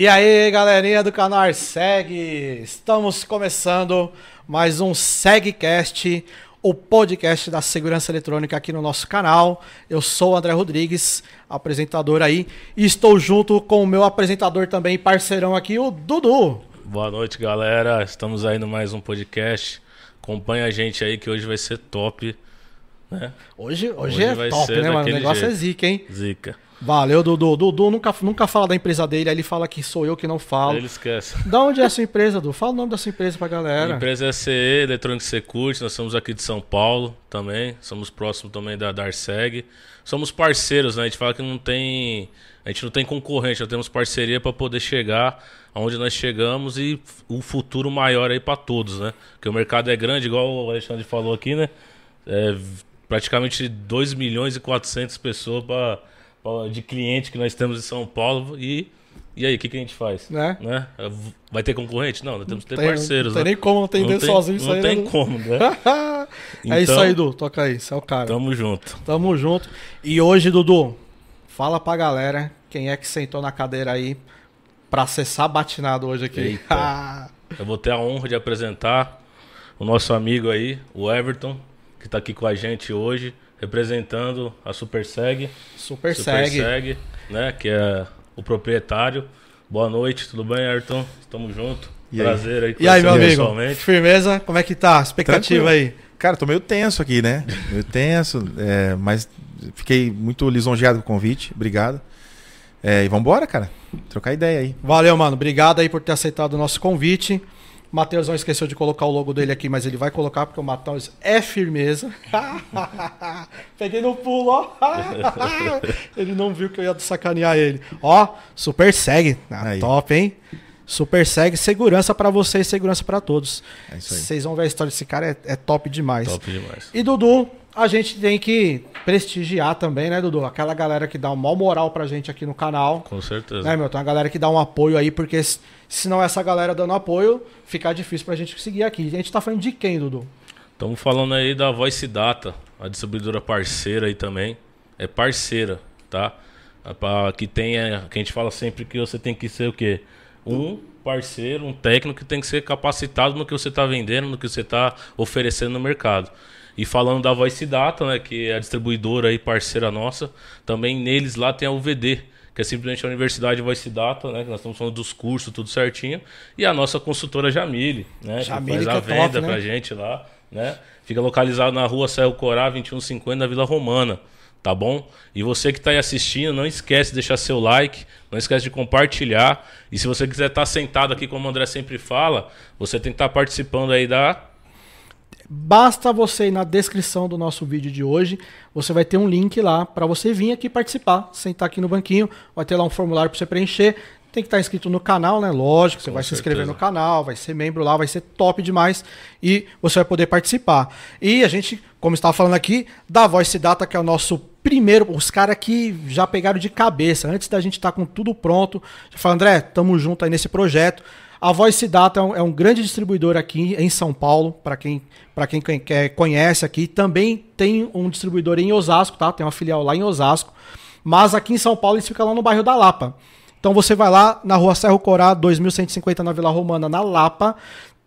E aí, galerinha do canal Arseg, estamos começando mais um SegCast, o podcast da segurança eletrônica aqui no nosso canal. Eu sou o André Rodrigues, apresentador aí, e estou junto com o meu apresentador também, parceirão aqui, o Dudu. Boa noite, galera. Estamos aí no mais um podcast. Acompanha a gente aí que hoje vai ser top, né? Hoje, hoje, Hoje é top, né, mano? O negócio é jeito. zica, hein? Zica. Valeu, Dudu. Dudu nunca, nunca fala da empresa dele, aí ele fala que sou eu que não falo. Ele esquece. Da onde é a sua empresa, Dudu? Fala o nome da sua empresa pra galera. A empresa é CE, Eletrônica Security, nós somos aqui de São Paulo também, somos próximos também da Darseg. Somos parceiros, né? A gente fala que não tem, a gente não tem concorrente, nós temos parceria para poder chegar aonde nós chegamos e o futuro maior aí para todos, né? Porque o mercado é grande, igual o Alexandre falou aqui, né? É praticamente 2 milhões e 400 pessoas pra- de cliente que nós temos em São Paulo e e aí, o que, que a gente faz? Né? Vai ter concorrente? Não, nós temos que ter Tem- parceiros. Não tem né? nem como atender Não tem- sozinho isso não aí. tem né? como, né? é isso Então- aí, Dudu. Toca aí, você é o cara. Tamo junto. Tamo junto. E hoje, Dudu, fala pra galera quem é que sentou na cadeira aí pra acessar batinado hoje aqui. Eu vou ter a honra de apresentar o nosso amigo aí, o Everton, que tá aqui com a gente hoje, representando a SuperSeg. Super, Super segue. Seg, né? Que é o proprietário. Boa noite, tudo bem, Ayrton? Tamo junto. E aí? Prazer aí E aí, meu amigo? pessoalmente. Firmeza? Como é que tá? Expectativa Tranquilo. aí? Cara, tô meio tenso aqui, né? Meio tenso, é, mas fiquei muito lisonjeado com o convite. Obrigado. É, e vambora, cara. Trocar ideia aí. Valeu, mano. Obrigado aí por ter aceitado o nosso convite. Matheus não esqueceu de colocar o logo dele aqui, mas ele vai colocar porque o Matheus é firmeza. Peguei no pulo, ó. ele não viu que eu ia sacanear ele. Ó, super segue. Ah, top, hein? Super segue, segurança pra vocês, segurança pra todos. É isso aí. Vocês vão ver a história desse cara, é, é top demais. Top demais. E Dudu, a gente tem que prestigiar também, né, Dudu? Aquela galera que dá um maior moral pra gente aqui no canal. Com certeza. Né, meu? Tem uma galera que dá um apoio aí, porque se não essa galera dando apoio, fica difícil pra gente seguir aqui. A gente tá falando de quem, Dudu? Estamos falando aí da Voice Data, a distribuidora parceira aí também. É parceira, tá? É pra que tenha, que a gente fala sempre que você tem que ser o quê? Um parceiro, um técnico que tem que ser capacitado no que você está vendendo, no que você está oferecendo no mercado. E falando da Voice Data, né, que é a distribuidora e parceira nossa, também neles lá tem a UVD, que é simplesmente a Universidade Voice Data, né, que nós estamos falando dos cursos, tudo certinho, e a nossa consultora Jamile, né, Jamile, que faz a que é top, venda né? pra gente lá, né? Fica localizado na rua Serro Corá, 2150, na Vila Romana, tá bom? E você que está aí assistindo, não esquece de deixar seu like, não esquece de compartilhar. E se você quiser estar sentado aqui, como o André sempre fala, você tem que estar participando aí da. Basta você ir na descrição do nosso vídeo de hoje, você vai ter um link lá pra você vir aqui participar, sentar aqui no banquinho, vai ter lá um formulário pra você preencher. Tem que estar inscrito no canal, né? Lógico, você Com vai se inscrever certeza. no canal, vai ser membro lá, vai ser top demais e você vai poder participar. E a gente, como estava falando aqui, da Voice Data, que é o nosso primeiro, os caras que já pegaram de cabeça, antes da gente estar com tudo pronto, já fala, André, tamo junto aí nesse projeto. A Voice Data é um, é um grande distribuidor aqui em São Paulo, para quem, pra quem quer- conhece aqui. Também tem um distribuidor em Osasco, tá? Tem uma filial lá em Osasco. Mas aqui em São Paulo eles ficam lá no bairro da Lapa. Então você vai lá na rua Serro Corá, 2150 na Vila Romana, na Lapa.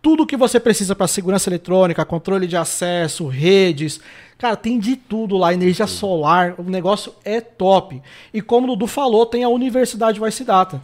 Tudo que você precisa para segurança eletrônica, controle de acesso, redes. Cara, tem de tudo lá, energia solar. O negócio é top. E como o Dudu falou, tem a Universidade Voice Data.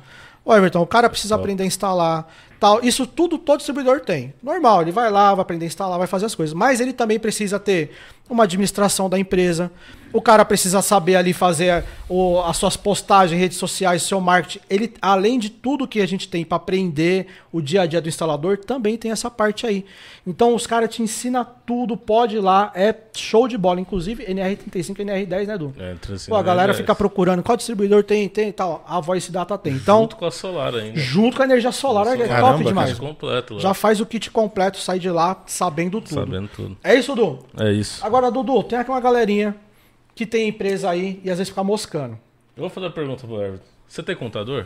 Ô, Everton, o cara precisa aprender a instalar, tal. Isso tudo todo distribuidor tem. Normal, ele vai lá, vai aprender a instalar, vai fazer as coisas. Mas ele também precisa ter uma administração da empresa. O cara precisa saber ali fazer o- as suas postagens, redes sociais, seu marketing. Ele, além de tudo que a gente tem para aprender o dia a dia do instalador, também tem essa parte aí. Então os caras te ensinam tudo, pode ir lá, é show de bola. Inclusive NR35 e NR10, né, Edu? É, Pô, a galera fica procurando qual distribuidor tem, tem e tal. A Voice Data tem. Então, Junto com a Solar ainda. junto com a energia solar, é Caramba, top demais. Kit completo lá. Já faz o kit completo, sai de lá sabendo tudo. Sabendo tudo. É isso, Dudu? É isso. Agora, Dudu, tem aqui uma galerinha que tem empresa aí e às vezes fica moscando. Eu vou fazer a pergunta pro Everton. Você tem contador?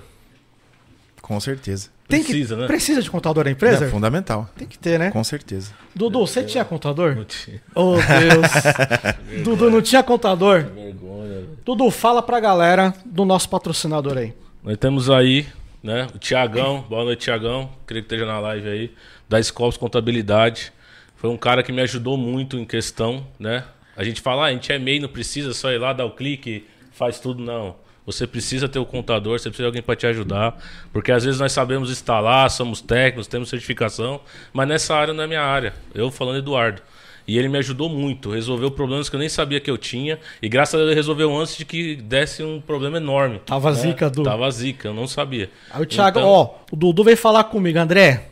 Com certeza. Tem Precisa, que, né? Precisa de contador da empresa? É fundamental. Tem que ter, né? Com certeza. Dudu, você tinha contador? Não tinha. Oh, Deus. Dudu, não tinha contador? Vergonha, velho. Dudu, fala pra galera do nosso patrocinador aí. Nós temos aí né? O Tiagão, boa noite, Tiagão. Queria que esteja na live aí. Da Scopus Contabilidade. Foi um cara que me ajudou muito em questão, né? A gente fala, ah, a gente é MEI, não precisa só ir lá, dar o clique, faz tudo. Não. Você precisa ter o contador, você precisa de alguém para te ajudar. Porque às vezes nós sabemos instalar, somos técnicos, temos certificação, mas nessa área não é minha área. Eu falando Eduardo. E ele me ajudou muito, resolveu problemas que eu nem sabia que eu tinha. E graças a Deus ele resolveu antes de que desse um problema enorme. Tava né? zica, Du. Tava zica, eu não sabia. Aí o Thiago, Então- ó, o Dudu veio falar comigo, André.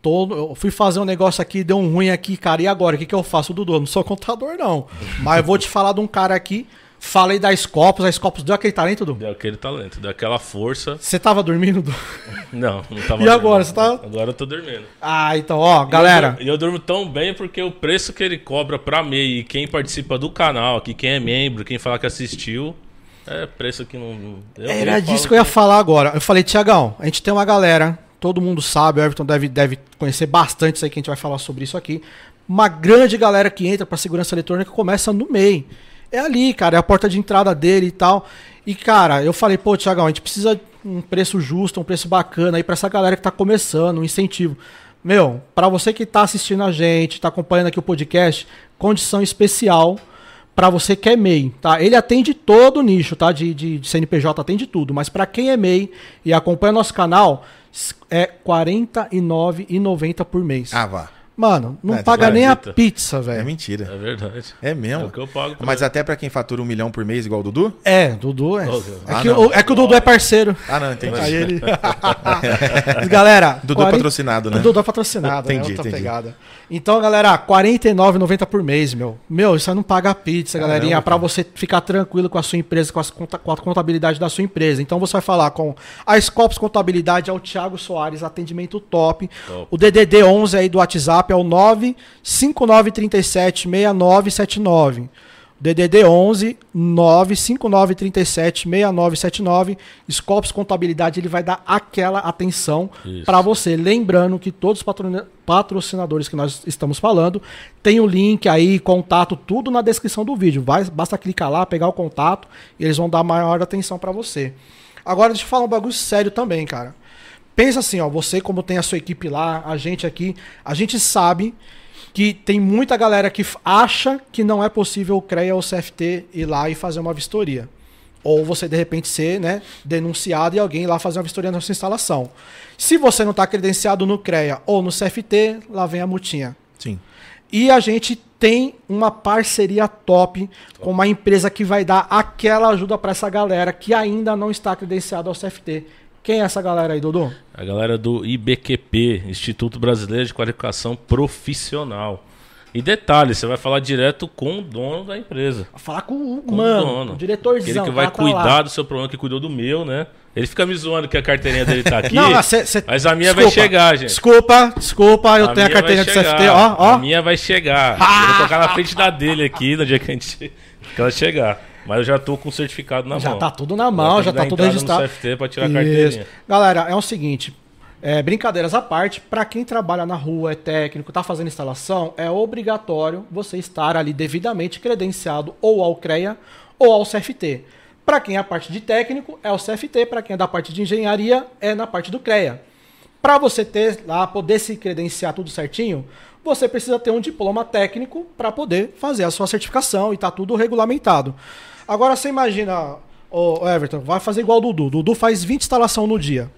Todo, eu fui fazer um negócio aqui, deu um ruim aqui, cara. E agora? O que, que eu faço, Dudu? Eu não sou contador, não. Mas eu vou te falar de um cara aqui. Falei da Scopus, a Scopus deu aquele talento, Dudu. Deu aquele talento, deu aquela força. Você tava dormindo, Dudu? Não, não tava E agora, dormindo. você tá- Agora eu tô dormindo. Ah, então, ó, galera. E eu, eu durmo tão bem porque o preço que ele cobra pra MEI e quem participa do canal aqui, quem é membro, quem fala que assistiu, é preço que não. eu- Era eu disso que eu ia falar agora. Eu falei, Tiagão, a gente tem uma galera, todo mundo sabe, o Everton deve, deve conhecer bastante isso aí que a gente vai falar sobre isso aqui. Uma grande galera que entra pra segurança eletrônica começa no MEI. É ali, cara, é a porta de entrada dele e tal. E, cara, eu falei, pô, Tiagão, a gente precisa um preço justo, um preço bacana aí pra essa galera que tá começando, um incentivo. Meu, pra você que tá assistindo a gente, tá acompanhando aqui o podcast, condição especial para você que é MEI, tá? Ele atende todo o nicho, tá? De, de, de CNPJ atende tudo, mas para quem é MEI e acompanha nosso canal, é R$ 49,90 por mês. Ah, vá. Mano, não É, paga você nem a pizza, É velho. mentira. É verdade. É É mesmo. o que eu pago. Mas até pra quem fatura um milhão por mês, igual o Dudu? É, Dudu é. Oh, É, ah, que, não. o, é que o Dudu é parceiro. Ah, não, entendi. Aí ele. Galera. Dudu é 40 patrocinado, né? Dudu é patrocinado, Entendi, né? Outra entendi. pegada. Então, galera, R$ 49,90 por mês, meu. Meu, isso aí não paga pizza, Caramba, galerinha, pra cara. você ficar tranquilo com a sua empresa, com, as conta- com a contabilidade da sua empresa. Então, você vai falar com a Scopus Contabilidade, é o Thiago Soares, atendimento top. Top. O DDD 11 aí do WhatsApp é o 95937 6979. DDD 11 95937 6979. Scopus Contabilidade, ele vai dar aquela atenção para você. Lembrando que todos os patrocinadores que nós estamos falando tem o link aí, contato, tudo na descrição do vídeo. Vai, basta clicar lá, pegar o contato e eles vão dar maior atenção para você. Agora deixa eu falar um bagulho sério também, cara. Pensa assim, ó, você como tem a sua equipe lá, a gente aqui, a gente sabe que tem muita galera que acha que não é possível o CREA ou o CFT ir lá e fazer uma vistoria. Ou você, de repente, ser né, denunciado e alguém ir lá fazer uma vistoria na sua instalação. Se você não está credenciado no CREA ou no CFT, lá vem a multinha. Sim. E a gente tem uma parceria top com uma empresa que vai dar aquela ajuda para essa galera que ainda não está credenciada ao CFT. Quem é essa galera aí, Dudu? A galera do IBQP, Instituto Brasileiro de Qualificação Profissional. E detalhe, você vai falar direto com o dono da empresa. Falar com o Com mano, o dono. o diretorzão. Aquele que o vai tá lá. cuidar do seu problema, que cuidou do meu, né? Ele fica me zoando que a carteirinha dele tá aqui. Não, cê- cê- mas a minha vai desculpa, chegar, gente. Desculpa, desculpa, eu tenho a minha carteira vai de CFT, ó, ó. A minha vai chegar. Eu vou colocar na frente da dele aqui no dia que, a gente, que ela chegar. Mas eu já tô com o certificado na Já mão. tá tudo na mão, já tá tudo registrado. No CFT pra tirar Isso. carteirinha. Galera, é o seguinte, é, brincadeiras à parte, para quem trabalha na rua, é técnico, tá fazendo instalação, é obrigatório você estar ali devidamente credenciado ou ao CREA ou ao CFT. Para quem é a parte de técnico, é o CFT, para quem é da parte de engenharia, é na parte do CREA. Para você ter lá, poder se credenciar tudo certinho, você precisa ter um diploma técnico para poder fazer a sua certificação e tá tudo regulamentado. Agora você imagina, o Everton, vai fazer igual o Dudu. Dudu faz 20 instalação no dia.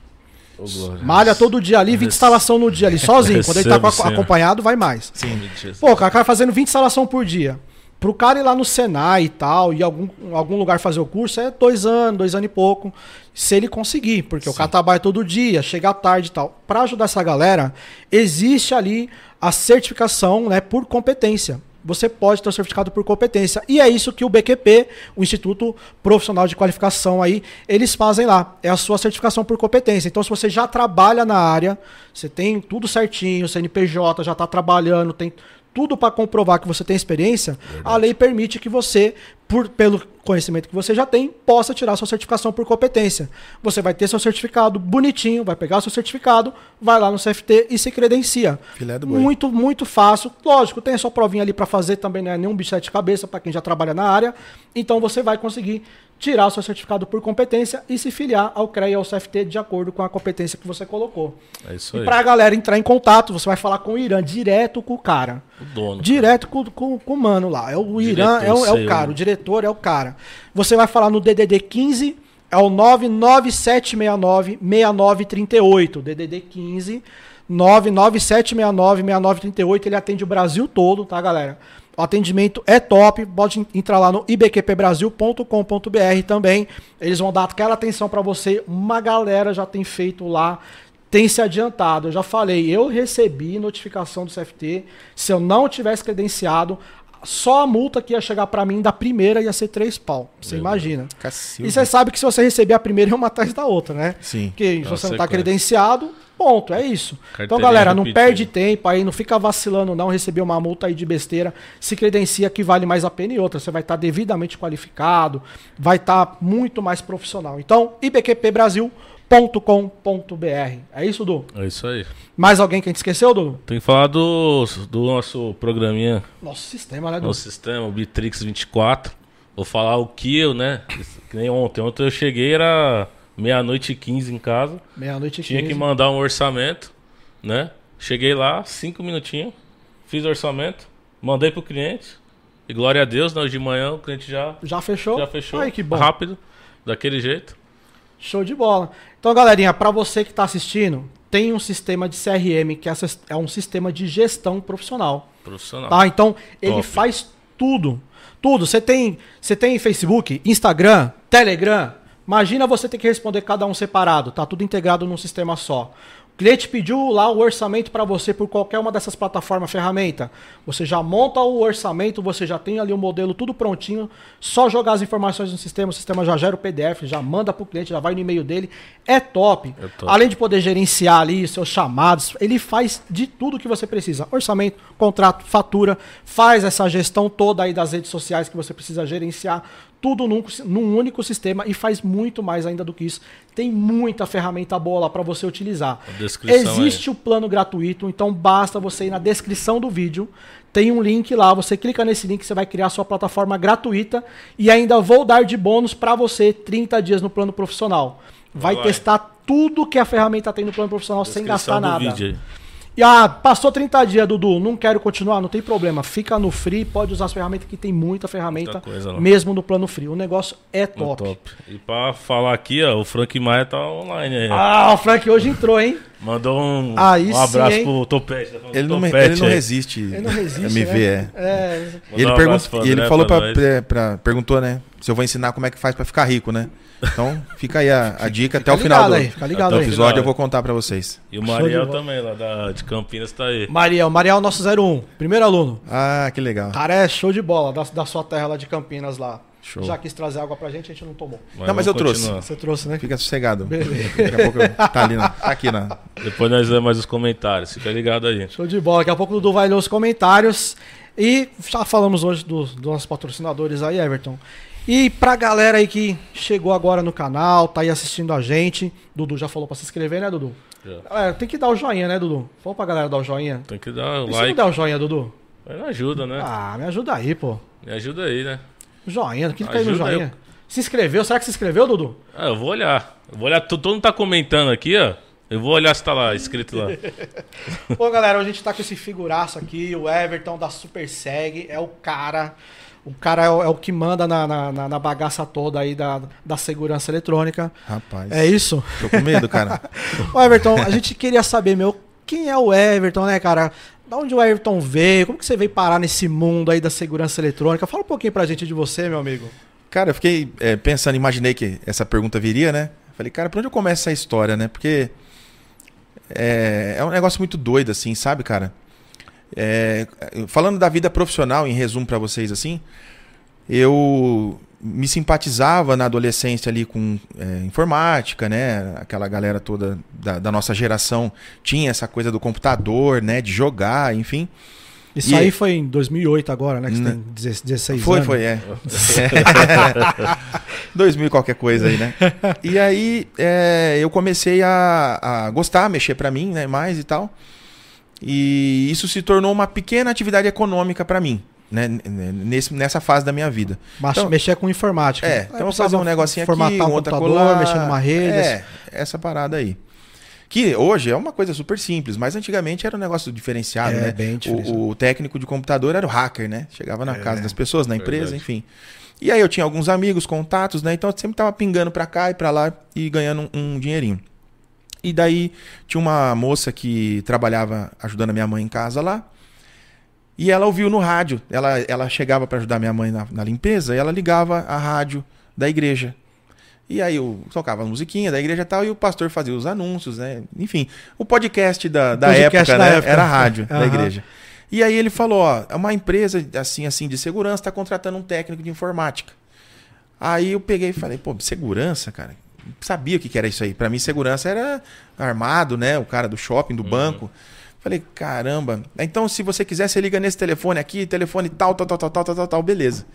Glória. Malha todo dia ali, 20 instalação no dia ali, sozinho. Quando ele tá acompanhado, vai mais. Sim. Pô, o cara fazendo 20 instalação por dia. Pro cara ir lá no Senai e tal, e algum, algum lugar fazer o curso, é dois anos, dois anos e pouco. Se ele conseguir, porque o cara trabalha todo dia, chega tarde e tal. Pra ajudar essa galera, existe ali a certificação né, por competência. Você pode ter certificado por competência. E é isso que o BQP, o Instituto Profissional de Qualificação aí, eles fazem lá. É a sua certificação por competência. Então, se você já trabalha na área, você tem tudo certinho, CNPJ já está trabalhando, tem tudo para comprovar que você tem experiência, a lei permite que você, por, pelo conhecimento que você já tem, possa tirar sua certificação por competência. Você vai ter seu certificado bonitinho, vai pegar seu certificado, vai lá no CFT e se credencia. Filé do boi. Muito, muito fácil. Lógico, tem a sua provinha ali para fazer também, não é nenhum bicho de cabeça para quem já trabalha na área. Então você vai conseguir tirar o seu certificado por competência e se filiar ao CREA e ao CFT de acordo com a competência que você colocou. É isso E aí. pra galera entrar em contato, você vai falar com o Irã direto com o cara. O dono. Direto com, com, com o mano lá. É o Irã, é o, é o cara. O diretor é o cara. Você vai falar no DDD 15, é o 99769-6938. DDD 15, 99769-6938. Ele atende o Brasil todo, tá, galera? O atendimento é top. Pode entrar lá no ibqpbrasil.com.br também. Eles vão dar aquela atenção pra você. Uma galera já tem feito lá tem se adiantado. Eu já falei, eu recebi notificação do CFT. Se eu não tivesse credenciado, só a multa que ia chegar pra mim da primeira ia ser três pau. Você Meu imagina. Cacilda. E você sabe que se você receber a primeira, é uma atrás da outra, né? Sim. Porque se você não uma tá credenciado, ponto, é isso. então, galera, não perde tempo aí, não fica vacilando não, receber uma multa aí de besteira, se credencia que vale mais a pena e outra, você vai estar devidamente qualificado, vai estar muito mais profissional. Então, ibqpbrasil.com.br. É isso, Du? É isso aí. Mais alguém que a gente esqueceu, Du? Tem que falar do, do nosso programinha, Nosso sistema, né, Du? nosso sistema, o Bitrix 24. Vou falar o que eu, né? Que nem ontem. Ontem eu cheguei, era meia-noite e 15 em casa. Meia-noite e Tinha que 15. mandar um orçamento, né? Cheguei lá, cinco minutinhos, fiz o orçamento, mandei pro cliente. E glória a Deus, né, hoje de manhã o cliente já, Já fechou? já fechou. Ai, que bom. Rápido, daquele jeito. Show de bola. Então, galerinha, para você que está assistindo, tem um sistema de CRM que é é um sistema de gestão profissional. Profissional. Tá? Então, ele Top. faz tudo. Tudo. Você tem, você tem Facebook, Instagram, Telegram. Imagina você ter que responder cada um separado. Tá tudo integrado num sistema só. Cliente pediu lá o orçamento para você por qualquer uma dessas plataformas, ferramenta. Você já monta o orçamento, você já tem ali o modelo tudo prontinho. Só jogar as informações no sistema, o sistema já gera o PDF, já manda para o cliente, já vai no e-mail dele. É top. É top. Além de poder gerenciar ali seus chamados, ele faz de tudo que você precisa. Orçamento, contrato, fatura, faz essa gestão toda aí das redes sociais que você precisa gerenciar, tudo num, num único sistema e faz muito mais ainda do que isso. Tem muita ferramenta boa lá para você utilizar. Existe o plano gratuito, então basta você ir na descrição do vídeo. Tem um link lá, você clica nesse link, você vai criar sua plataforma gratuita e ainda vou dar de bônus para você 30 dias no plano profissional. Vai Vai. testar tudo que a ferramenta tem no plano profissional sem Descrição gastar do nada. vídeo aí. E ah, passou 30 dias, Dudu, não quero continuar, não tem problema. Fica no free, pode usar as ferramentas que tem muita ferramenta, Muita coisa mesmo no plano free. O negócio é top. top. E pra falar aqui, ó, o Frank Maia tá online aí. Ah, o Frank hoje entrou, hein? Mandou um, Aí um abraço sim, pro Topete. tá Ele não, me- Topete ele não resiste. Ele não resiste. MV, né? é. é. E ele, um pergun- e ele falou pra pra- pra- perguntou, né? Se eu vou ensinar como é que faz pra ficar rico, né? Então, fica aí a, a dica até o final ligado do, aí, fica ligado do aí. episódio. Final, Eu vou contar pra vocês. E o Mariel também, lá da, de Campinas, tá aí. Mariel, Mariel, nosso 01, primeiro aluno. Ah, que legal. Cara, é show de bola da, da sua terra lá de Campinas lá. Show. Já quis trazer água pra gente, a gente não tomou. Não, mas eu vamos trouxe. continuar. Você trouxe, né? Fica sossegado. Beleza. Daqui a pouco eu- tá ali, na, tá aqui na. Depois nós lemos mais os comentários. Fica ligado aí. Show de bola. Daqui a pouco o Dudu vai ler os comentários. E já falamos hoje dos, dos nossos patrocinadores aí, Everton. E pra galera aí que chegou agora no canal, tá aí assistindo a gente. Dudu já falou pra se inscrever, né, Dudu? Já. Galera, tem que dar o joinha, né, Dudu? Vamos pra galera dar o joinha. Tem que dar E se não like. der o joinha, Dudu? Mas não ajuda, né? Ah, me ajuda aí, pô. Me ajuda aí, né? Joinha, clica aí no joinha. Se inscreveu? Será que se inscreveu, Dudu? Ah, eu vou olhar. Eu vou olhar. Todo mundo tá comentando aqui, ó. Eu vou olhar se tá lá, escrito lá. Bom, galera, a gente tá com esse figuraço aqui, o Everton da Super Seg, é o cara. O cara é o, é o que manda na, na, na- bagaça toda aí da, da segurança eletrônica. Rapaz. É isso? Tô com medo, cara. Ô, Everton, a gente queria saber, meu, quem é o Everton, né, cara? Da onde o Everton veio? Como que você veio parar nesse mundo aí da segurança eletrônica? Fala um pouquinho pra gente de você, meu amigo. Cara, eu fiquei é, pensando, imaginei que essa pergunta viria, né? Falei, cara, por onde eu começo essa história, né? Porque é, é um negócio muito doido, assim, sabe, cara? É, falando da vida profissional, em resumo pra vocês, assim, eu me simpatizava na adolescência ali com é, informática, né? Aquela galera toda da, da nossa geração tinha essa coisa do computador, né? De jogar, enfim. Isso E- aí foi em 2008 agora, né? Que você Né. tem 16 Foi, anos. foi, é. 2000 e qualquer coisa aí, né? E aí é, eu comecei a, a gostar, mexer pra mim, né, mais e tal. E isso se tornou uma pequena atividade econômica pra mim. né, nesse, nessa fase da minha vida. Mas Então- mexer com informática. É, então precisava fazer um negocinho aqui, formatar um um computador, acolá. mexer numa rede. É, essa parada aí. Que hoje é uma coisa super simples, mas antigamente era um negócio diferenciado, É, né? bem diferenciado. O, o técnico de computador era o hacker, né? Chegava na É. casa das pessoas, na empresa, Verdade. enfim. E aí eu tinha alguns amigos, contatos, né? Então eu sempre tava pingando pra cá e pra lá e ganhando um, um dinheirinho. E daí tinha uma moça que trabalhava ajudando a minha mãe em casa lá. E ela ouviu no rádio. Ela, ela chegava pra ajudar minha mãe na, na limpeza e ela ligava a rádio da igreja. E aí eu tocava a musiquinha da igreja e tal, e o pastor fazia os anúncios, né? Enfim, o podcast da, da, Podcast época, da né? época. Era a rádio da Aham. igreja. E aí ele falou, ó, é uma empresa assim, assim, de segurança está contratando um técnico de informática. Aí eu peguei e falei, pô, segurança, cara? sabia o que, era isso aí. Para mim, segurança era armado, né? O cara do shopping, do uhum. banco. Falei, caramba. Então, se você quiser, você liga nesse telefone aqui, telefone tal, tal, tal, tal, tal, tal, tal, beleza.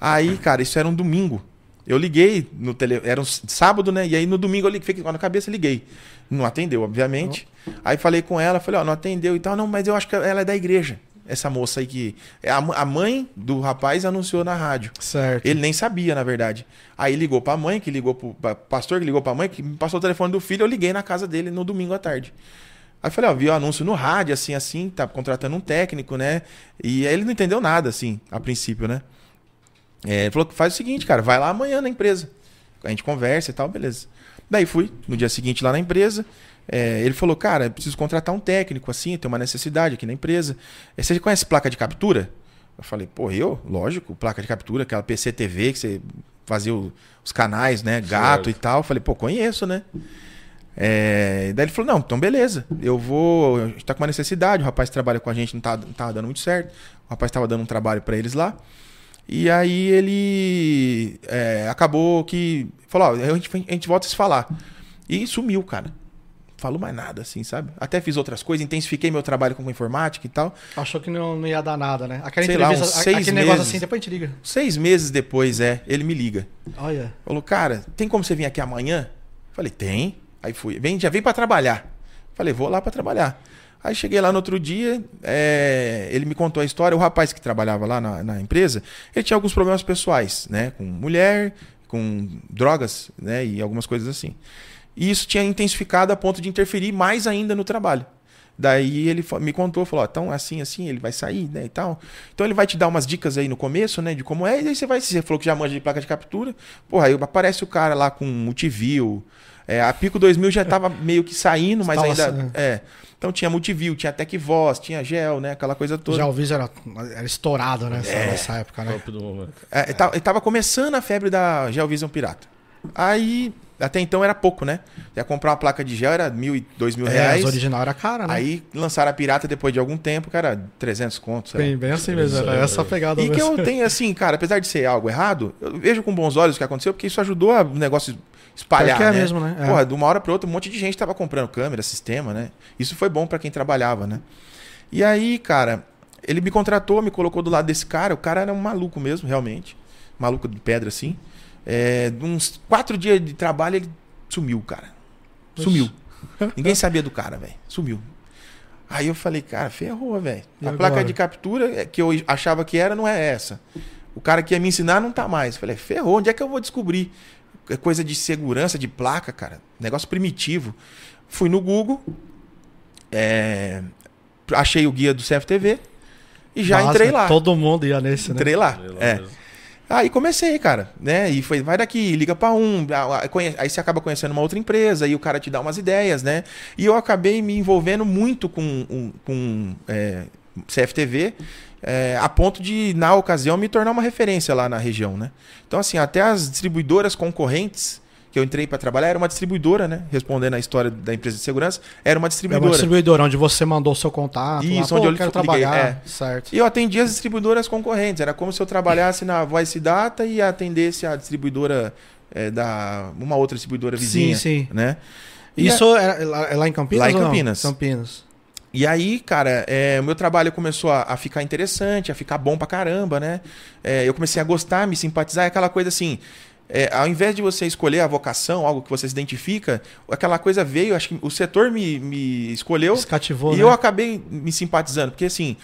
Aí, cara, isso era um domingo. Eu liguei no tele... era um sábado, né? E aí no domingo eu liguei, fiquei na cabeça, liguei. Não atendeu, obviamente. Aí falei com ela, falei, ó, não atendeu e tal. Não, mas eu acho que ela é da igreja. Essa moça aí que. é A, mãe do rapaz anunciou na rádio. Certo. Ele nem sabia, na verdade. Aí ligou pra mãe, que ligou pro pra- pastor, que ligou pra mãe, que me passou o telefone do filho, eu liguei na casa dele no domingo à tarde. Aí falei, ó, vi o anúncio no rádio, assim, assim, tá contratando um técnico, né? E aí ele não entendeu nada, assim, a princípio, né? É, ele falou que faz o seguinte, cara, vai lá amanhã na empresa. A gente conversa e tal, beleza. Daí fui, no dia seguinte lá na empresa. É, ele falou, cara, eu preciso contratar um técnico, assim, tem uma necessidade aqui na empresa. É, Você conhece placa de captura? Eu falei, pô, eu? Lógico, placa de captura, aquela PCTV que você fazia os canais, né? Gato e tal. Eu falei, pô, conheço, né? É, daí ele falou, não, então beleza, eu vou. A gente tá com uma necessidade, o rapaz trabalha com a gente, não tá, não tava dando muito certo. O rapaz tava dando um trabalho pra eles lá. E aí ele é, acabou que. Falou, ó, a gente, a gente volta a se falar. E sumiu, cara. Falou mais nada, assim, sabe? Até fiz outras coisas, intensifiquei meu trabalho com informática e tal. Achou que não, não ia dar nada, né? Aquela Sei lá, entrevista, uns seis aquele negócio meses. assim, depois a gente liga. Seis meses depois, é, ele me liga. Olha. Falou, cara, tem como você vir aqui amanhã? Falei, tem. Aí fui. Vem, já vem pra trabalhar. Falei, vou lá pra trabalhar. Aí cheguei lá no outro dia, é, ele me contou a história. O rapaz que trabalhava lá na, na empresa, ele tinha alguns problemas pessoais, né? Com mulher, com drogas, né? E algumas coisas assim. E isso tinha intensificado a ponto de interferir mais ainda no trabalho. Daí ele me contou, falou, então assim, assim, ele vai sair, né, e tal. Então ele vai te dar umas dicas aí no começo, né, de como é, e aí você vai, você falou que já manja de placa de captura, porra, aí aparece o cara lá com multiview, é, a Pico 2000 já tava meio que saindo, mas Estava ainda, saindo. é. Então tinha multiview, tinha Tech Voz, tinha gel, né, aquela coisa toda. Já o Viso era, era estourado né, nessa, É. nessa época, né? Top do momento. É, e tava, tava começando a febre da Gelvision Pirata. Aí, até então era pouco, né? Ia comprar uma placa de gel, era mil e dois mil É, reais. as original era cara, né? Aí lançaram a pirata depois de algum tempo, cara, 300 contos. sei lá. bem, bem assim mesmo, era Isso, essa é. pegada E que mesmo. eu tenho assim, cara, apesar de ser algo errado, eu vejo com bons olhos o que aconteceu, porque isso ajudou a- o negócio espalhar, que é né? mesmo, né? É. Porra, de uma hora para outra, um monte de gente tava comprando câmera, sistema, né? Isso foi bom para quem trabalhava, né? E aí, cara, ele me contratou, me colocou do lado desse cara, o cara era um maluco mesmo, realmente. Maluco de pedra, assim. É, de uns quatro dias de trabalho, ele sumiu, cara. Sumiu. Ninguém sabia do cara, velho. Sumiu. Aí eu falei, cara, ferrou, velho. A placa agora? de captura é, que eu achava que era, não é essa. O cara que ia me ensinar não tá mais. Eu falei, ferrou, onde é que eu vou descobrir? É coisa de segurança, de placa, cara. Negócio primitivo. Fui no Google, é, achei o guia do CFTV e já Básico, entrei né? lá. Todo mundo ia nesse, né? Entrei lá. Sei lá É. mesmo. Aí comecei, cara, né? E foi, vai daqui, liga pra um, aí você acaba conhecendo uma outra empresa, aí o cara te dá umas ideias, né? E eu acabei me envolvendo muito com, com é, CFTV, é, a ponto de, na ocasião, me tornar uma referência lá na região, né? Então, assim, até as distribuidoras concorrentes que eu entrei pra trabalhar era uma distribuidora, né? Respondendo a história da empresa de segurança, era uma É uma distribuidora. distribuidora onde você mandou o seu contato. Isso, lá, onde eu quero trabalhar. é. Certo. E eu atendia as distribuidoras concorrentes. Era como se eu trabalhasse na Voice Data e atendesse a distribuidora é, da. uma outra distribuidora vizinha. Sim, sim. Né? E Isso é lá, é lá em Campinas? Lá em? Campinas. Campinas. E aí, cara, é, o meu trabalho começou a, a ficar interessante, a ficar bom pra caramba, né? É, eu comecei a gostar, me simpatizar, é aquela coisa assim. É, ao invés de você escolher a vocação, algo que você se identifica, aquela coisa veio, acho que o setor me, me escolheu Se cativou, e né? eu acabei me simpatizando, porque assim,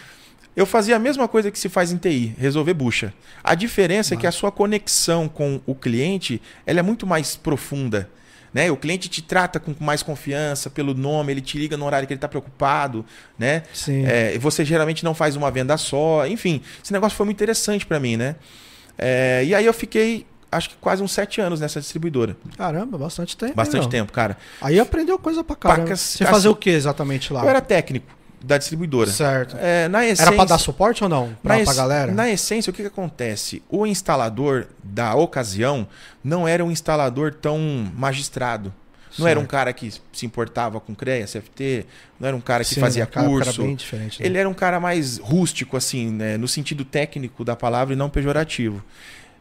Eu fazia a mesma coisa que se faz em TI, resolver bucha. A diferença é que a sua conexão com o cliente ela é muito mais profunda. Né? O cliente te trata com mais confiança pelo nome, ele te liga no horário que ele está preocupado, né? Sim. É, você geralmente não faz uma venda só, enfim, esse negócio foi muito interessante para mim, né? É, e aí eu fiquei, acho que quase uns sete anos nessa distribuidora, Caramba, bastante tempo. bastante meu? tempo, cara. Aí aprendeu coisa pra caramba. Pacas- Você assim, fazia o que exatamente lá? Eu era técnico da distribuidora. Certo. É, na essência, Era pra dar suporte ou não? Pra, na, pra galera? na essência, o que, que acontece? O instalador da ocasião não era um instalador tão magistrado. Não era um Certo. cara que se importava com CREA, CFT, não era um cara que Sim, fazia cara- curso. bem diferente, né? Ele era um cara mais rústico, assim, né? no sentido técnico da palavra e não pejorativo.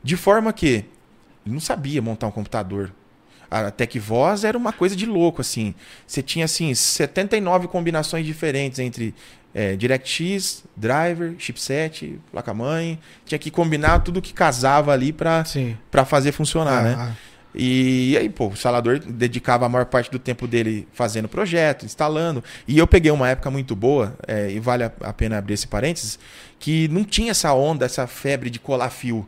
De forma que ele não sabia montar um computador. A TecVoz era uma coisa de louco, assim. Você tinha, assim, 79 combinações diferentes entre é, DirectX, driver, chipset, placa-mãe. Tinha que combinar tudo que casava ali para fazer funcionar, né? Ah, E aí, pô, o instalador dedicava a maior parte do tempo dele fazendo projeto, instalando. E eu peguei uma época muito boa, é, e vale a, a pena abrir esse parênteses, que não tinha essa onda, essa febre de colar fio.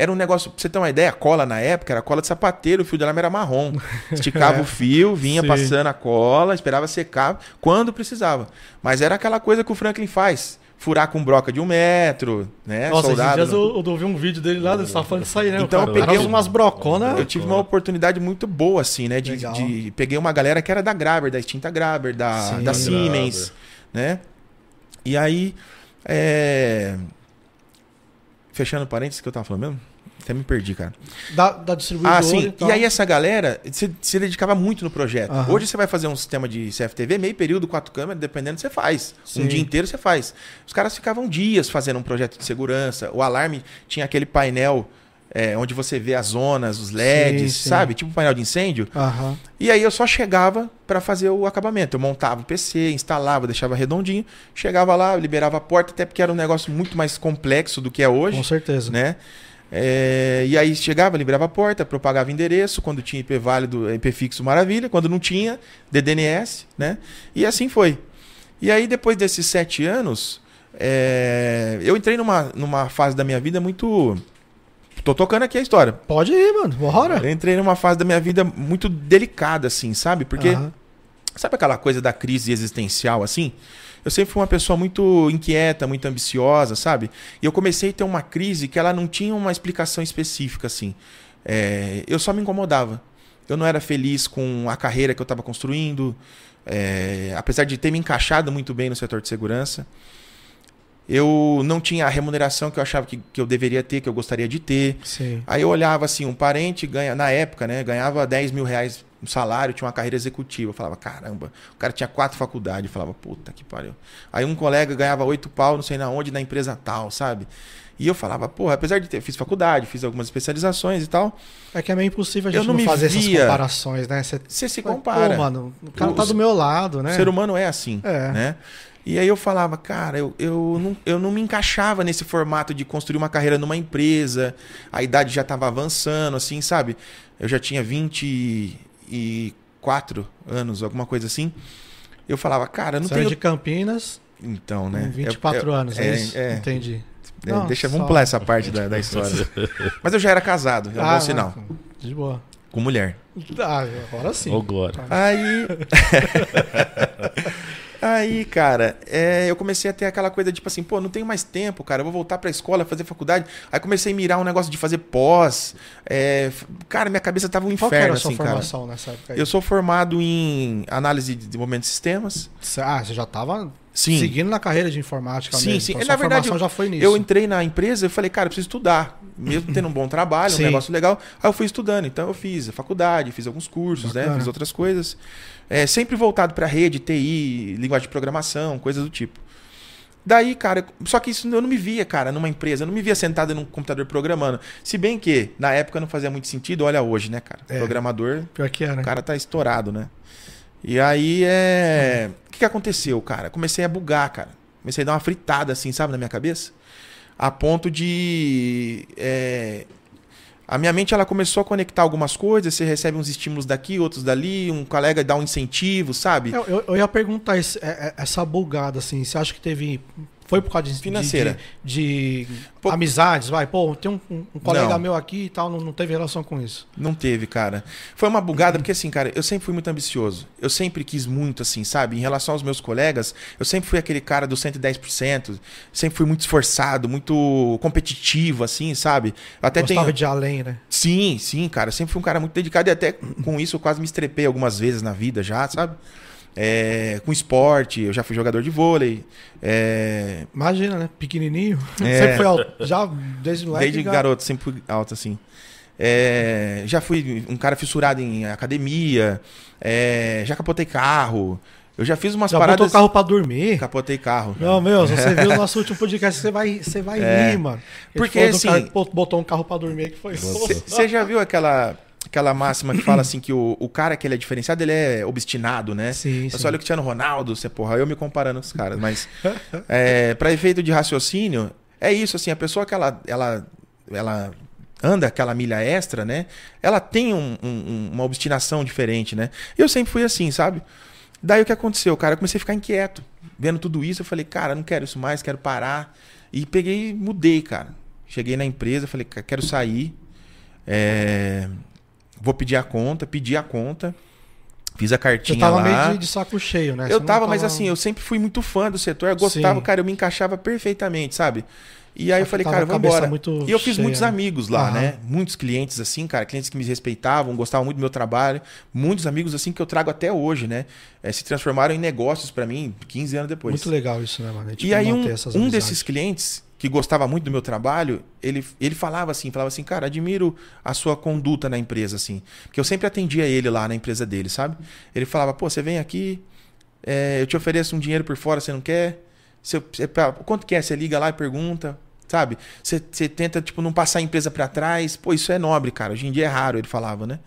Era um negócio, pra você ter uma ideia, a cola na época era cola de sapateiro, o fio de lama era marrom. Esticava É. o fio, vinha Sim. passando a cola, esperava secar quando precisava. Mas era aquela coisa que o Franklin faz. Furar com broca de um metro, né? Nossa, esses Soldado dias no- eu, eu vi um vídeo dele lá, ele tava falando disso aí, né? Então, o eu cara, peguei um- umas broconas. Eu tive uma oportunidade muito boa, assim, né? De, de- peguei uma galera que era da Graber, da extinta Graber, da, Sim. da Siemens, né? E aí, é... fechando parênteses que eu tava falando mesmo, até me perdi, cara. Da, da distribuidora Ah, sim. tal. E aí essa galera se, se dedicava muito no projeto. Aham. Hoje você vai fazer um sistema de CFTV, meio período, quatro câmeras, dependendo, você faz. Sim. Um dia inteiro você faz. Os caras ficavam dias fazendo um projeto de segurança. O alarme tinha aquele painel é, onde você vê as zonas, os LEDs, Sim, sim. sabe? Tipo um painel de incêndio. Aham. E aí eu só chegava para fazer o acabamento. Eu montava o PC, instalava, deixava redondinho, chegava lá, liberava a porta, até porque era um negócio muito mais complexo do que é hoje Com certeza. né? É, e aí chegava, liberava a porta, propagava endereço, quando tinha IP válido, IP fixo, maravilha, quando não tinha, DDNS, né? E assim foi. E aí, depois desses sete anos, é, eu entrei numa, numa fase da minha vida muito. Tô tocando aqui a história. Pode ir, mano. Bora. Eu entrei numa fase da minha vida muito delicada, assim, sabe? Porque. Aham. Sabe aquela coisa da crise existencial, assim? Eu sempre fui uma pessoa muito inquieta, muito ambiciosa, sabe? E eu comecei a ter uma crise que ela não tinha uma explicação específica, assim. É, eu só me incomodava. Eu não era feliz com a carreira que eu estava construindo, é, apesar de ter me encaixado muito bem no setor de segurança. Eu não tinha a remuneração que eu achava que, que eu deveria ter, que eu gostaria de ter. Sim. Aí eu olhava assim, um parente ganha, na época, né, ganhava 10 mil reais no salário, tinha uma carreira executiva. Eu falava, caramba, o cara tinha quatro faculdades. Eu falava, puta que pariu. Aí um colega ganhava oito pau, não sei na onde, na empresa tal, sabe? E eu falava, porra, apesar de ter, fiz faculdade, fiz algumas especializações e tal, É que é meio impossível a Eu gente não não, me fazer via- essas comparações, né? Você se Pô, compara. mano, o cara tá do meu lado, né? O ser humano é assim, É. né? E aí eu falava, cara, eu, eu, não, eu não me encaixava nesse formato de construir uma carreira numa empresa, a idade já estava avançando, assim, sabe? Eu já tinha 24 anos, alguma coisa assim. Eu falava, cara, eu não Você era tenho... de Campinas, Então, com né? 24 Eu- eu- anos, é, isso? É, Entendi. é, Nossa, deixa, vamos só. pular essa parte da, da história. Mas eu já era casado, é um Ah, bom sinal, não, De boa. com mulher. Ah, agora sim. Ô, Glória. Aí. Aí, cara, é, eu comecei a ter aquela coisa tipo assim, pô, não tenho mais tempo, cara, eu vou voltar pra escola, fazer faculdade. Aí comecei a mirar um negócio de fazer pós. é, cara, minha cabeça tava um Qual que era inferno, a sua assim, cara. formação nessa época? aí? Eu sou formado em análise de desenvolvimento de sistemas. Ah, você já tava Sim. seguindo na carreira de informática Sim, mesmo. sim. Então, Na sua verdade, formação já foi nisso. Eu entrei na empresa e falei, cara, eu preciso estudar. Mesmo tendo um bom trabalho, um Sim. negócio legal. Aí eu fui estudando. Então eu fiz a faculdade, fiz alguns cursos, né? Fiz outras coisas. É, sempre voltado para rede, TI, linguagem de programação, coisas do tipo. Daí, cara, só que isso eu não me via, cara, numa empresa. Eu não me via sentado num computador programando. Se bem que, na época, não fazia muito sentido. Olha hoje, né, cara? É. Programador Pior que era. o cara tá estourado, né? E aí é. O que, que aconteceu, cara? Comecei a bugar, cara. Comecei a dar uma fritada, assim, sabe, na minha cabeça. A ponto de. é, A minha mente ela começou a conectar algumas coisas. Você recebe uns estímulos daqui, outros dali. Um colega dá um incentivo, sabe? Eu, eu- eu ia perguntar esse- é- é- essa bugada, assim, você acha que teve Foi por causa de, de- Financeira. de, de Pô- amizades, vai. Pô, tem um, um- um colega Não. meu aqui e tal, não, não teve relação com isso. Não teve, cara. Foi uma bugada, porque assim, cara, eu sempre fui muito ambicioso. Eu sempre quis muito, assim, sabe? Em relação aos meus colegas, eu sempre fui aquele cara do 110%. Sempre fui muito esforçado, muito competitivo, assim, sabe? Até Gostava tenho. de além, né? Sim, sim, cara. Eu sempre fui um cara muito dedicado e até com isso eu quase me estrepei algumas vezes na vida já, sabe? É, com esporte, eu já fui jogador de vôlei. É, Imagina, né? Pequenininho. É. Sempre foi alto. Já desde moleque. Desde já- garoto, sempre fui alto assim. É, já fui um cara fissurado em academia, é, já capotei carro. Eu já fiz umas Já botou paradas. o carro pra dormir. Capotei carro. Não, meu, você viu o nosso último podcast, você vai, você vai É. rir, mano. Ele Porque, assim- bot- botou um carro pra dormir que foi. Você já viu aquela, aquela máxima que fala assim que o, o cara que ele é diferenciado, ele é obstinado, né? Sim, Você sim. olha o Cristiano Ronaldo, você, porra, eu me comparando com os caras, mas é, para efeito de raciocínio, é isso, assim, a pessoa que ela, ela, ela anda aquela milha extra, né? Ela tem um- um- uma obstinação diferente, né? Eu sempre fui assim, sabe? Daí o que aconteceu, cara? Eu comecei a ficar inquieto. Vendo tudo isso, eu falei, cara, não quero isso mais, quero parar. E peguei e mudei, cara. Cheguei na empresa, falei, "Ca- quero sair. é, Vou pedir a conta, pedi a conta. Fiz a Você cartinha tava lá. meio de, de saco cheio, né? Você Eu não tava, mas assim, eu sempre fui muito fã do setor, eu gostava, Sim. cara, eu me encaixava perfeitamente, sabe? E aí eu falei, tava cara, vamos embora. E eu fiz cheia, muitos né? amigos lá, Aham. né? Muitos clientes, assim, cara, clientes que me respeitavam, gostavam muito do meu trabalho. Muitos amigos, assim, que eu trago até hoje, né? Eh, se transformaram em negócios pra mim 15 anos depois. Muito legal isso, né, mano? Gente E aí um, um desses clientes que gostava muito do meu trabalho, ele, ele falava assim, falava assim, cara, admiro a sua conduta na empresa, assim. Porque eu sempre atendia ele lá na empresa dele, sabe? Ele falava, pô, você vem aqui, é, eu te ofereço um dinheiro por fora, você não quer? Você, você- quanto quer? Você liga lá e pergunta, sabe? Você, você tenta, tipo, não passar a empresa pra trás. Pô, isso é nobre, cara. Hoje em dia é raro, ele falava, né?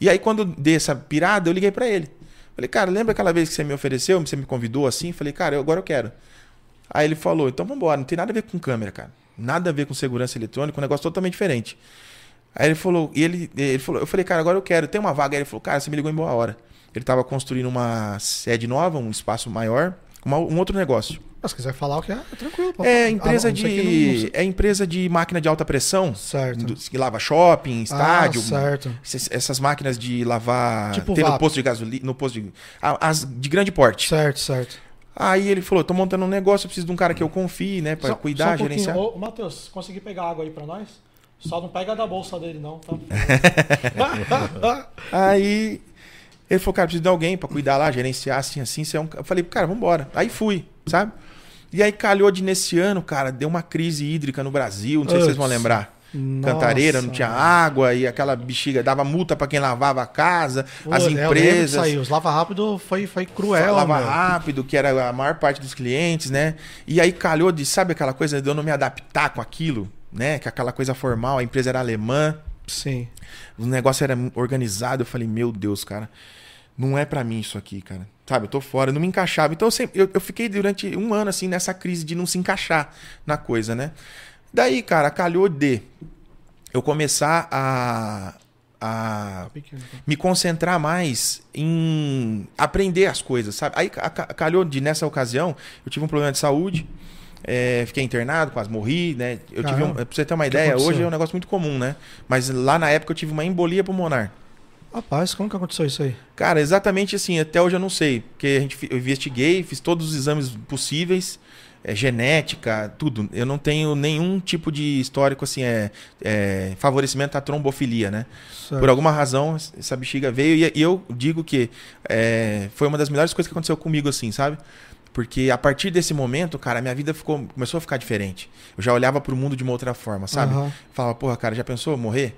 E aí, quando dei essa pirada, eu liguei pra ele. Falei, cara, lembra aquela vez que você me ofereceu, você me convidou assim? Falei, cara, agora eu quero. Aí ele falou, então vambora, não tem nada a ver com câmera, cara. Nada a ver com segurança eletrônica, um negócio totalmente diferente. Aí ele falou, e ele, ele falou, eu falei, cara, agora eu quero, tem uma vaga. Aí ele falou, cara, você me ligou em boa hora. Ele tava construindo uma sede nova, um espaço maior, uma- um outro negócio. Mas se quiser falar o que é, é tranquilo. pô. É empresa Ah, não, aqui não- não de. É empresa de máquina de alta pressão. Certo. do- que lava shopping, estádio. Ah, certo. Essas máquinas de lavar. Tipo tem no posto de gasolina. No posto de. As de grande porte. Certo, certo. Aí ele falou: tô montando um negócio, eu preciso de um cara que eu confie, né? Pra Só- cuidar, só um gerenciar. Ô, Matheus, consegui pegar água aí pra nós? Só não pega da bolsa dele, não, tá? Aí ele falou, cara, preciso de alguém pra cuidar lá, gerenciar assim, assim. Você é um... Eu falei, cara, vambora. Aí fui, sabe? E aí calhou de nesse ano, cara, deu uma crise hídrica no Brasil, não sei se vocês vão lembrar. Nossa. Cantareira, não tinha água, e aquela bexiga dava multa pra quem lavava a casa, Pô, as disso empresas. aí, Os lava rápido foi, foi cruel, Lava meu. rápido, que era a maior parte dos clientes, né? E aí calhou de, sabe aquela coisa de eu não me adaptar com aquilo, né? Que aquela coisa formal, a empresa era alemã, Sim. o negócio era organizado. Eu falei, meu Deus, cara, não é pra mim isso aqui, cara. Sabe, eu tô fora, eu não me encaixava. Então eu, sempre, eu, eu fiquei durante um ano, assim, nessa crise de não se encaixar na coisa, né? Daí, cara, calhou de eu começar a, a Pequeno. me concentrar mais em aprender as coisas, sabe? Aí ca- ca- calhou de nessa ocasião, eu tive um problema de saúde, é, fiquei internado, quase morri, né? Eu tive um, pra você ter uma ideia, hoje é um negócio muito comum, né? Mas lá na época eu tive uma embolia pulmonar. Rapaz, como que aconteceu isso aí? Cara, exatamente assim, até hoje eu não sei, porque a gente eu investiguei, fiz todos os exames possíveis, é, genética, tudo. Eu não tenho nenhum tipo de histórico assim, é, é, favorecimento à trombofilia, né? Certo. Por alguma razão, essa bexiga veio e, e eu digo que é, foi uma das melhores coisas que aconteceu comigo, assim, sabe? Porque a partir desse momento, cara, minha vida ficou, começou a ficar diferente. Eu já olhava pro mundo de uma outra forma, sabe? Aham. Falava, porra, cara, já pensou morrer?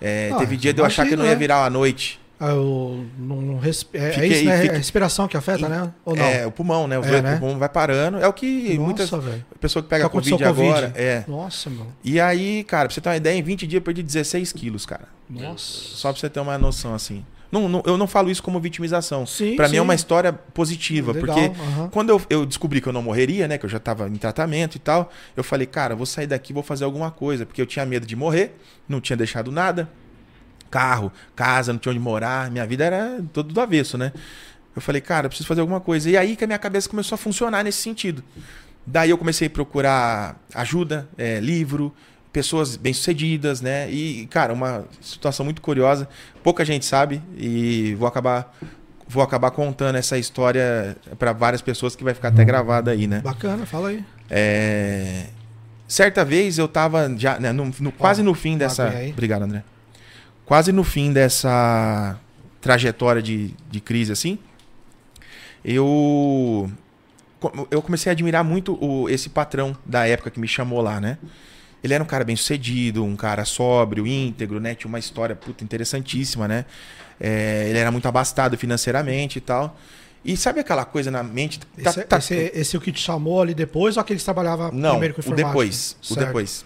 É, Ah, teve dia de eu achar que eu não ia né? virar à noite. Ah, eu não, não resp... é, é Fiquei- isso, né? fiquei- É a respiração que afeta, né? Ou não? É, o pulmão, né? O, É, né? pulmão vai parando. É o que Nossa, muitas velho. pessoas que aconteceu Covid Covid. agora. É. Nossa, meu. E aí, cara, pra você ter uma ideia, em 20 dias eu perdi 16 quilos, cara. Nossa. Só pra você ter uma noção, assim. Não, não- eu não falo isso como vitimização. Sim, Pra mim é uma história positiva, Legal, porque quando eu, eu descobri que eu não morreria, né, que eu já tava em tratamento e tal, eu falei, cara, vou sair daqui, vou fazer alguma coisa, porque eu tinha medo de morrer, não tinha deixado nada, carro, casa, não tinha onde morar, minha vida era todo do avesso, né? Eu falei, cara, eu preciso fazer alguma coisa. E aí que a minha cabeça começou a funcionar nesse sentido. Daí eu comecei a procurar ajuda, é, livro, pessoas bem-sucedidas, né? E, cara, uma situação muito curiosa. Pouca gente sabe e vou acabar vou acabar contando essa história para várias pessoas que vai ficar até gravada aí, né? Bacana, fala aí. É... Certa vez eu tava já, né, no, no- quase no fim dessa. Obrigado, André. Quase no fim dessa trajetória de, de crise, assim. Eu. Eu comecei a admirar muito o, esse patrão da época que me chamou lá, né? Ele era um cara bem sucedido, um cara sóbrio, íntegro, né? Tinha uma história puta, interessantíssima, né? É, ele era muito abastado financeiramente e tal. E sabe aquela coisa na mente? tá- Esse, tá- esse, esse é o que te chamou ali depois ou aquele que trabalhava não, primeiro com o informática? depois. O Certo. depois.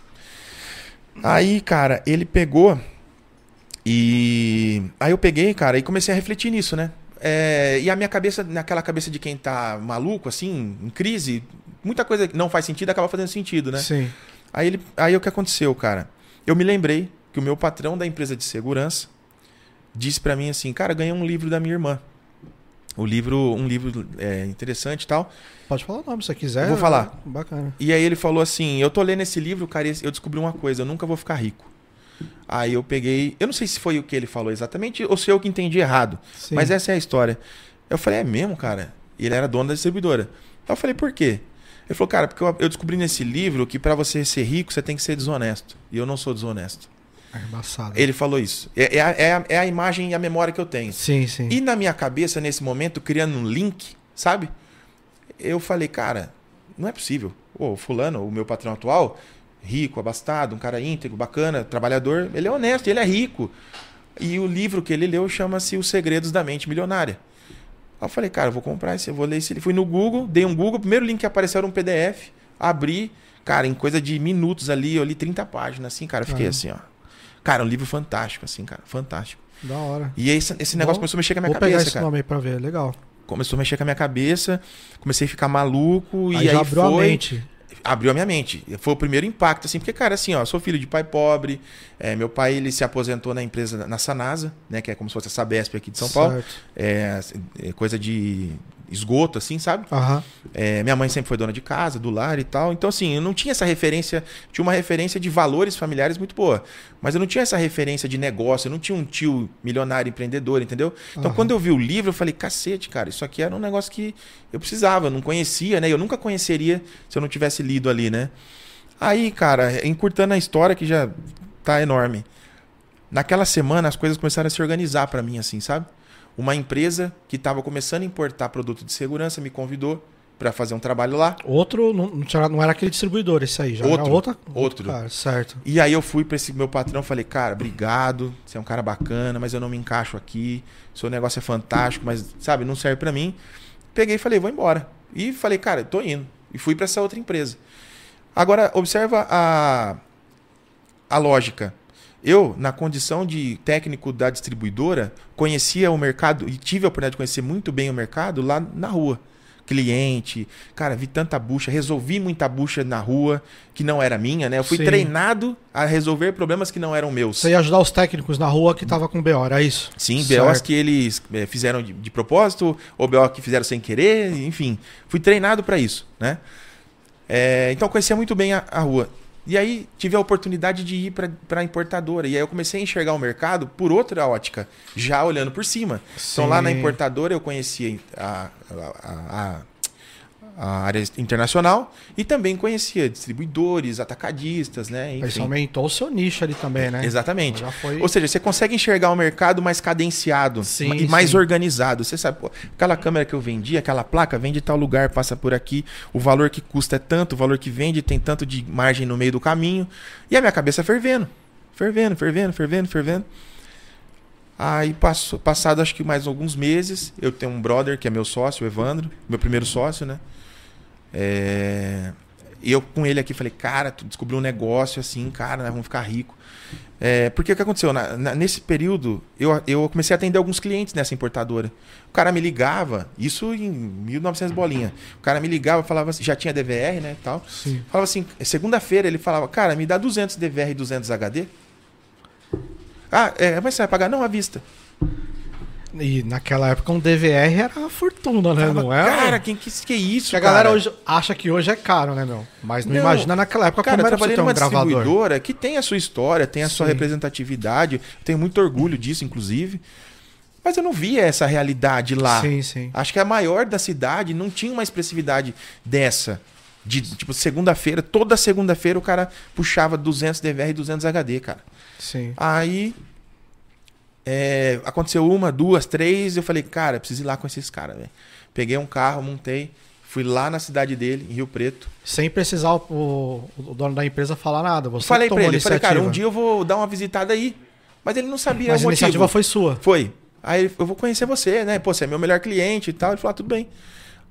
Aí, cara, ele pegou e. Aí eu peguei, cara, e comecei a refletir nisso, né? É, E a minha cabeça, naquela cabeça de quem tá maluco, assim, em crise, muita coisa que não faz sentido acaba fazendo sentido, né? Sim. Aí, ele, aí o que aconteceu, cara? Eu me lembrei que o meu patrão da empresa de segurança disse pra mim assim, cara, ganhei um livro da minha irmã. O livro, um livro é, interessante e tal. Pode falar o nome se você quiser. Eu vou falar. Bacana. E aí ele falou assim: Eu tô lendo esse livro, cara, e eu descobri uma coisa, eu nunca vou ficar rico. Aí eu peguei. Eu não sei se foi o que ele falou exatamente ou se eu que entendi errado. Sim. Mas essa é a história. Eu falei, é mesmo, cara? E ele era dono da distribuidora. Aí eu falei, por quê? Ele falou, cara, porque eu, eu descobri nesse livro que pra você ser rico, você tem que ser desonesto. E eu não sou desonesto. Ele falou isso. É, é a, é a- é a imagem e a memória que eu tenho. Sim, sim. E na minha cabeça, nesse momento, criando um link, sabe? Eu falei, cara, não é possível. Ô, fulano, o meu patrão atual, rico, abastado, um cara íntegro, bacana, trabalhador, ele é honesto, ele é rico. E o livro que ele leu chama-se Os Segredos da Mente Milionária. Aí eu falei, cara, eu vou comprar esse, eu vou ler esse. livro. Fui no Google, dei um Google, o primeiro link que apareceu era um PDF, abri, cara, em coisa de minutos ali, eu li 30 páginas, assim, cara, eu fiquei Ah. assim, ó. Cara, um livro fantástico, assim, cara, fantástico. Da hora. E esse, esse negócio Vou- começou a mexer com a minha Vou pegar cabeça, esse cara. nome aí pra ver. Legal. Começou a mexer com a minha cabeça, comecei a ficar maluco aí e aí abriu foi. a mente. Abriu a minha mente. Foi o primeiro impacto, assim, porque, cara, assim, ó, sou filho de pai pobre. é, meu pai, ele se aposentou na empresa, na Sanasa, né, que é como se fosse a Sabesp aqui de São Paulo. Certo. É, é coisa de esgoto, assim, sabe? Aham. É, minha mãe sempre foi dona de casa, do lar e tal. Então, assim, eu não tinha essa referência. Tinha uma referência de valores familiares muito boa. Mas eu não tinha essa referência de negócio. Eu não tinha um tio milionário, empreendedor, entendeu? Então, Aham. quando eu vi o livro, eu falei, cacete, cara, isso aqui era um negócio que eu precisava, eu não conhecia, né? Eu nunca conheceria se eu não tivesse lido ali, né? Aí, cara, encurtando a história que já tá enorme. Naquela semana as coisas começaram a se organizar pra mim, assim, sabe? Uma empresa que estava começando a importar produto de segurança me convidou pra fazer um trabalho lá. Outro, não, não era aquele distribuidor, esse aí. Já Outro, era outra, outro. cara, certo. E aí eu fui pra esse meu patrão, falei, cara, obrigado, você é um cara bacana, mas eu não me encaixo aqui, seu negócio é fantástico, mas, sabe, não serve pra mim. Peguei e falei, vou embora. E falei, cara, tô indo. E fui pra essa outra empresa. Agora, observa a, a lógica. Eu, na condição de técnico da distribuidora, conhecia o mercado e tive a oportunidade de conhecer muito bem o mercado lá na rua. Cliente, cara, vi tanta bucha, resolvi muita bucha na rua que não era minha, né? Eu fui Sim. treinado a resolver problemas que não eram meus. Você ia ajudar os técnicos na rua que tava com BO, era isso? Sim, Certo. BOs que eles eh, fizeram de, de propósito, ou BO que fizeram sem querer, enfim. Fui treinado para isso, né? É, então conhecia muito bem a, a rua. E aí tive a oportunidade de ir para a importadora. E aí eu comecei a enxergar o mercado por outra ótica, já olhando por cima. Então lá na Sim. importadora eu conhecia a, a, a- a área internacional e também conhecia distribuidores, atacadistas, né? Enfim. aumentou o seu nicho ali também, né? Exatamente. Foi... Ou seja, você consegue enxergar o mercado mais cadenciado Sim, e mais sim. organizado. Você sabe, pô, aquela câmera que eu vendi, aquela placa vem de tal lugar, passa por aqui, o valor que custa é tanto, o valor que vende tem tanto de margem no meio do caminho. E a minha cabeça fervendo. Fervendo, fervendo, fervendo, fervendo. Aí passou, passado acho que mais alguns meses, eu tenho um brother que é meu sócio, o Evandro, meu primeiro sócio, né? É, eu com ele aqui falei, cara, tu descobriu um negócio assim, cara, nós vamos ficar rico. É, porque o que aconteceu? Na- na- nesse período, eu, eu comecei a atender alguns clientes nessa importadora. O cara me ligava, isso em 1900 bolinha. O cara me ligava, falava assim, já tinha DVR, né, tal. Sim. Falava assim, segunda-feira ele falava, cara, me dá 200 DVR e 200 HD. Ah, é, mas você vai pagar? Não, à vista. E naquela época um DVR era uma fortuna, né? Tava, não é? Cara, quem que, que é isso, que a cara? galera hoje acha que hoje é caro, né, meu? Mas não, Não, imagina naquela época Cara, como era você ter um numa gravador. distribuidora que tem a sua história, tem a sua Sim. representatividade. Tenho muito orgulho disso, inclusive. Mas eu não via essa realidade lá. Sim, sim. Acho que a maior da cidade não tinha uma expressividade dessa. De, tipo, segunda-feira, toda segunda-feira o cara puxava 200 DVR e 200 HD, cara. Sim. Aí é, aconteceu uma, duas, três, eu falei, cara, preciso ir lá com esses caras, velho. Peguei um carro, montei, fui lá na cidade dele, em Rio Preto. Sem precisar o, o dono da empresa falar nada. Você falei pra ele, eu falei, cara, um iniciativa. dia eu vou dar uma visitada aí. Mas ele não sabia Mas o a motivo. iniciativa foi sua. Foi. Aí ele, eu vou conhecer você, né? Pô, você é meu melhor cliente e tal. Ele falou, ah, tudo bem.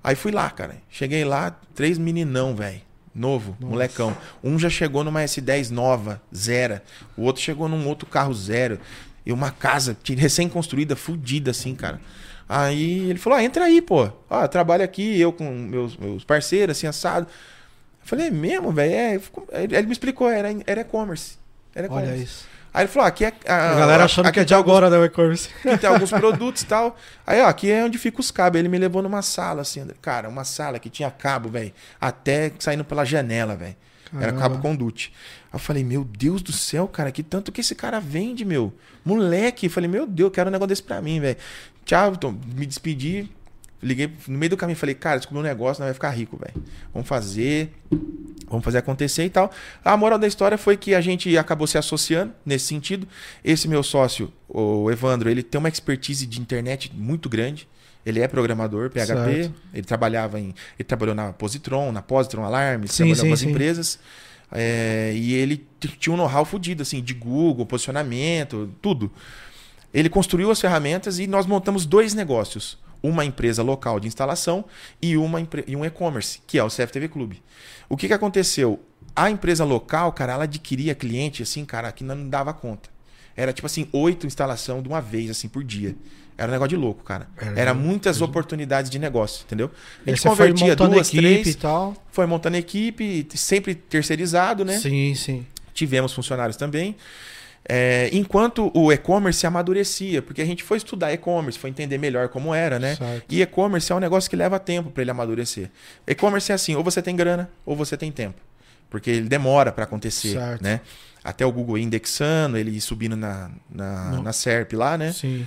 Aí fui lá, cara. Cheguei lá, três meninão, velho. Novo, molecão. Um já chegou numa S10 nova, zero. O outro chegou num outro carro zero. E uma casa recém-construída, fudida, assim, cara. Aí ele falou, ah, entra aí, pô. Eu trabalho aqui, eu com meus, meus parceiros, assim, assado. Eu falei, é mesmo, velho? É. Ele me explicou, era era e-commerce. Era Olha e-commerce. isso. Aí ele falou, ah, aqui é... A galera achando que é de agora, né, o e-commerce. Aqui tem alguns produtos e tal. Aí, ó, aqui é onde fica os cabos. Ele me levou numa sala, assim, André. cara, uma sala que tinha cabo, velho, até saindo pela janela, velho. Era cabo conduite. Aí eu falei, meu Deus do céu, cara, que tanto que esse cara vende, meu. Moleque. Eu falei, meu Deus, eu quero um negócio desse pra mim, velho. Tchau, Tom. me despedi. Liguei no meio do caminho falei, cara, descobri um negócio, nós vai ficar rico, velho. Vamos fazer. Vamos fazer acontecer e tal. A moral da história foi que a gente acabou se associando nesse sentido. Esse meu sócio, o Evandro, ele tem uma expertise de internet muito grande. Ele é programador, PHP. Certo. Ele trabalhava em. Ele trabalhou na Positron, na Positron Alarmes, Sim, trabalhou em algumas empresas. É, e ele tinha um know-how fodido, assim, de Google, posicionamento, tudo. Ele construiu as ferramentas e nós montamos dois negócios. Uma empresa local de instalação e, uma, e um e-commerce, que é o CFTV Clube. O que, que aconteceu? A empresa local, cara, ela adquiria cliente, assim, cara, que não dava conta. Era tipo assim, oito instalação de uma vez, assim, por dia. Era um negócio de louco, cara. Era- Era muitas oportunidades de negócio, entendeu? A gente convertia montando duas, equipe três, e tal. foi montando equipe, sempre terceirizado, né? Sim, sim. Tivemos funcionários também. É, enquanto o e-commerce amadurecia, porque a gente foi estudar e-commerce, foi entender melhor como era, né? Certo. E e-commerce é um negócio que leva tempo para ele amadurecer. E-commerce é assim, ou você tem grana, ou você tem tempo. Porque ele demora para acontecer, Certo. né? Até o Google indexando, ele subindo na, na, na SERP lá, né? Sim.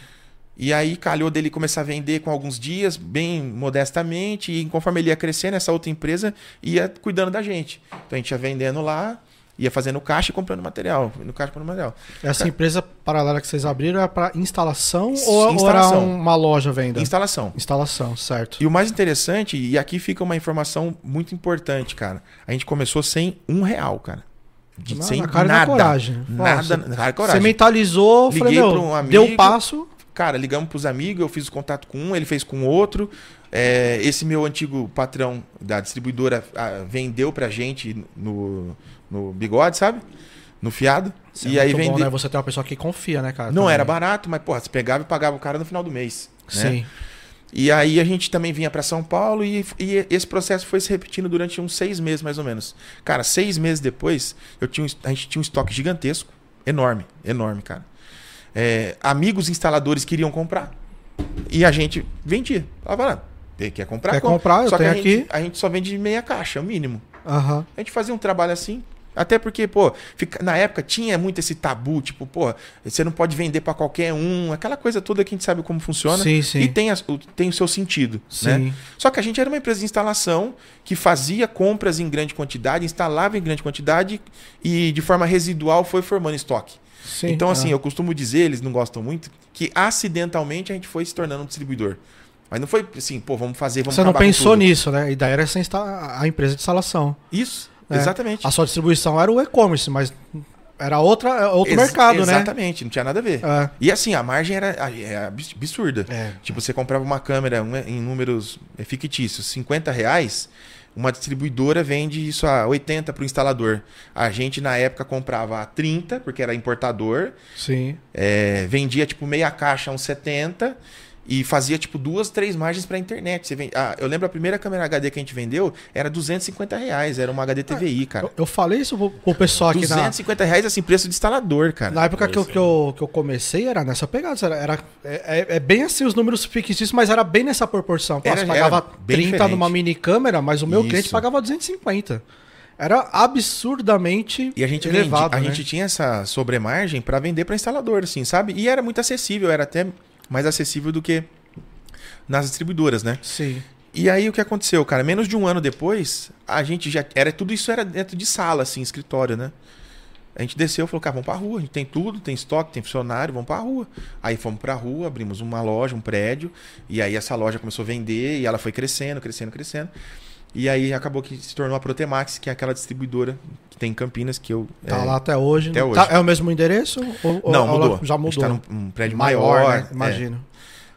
E aí calhou dele começar a vender com alguns dias, bem modestamente, e conforme ele ia crescendo, essa outra empresa ia cuidando da gente. Então a gente ia vendendo lá, ia fazendo caixa e comprando material. No caixa comprando material. Essa empresa paralela que vocês abriram é para instalação ou, ou era instalação. uma loja venda? Instalação. Instalação, certo. E o mais interessante, e aqui fica uma informação muito importante, cara. A gente começou sem um real, cara. De, Na- sem na cara na nada. coragem. Nada, na cara e Você coragem. mentalizou, falei, Liguei meu, pra um amigo. deu o passo. Cara, ligamos pros amigos, eu fiz o contato com um, ele fez com outro. É, esse meu antigo patrão da distribuidora ah, vendeu pra gente no, no bigode, sabe? No fiado. Isso e é aí bom, vendeu. né? Você tem uma pessoa que confia, né, cara? Não também. era barato, mas, porra, você pegava e pagava o cara no final do mês. né? Sim. E aí a gente também vinha pra São Paulo e, e esse processo foi se repetindo durante uns seis meses, mais ou menos. Cara, seis meses depois, eu tinha, um- a gente tinha um estoque gigantesco. Enorme, enorme, cara. É, amigos instaladores queriam comprar. E a gente vendia. Falava, ah, quer comprar? Quer compra. comprar? Eu Só que tenho a gente, aqui. a gente só vende meia caixa, o mínimo. Aham. A gente fazia um trabalho assim. Até porque, pô, fica- na época tinha muito esse tabu, tipo, pô, você não pode vender pra qualquer um, aquela coisa toda que a gente sabe como funciona. Sim, sim. E tem, o, tem o seu sentido, né? Sim. Só que a gente era uma empresa de instalação que fazia compras em grande quantidade, instalava em grande quantidade e de forma residual foi formando estoque. Sim. então, assim, ah. eu costumo dizer, eles não gostam muito, que acidentalmente a gente foi se tornando um distribuidor. Mas não foi assim, pô, vamos fazer, vamos Você não pensou nisso, né? E daí era essa a empresa de instalação. Isso, É. exatamente. A sua distribuição era o e-commerce, mas era outra, é outro Ex- mercado, né? Exatamente, não tinha nada a ver. É. E assim, a margem era é abs- absurda. É. Tipo, você comprava uma câmera em números é, fictícios, 50 reais, uma distribuidora vende isso a 80 para o instalador. A gente, na época, comprava a 30, porque era importador, Sim. é, vendia tipo meia caixa a uns 70 e fazia tipo duas, três margens pra internet. Você vende... ah, eu lembro a primeira câmera HD que a gente vendeu era 250 reais, era uma HD TVI, cara. Eu, eu falei isso pro, pro pessoal aqui na, 250 reais assim, preço de instalador, cara. na época que eu, que, eu, que eu comecei, era nessa pegada. Era, era- é, é- é bem assim os números fictícios, mas era bem nessa proporção. Era- você pagava era bem 30 diferente. numa mini câmera, mas o meu Isso. cliente pagava 250. Era absurdamente E a gente elevado. vendi- a né? gente tinha essa sobremargem pra vender pra instalador, assim, sabe? E era muito acessível, era até mais acessível do que nas distribuidoras, né? Sim. E aí o que aconteceu, cara? Menos de um ano depois, a gente já era tudo isso era dentro de sala, assim, escritório, né? A gente desceu e falou, cara, vamos pra rua. A gente tem tudo, tem estoque, tem funcionário, vamos pra rua. Aí fomos pra rua, abrimos uma loja, um prédio. E aí essa loja começou a vender e ela foi crescendo, crescendo, crescendo. E aí acabou que se tornou a Protemax, que é aquela distribuidora que tem em Campinas, que eu. Tá é, lá até hoje. até Tá- hoje. é o mesmo endereço? Ou, ou Não, ela mudou. Já A gente mudou. tá num um prédio maior. né? é. Imagino.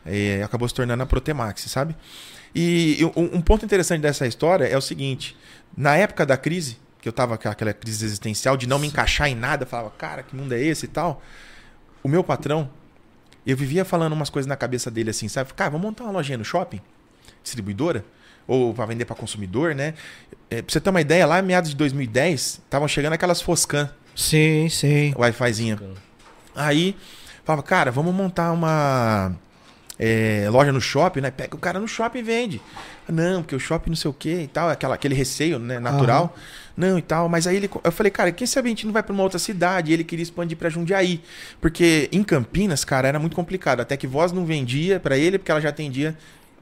É, acabou se tornando a Protemax, sabe? E um, um ponto interessante dessa história é o seguinte: na época da crise, que eu tava com aquela crise existencial de não me encaixar em nada, falava, cara, que mundo é esse e tal. O meu patrão, eu vivia falando umas coisas na cabeça dele assim, sabe? Cara, vamos montar uma lojinha no shopping? Distribuidora? Ou para vender para consumidor, né? É, pra você ter uma ideia, lá em meados de 2010, estavam chegando aquelas Foscan, Sim, sim. Wi-Fizinha. Aí, falava, cara, vamos montar uma é, loja no shopping, né? Pega o cara no shopping e vende. Não, porque o shopping não sei o que e tal, aquela, aquele receio né, natural. Não e tal, mas aí ele, eu falei, cara, quem sabe a gente não vai pra uma outra cidade? E ele queria expandir pra Jundiaí. Porque em Campinas, cara, era muito complicado. Até que voz não vendia pra ele, porque ela já atendia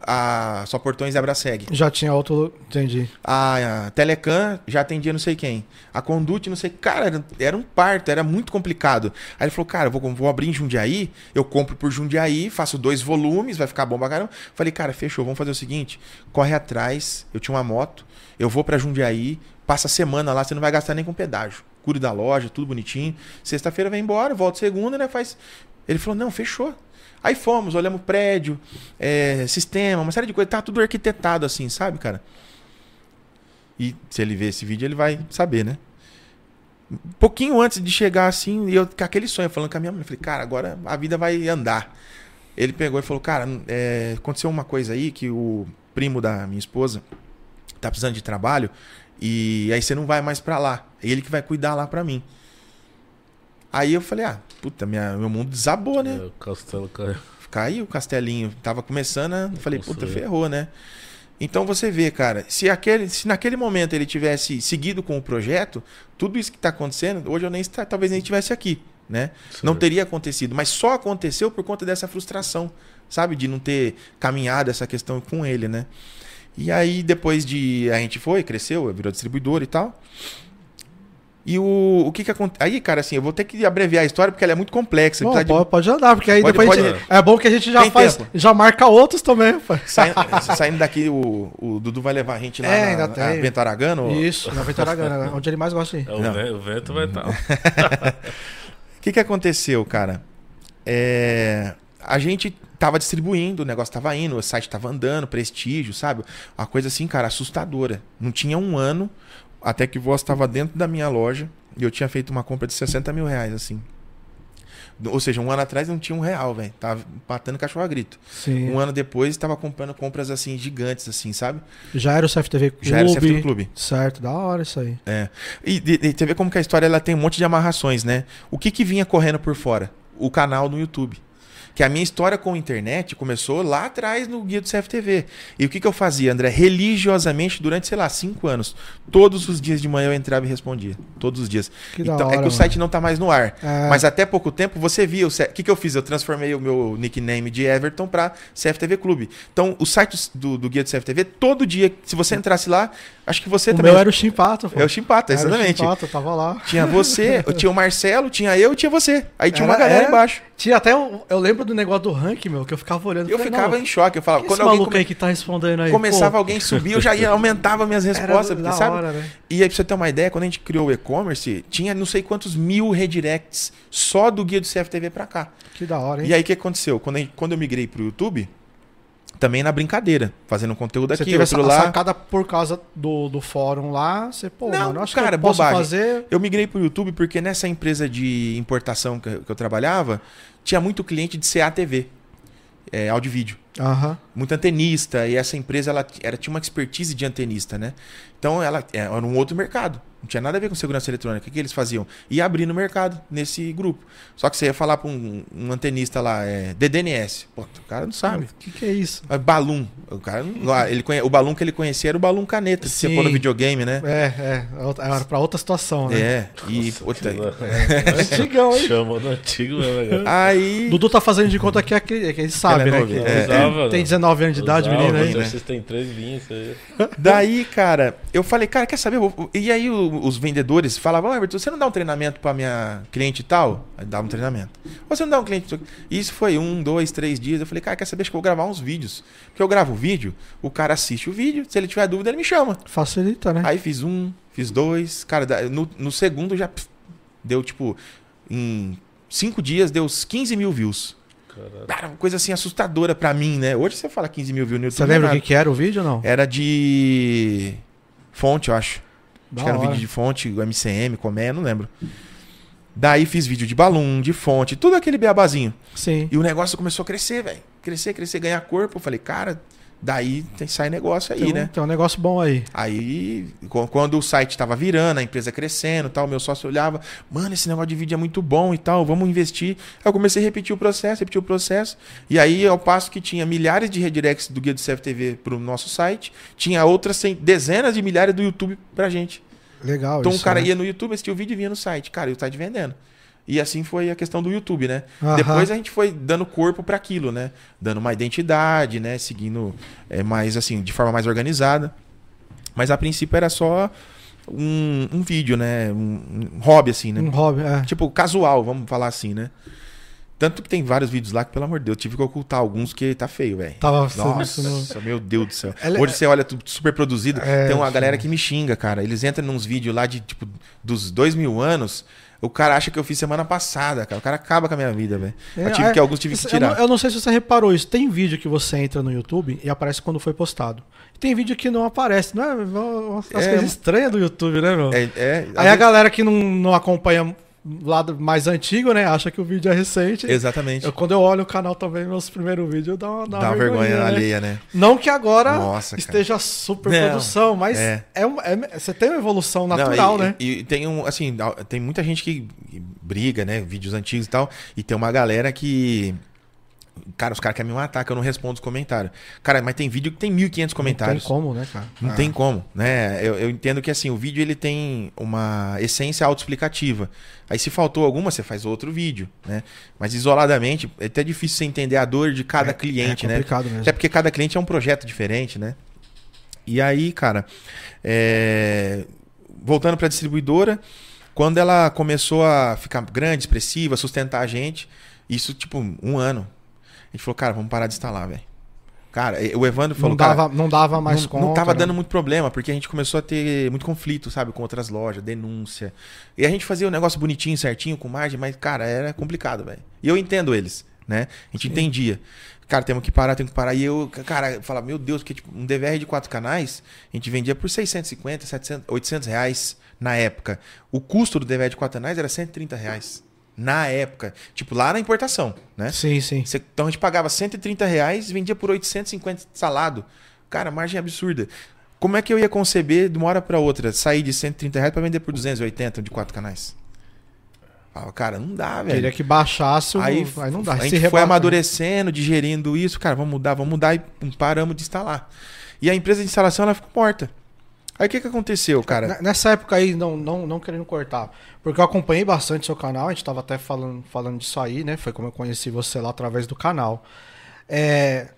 a só portões e abraçeg. Já tinha outro. Entendi. A, a Telecan já atendia não sei quem. A Conduit, não sei. Cara, era, um parto, era muito complicado. Aí ele falou, cara, eu vou, vou abrir em Jundiaí, eu compro por Jundiaí, faço dois volumes, vai ficar bom pra caramba. Falei, cara, fechou, vamos fazer o seguinte: corre atrás, eu tinha uma moto, eu vou pra Jundiaí, passa a semana lá, você não vai gastar nem com pedágio. Cuido da loja, tudo bonitinho. Sexta-feira vem embora, volta segunda, né? Faz. Ele falou, não, fechou. Aí fomos, olhamos prédio, é, sistema, uma série de coisas. Tá tudo arquitetado assim, sabe, cara? E se ele ver esse vídeo, ele vai saber, né? Pouquinho antes de chegar assim, eu com aquele sonho, falando com a minha mãe, eu falei, cara, agora a vida vai andar. Ele pegou e falou, cara, é, aconteceu uma coisa aí que o primo da minha esposa tá precisando de trabalho e aí você não vai mais pra lá. É ele que vai cuidar lá pra mim. Aí eu falei, ah, puta, minha, meu mundo desabou, né? É, o castelo caiu. Caiu o castelinho. Tava começando, né? falei, puta, Construiu. ferrou, né? Então você vê, cara, se, aquele, se naquele momento ele tivesse seguido com o projeto, tudo isso que tá acontecendo, hoje eu nem talvez nem estivesse aqui, né? Não teria acontecido, mas só aconteceu por conta dessa frustração, sabe? De não ter caminhado essa questão com ele, né? E aí depois de a gente foi, cresceu, virou distribuidor e tal. E o, o que que acontece? Aí, cara, assim, eu vou ter que abreviar a história porque ela é muito complexa. Bom, tá de- pode, pode andar, porque aí Pode- depois a pode- gente- é bom que a gente já Tem faz, tempo. já marca outros também. Saindo, saindo daqui, o, o Dudu vai levar a gente lá É, na, na tem. Bento Aragano. Isso, na Ventaragana, onde ele mais gosta de ir. É, o, Não. vento, o vento vai estar. O que, que aconteceu, cara? É, a gente tava distribuindo, o negócio tava indo, o site tava andando, prestígio, sabe? Uma coisa assim, cara, assustadora. Não tinha um ano, até que Voz tava dentro da minha loja e eu tinha feito uma compra de 60 mil reais, assim. Ou seja, um ano atrás não tinha um real, velho. Tava matando cachorro a grito. Sim. Um ano depois, tava comprando compras assim, gigantes, assim, sabe? Já era o CFTV Clube. Já era o CFTV Clube. Certo, da hora isso aí. É. E, e, e você vê como que a história ela tem um monte de amarrações, né? O que que vinha correndo por fora? O canal no YouTube. Que a minha história com a internet começou lá atrás no guia do CFTV. E o que que eu fazia, André? Religiosamente, durante, sei lá, cinco anos. Todos os dias de manhã eu entrava e respondia. Todos os dias. Que então, é hora, que o mano. site não tá mais no ar. É. Mas até pouco tempo você via o. C- O que, que eu fiz? Eu transformei o meu nickname de Everton pra CFTV Clube. Então, o site do, do guia do CFTV, todo dia, se você entrasse lá, acho que você o também. meu era o Chimpato, pô. É o Chimpata, Era o exatamente. Chimpato, tava lá. Tinha você, tinha o Marcelo, tinha eu e tinha você. Aí tinha uma Era- galera é. embaixo. Tinha até, um- eu lembro do negócio do ranking, meu, que eu ficava olhando. Eu falei, ficava em choque. Eu falava, quando esse alguém come- aí que tá respondendo aí? começava Pô, alguém subir, eu já ia, aumentava minhas respostas, porque, sabe? hora, né? E aí, pra você ter uma ideia, quando a gente criou o e-commerce, tinha não sei quantos mil redirects só do guia do CFTV pra cá. Que da hora, hein? E aí, o que aconteceu? Quando, gente- quando eu migrei pro YouTube, também na brincadeira, fazendo conteúdo Você aqui, teve outro essa lá. sacada por causa do, do fórum lá, você, pô, Não, mano, eu acho cara, que eu posso bobagem. fazer... Eu migrei pro YouTube porque nessa empresa de importação que, eu- que eu trabalhava, tinha muito cliente de CATV. é, áudio e vídeo. Aham. Muito antenista, e essa empresa ela, ela tinha uma expertise de antenista, né? Então ela é, era um outro mercado. Não tinha nada a ver com segurança eletrônica. O que, eles faziam? Ia abrir no mercado nesse grupo. Só que você ia falar para um, um antenista lá, é, DDNS. Pô, o cara não sabe. O que, que é isso? É Balloon. O cara ele conhe, o balão que ele conhecia era o balão caneta, que você Sim. pôr no videogame, né? É, é. Era pra outra situação, né? É. E outra- Antigão, hein? Chama no antigo mesmo, aí Dudu tá fazendo de conta que, é que, que ele sabe, Ele é né? É. Usava, Tem 19 anos de idade, usava, menino aí. né? Vocês têm três aí. Daí, cara, eu falei, cara, quer saber? E aí o- os vendedores falavam, "Ô, Everton, você não dá um treinamento pra minha cliente e tal? Aí dava um treinamento. Ou você não dá um cliente. E Isso foi um, dois, três dias. Eu falei, cara, quer saber? Acho que eu vou gravar uns vídeos. Porque eu gravo o vídeo, o cara assiste o vídeo, se ele tiver dúvida, ele me chama. Facilita, né? Aí fiz um, fiz dois. Cara, no, no segundo já pff, deu tipo. Em cinco dias deu uns 15 mil views. Cara, uma coisa assim assustadora pra mim, né? Hoje você fala 15 mil views no YouTube. Você não é lembra o que, que era o vídeo ou não? Era de fonte, eu acho. Acho que era um vídeo de fonte, o MCM, Comé, não lembro. Daí fiz vídeo de balão, de fonte, tudo aquele beabazinho. Sim. E o negócio começou a crescer, velho. Crescer, crescer, ganhar corpo. Eu falei, cara, daí tem, sai negócio aí, tem, um, né? tem um negócio bom aí. Aí, qu- quando o site tava virando, a empresa crescendo tal, meu sócio olhava, mano, esse negócio de vídeo é muito bom e tal, vamos investir. Aí eu comecei a repetir o processo, repetir o processo. E aí, ao passo que tinha milhares de redirects do Guia do CFTV pro nosso site, tinha outras dezenas de milhares do YouTube pra gente. Legal Então isso, o cara né? ia no YouTube, assistia o vídeo e vinha no site. Cara, e o site vendendo. E assim foi a questão do YouTube, né? Aham. Depois a gente foi dando corpo para aquilo, né? Dando uma identidade, né? Seguindo é, mais assim, de forma mais organizada. Mas a princípio era só um, um vídeo, né? Um, um hobby, assim, né? Um hobby, é. Tipo, casual, vamos falar assim, né? Tanto que tem vários vídeos lá que, pelo amor de Deus, eu tive que ocultar alguns que tá feio, velho. Tava Nossa, isso no- meu Deus do céu. Ela- Hoje você olha tudo super produzido. É, tem uma sim. galera que me xinga, cara. Eles entram nos vídeos lá de, tipo, dos dois mil anos. O cara acha que eu fiz semana passada, cara. O cara acaba com a minha vida, velho. É, eu tive é, que alguns tive que eu tirar. não, eu não sei se você reparou isso. Tem vídeo que você entra no YouTube e aparece quando foi postado. Tem vídeo que não aparece. Não é umas É. coisas estranhas do YouTube, né, meu? É, é, Aí a vezes- galera que não, não acompanha lado mais antigo, né? Acha que o vídeo é recente. Exatamente. Eu, quando eu olho o canal também, meus primeiros vídeos, dá uma, dá Dá uma vergonha né? alheia, né? Não que agora Nossa, cara. esteja super Não, produção, mas é. é. é- você tem uma evolução Não, natural, e, né? E, e tem um, assim, tem muita gente que briga, né? Vídeos antigos e tal. E tem uma galera que. Cara, os caras querem me matar, que eu não respondo os comentários. Cara, mas tem vídeo que tem 1.500 comentários. Não tem como, né, cara? Não Ah. tem como, né? Eu, eu entendo que assim, o vídeo ele tem uma essência autoexplicativa. Aí se faltou alguma, você faz outro vídeo, né? Mas isoladamente, é até difícil você entender a dor de cada É- cliente, é né? mesmo. Até porque cada cliente é um projeto diferente, né? E aí, cara, é, voltando para a distribuidora, quando ela começou a ficar grande, expressiva, sustentar a gente, isso tipo um ano, a gente falou, cara, vamos parar de instalar, velho. Cara, o Evandro falou, Não cara, não dava mais não, conta. não tava né? dando muito problema, porque a gente começou a ter muito conflito, sabe, com outras lojas, denúncia. E a gente fazia o negócio bonitinho, certinho, com margem, mas, cara, era complicado, velho. E eu entendo eles, né? A gente entendia. Cara, temos que parar, temos que parar. E eu, cara, eu falava, meu Deus, porque tipo, um DVR de quatro canais, a gente vendia por 650, 700, 800 reais na época. O custo do DVR de quatro canais era 130 reais. Na época. Tipo, lá na importação, né? Sim, sim. Você- Então a gente pagava 130 reais e vendia por 850 salado. Cara, margem absurda. Como é que eu ia conceber de uma hora para outra sair de 130 reais para vender por 280 de quatro canais? Falava, cara, não dá, velho. Queria que baixasse o. Aí, Aí, não dá. a gente foi rebate- amadurecendo, digerindo isso, cara, vamos mudar, vamos mudar e pum, paramos de instalar. E a empresa de instalação ela ficou morta. Aí o que que aconteceu, cara? Nessa época aí, não, não, não querendo cortar, porque eu acompanhei bastante seu canal, a gente tava até falando, falando disso aí, né? Foi como eu conheci você lá através do canal. É,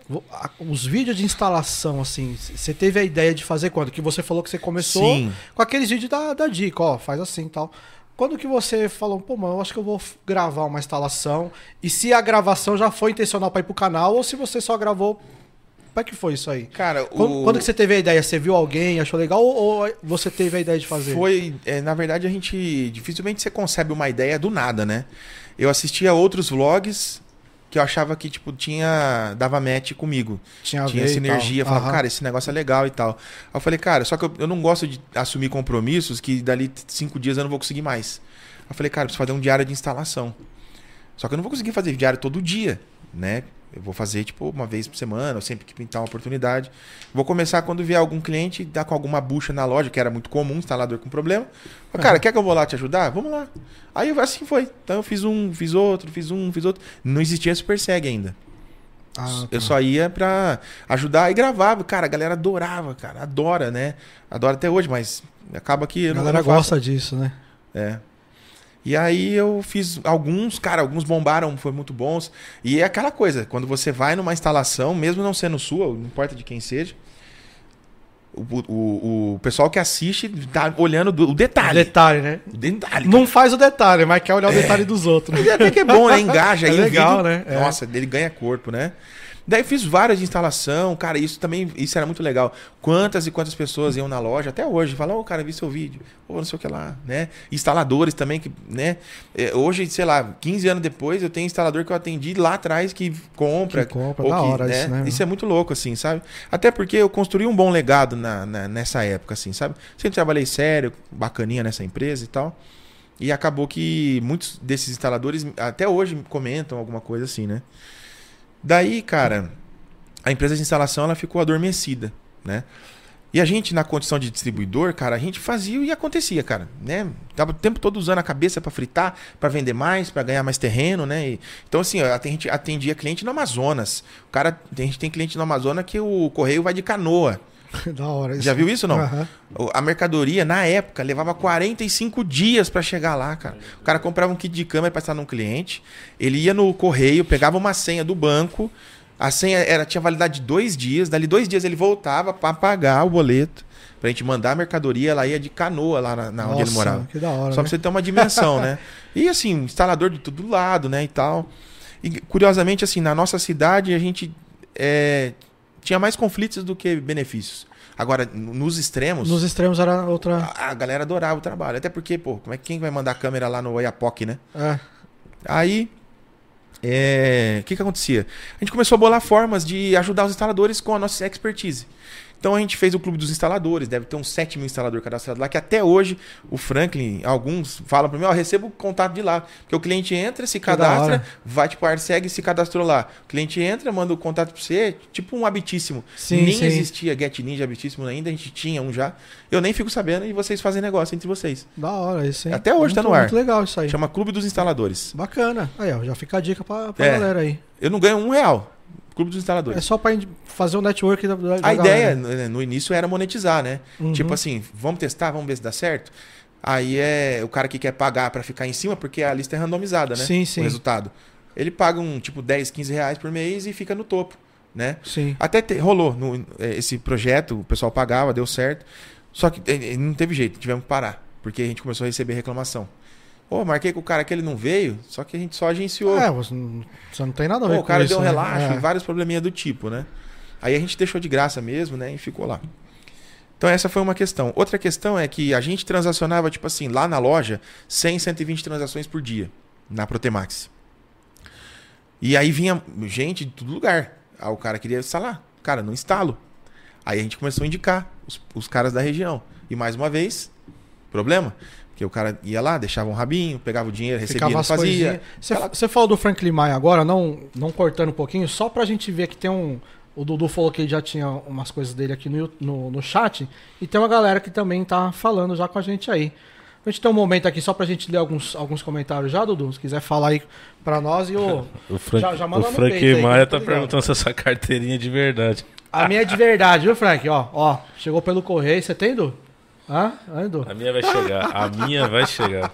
os vídeos de instalação, assim, você teve a ideia de fazer quando? Que você falou que você começou Sim. com aqueles vídeos da, da dica, ó, faz assim e tal. Quando que você falou, pô, mano, eu acho que eu vou gravar uma instalação, e se a gravação já foi intencional para ir pro canal, ou se você só gravou, como é que foi isso aí? Cara, Quando, o... quando que você teve a ideia? Você viu alguém, achou legal, ou, ou você teve a ideia de fazer? Foi, é, na verdade, a gente. Dificilmente você concebe uma ideia do nada, né? Eu assistia outros vlogs que eu achava que, tipo, tinha. dava match comigo. Tinha, tinha sinergia. Falava, cara, esse negócio é legal e tal. Aí eu falei, cara, só que eu, eu não gosto de assumir compromissos que dali cinco dias eu não vou conseguir mais. Aí eu falei, cara, eu preciso fazer um diário de instalação. Só que eu não vou conseguir fazer diário todo dia, né? Eu vou fazer, tipo, uma vez por semana, ou sempre que pintar uma oportunidade. Vou começar quando vier algum cliente, dar com alguma bucha na loja, que era muito comum, instalador com problema. Fala, Cara, quer que eu vou lá te ajudar? Vamos lá. Aí assim foi. Então eu fiz um, fiz outro, fiz um, fiz outro. Não existia Super Seg ainda. Ah, Eu tá. só ia pra ajudar e gravava. Cara, a galera adorava, cara. Adora, né? Adora até hoje, mas acaba que eu A não, galera eu gosta disso, né? É. E aí eu fiz alguns, cara, alguns bombaram, foram muito bons. E é aquela coisa, quando você vai numa instalação, mesmo não sendo sua, não importa de quem seja, o, o, o pessoal que assiste tá olhando do- o detalhe. Detalhe, né? O detalhe. Não faz o detalhe, mas quer olhar o detalhe dos outros. Mas até que é bom, né? Engaja É o legal, vídeo. né? É. Nossa, ele ganha corpo, né? Daí fiz várias de instalação, cara, isso também, isso era muito legal. Quantas e quantas pessoas iam na loja até hoje, falam, ô, cara, vi seu vídeo, ou não sei o que lá, né? Instaladores também, que, né? É, Hoje, sei lá, 15 anos depois, eu tenho instalador que eu atendi lá atrás que compra. Que compra, ou da que, hora isso, né, Isso é muito louco, assim, sabe? Até porque eu construí um bom legado na, na- nessa época, assim, sabe? Sempre trabalhei sério, bacaninha nessa empresa e tal. E acabou que muitos desses instaladores até hoje comentam alguma coisa assim, né? Daí, cara, a empresa de instalação ela ficou adormecida, né? E a gente, na condição de distribuidor, cara, a gente fazia e acontecia, cara, né? Tava o tempo todo usando a cabeça para fritar, para vender mais, para ganhar mais terreno, né? E- então, assim, a gente atendia cliente no Amazonas. O cara, a gente tem cliente no Amazonas que o correio vai de canoa. da hora. Já viu isso não? O- A mercadoria, na época, levava 45 dias pra chegar lá, cara. O cara comprava um kit de câmera pra estar num cliente, ele ia no correio, pegava uma senha do banco, a senha era, tinha validade de dois dias, dali dois dias ele voltava pra pagar o boleto, pra gente mandar a mercadoria, ela ia de canoa lá na, na onde ele Nossa, morava. Que da hora. Só pra né? você ter uma dimensão, né? E assim, instalador de todo lado, né? E tal. E curiosamente, assim, na nossa cidade a gente é, tinha mais conflitos do que benefícios. Agora, nos extremos, Nos extremos era outra. a, a galera adorava o trabalho. Até porque, pô, como é que quem vai mandar a câmera lá no Oiapoque, né? É. Aí, é, o que que acontecia? A gente começou a bolar formas de ajudar os instaladores com a nossa expertise. Então a gente fez o clube dos instaladores, deve ter uns 7 mil instaladores cadastrados lá, que até hoje o Franklin, alguns falam para mim, ó, recebo o contato de lá. Porque o cliente entra, se da cadastra, vai tipo a Arseg e se cadastrou lá. O cliente entra, manda o contato para você, tipo um habitíssimo. Sim, nem sim. existia Get Ninja habitíssimo ainda, a gente tinha um já. Eu nem fico sabendo e vocês fazem negócio entre vocês. Da hora isso, hein? Até hoje tá Muito- no ar. Muito legal isso aí. Chama Clube dos Instaladores. Bacana. Aí, ó, já fica a dica pra, pra É. galera aí. Eu não ganho um real. Clube dos Instaladores. É só ind- fazer o network da, da A ideia galera. né, no início era monetizar, né? Uhum. Tipo assim, vamos testar, vamos ver se dá certo. Aí é o cara que quer pagar pra ficar em cima, porque a lista é randomizada, né? Sim, sim. O resultado. Ele paga um tipo 10, 15 reais por mês e fica no topo, né? Sim. Até te- rolou no- é, esse projeto, o pessoal pagava, deu certo. Só que é, é, não teve jeito, tivemos que parar. Porque a gente começou a receber reclamação. Ô, marquei com o cara que ele não veio, só que a gente só agenciou. É, você não, tem nada a ver Pô, com o cara isso, deu um né? relaxo É. e vários probleminhas do tipo, né? Aí a gente deixou de graça mesmo, né? E ficou lá. Então essa foi uma questão. Outra questão é que a gente transacionava, tipo assim, lá na loja, 100, 120 transações por dia, na Protemax. E aí vinha gente de todo lugar. Aí o cara queria instalar. Cara, não instalo. Aí a gente começou a indicar os, os caras da região. E mais uma vez, problema. Porque o cara ia lá, deixava um rabinho, pegava o dinheiro, recebia, Ficava fazia. Você, falou do Franklin Maia agora, não, não cortando um pouquinho, só pra gente ver que tem um. O Dudu falou que ele já tinha umas coisas dele aqui no, no, no chat. E tem uma galera que também tá falando já com a gente aí. A gente tem um momento aqui só pra gente ler alguns, alguns comentários já, Dudu. Se quiser falar aí pra nós e o. O Frank, Já- já manda o no Frank peito Maia tá ligado. perguntando se essa carteirinha é de verdade. A minha é de verdade, viu, Frank? Ó, ó, chegou pelo correio. Você tem, Du? Hã, Du? A minha vai chegar. A minha vai chegar.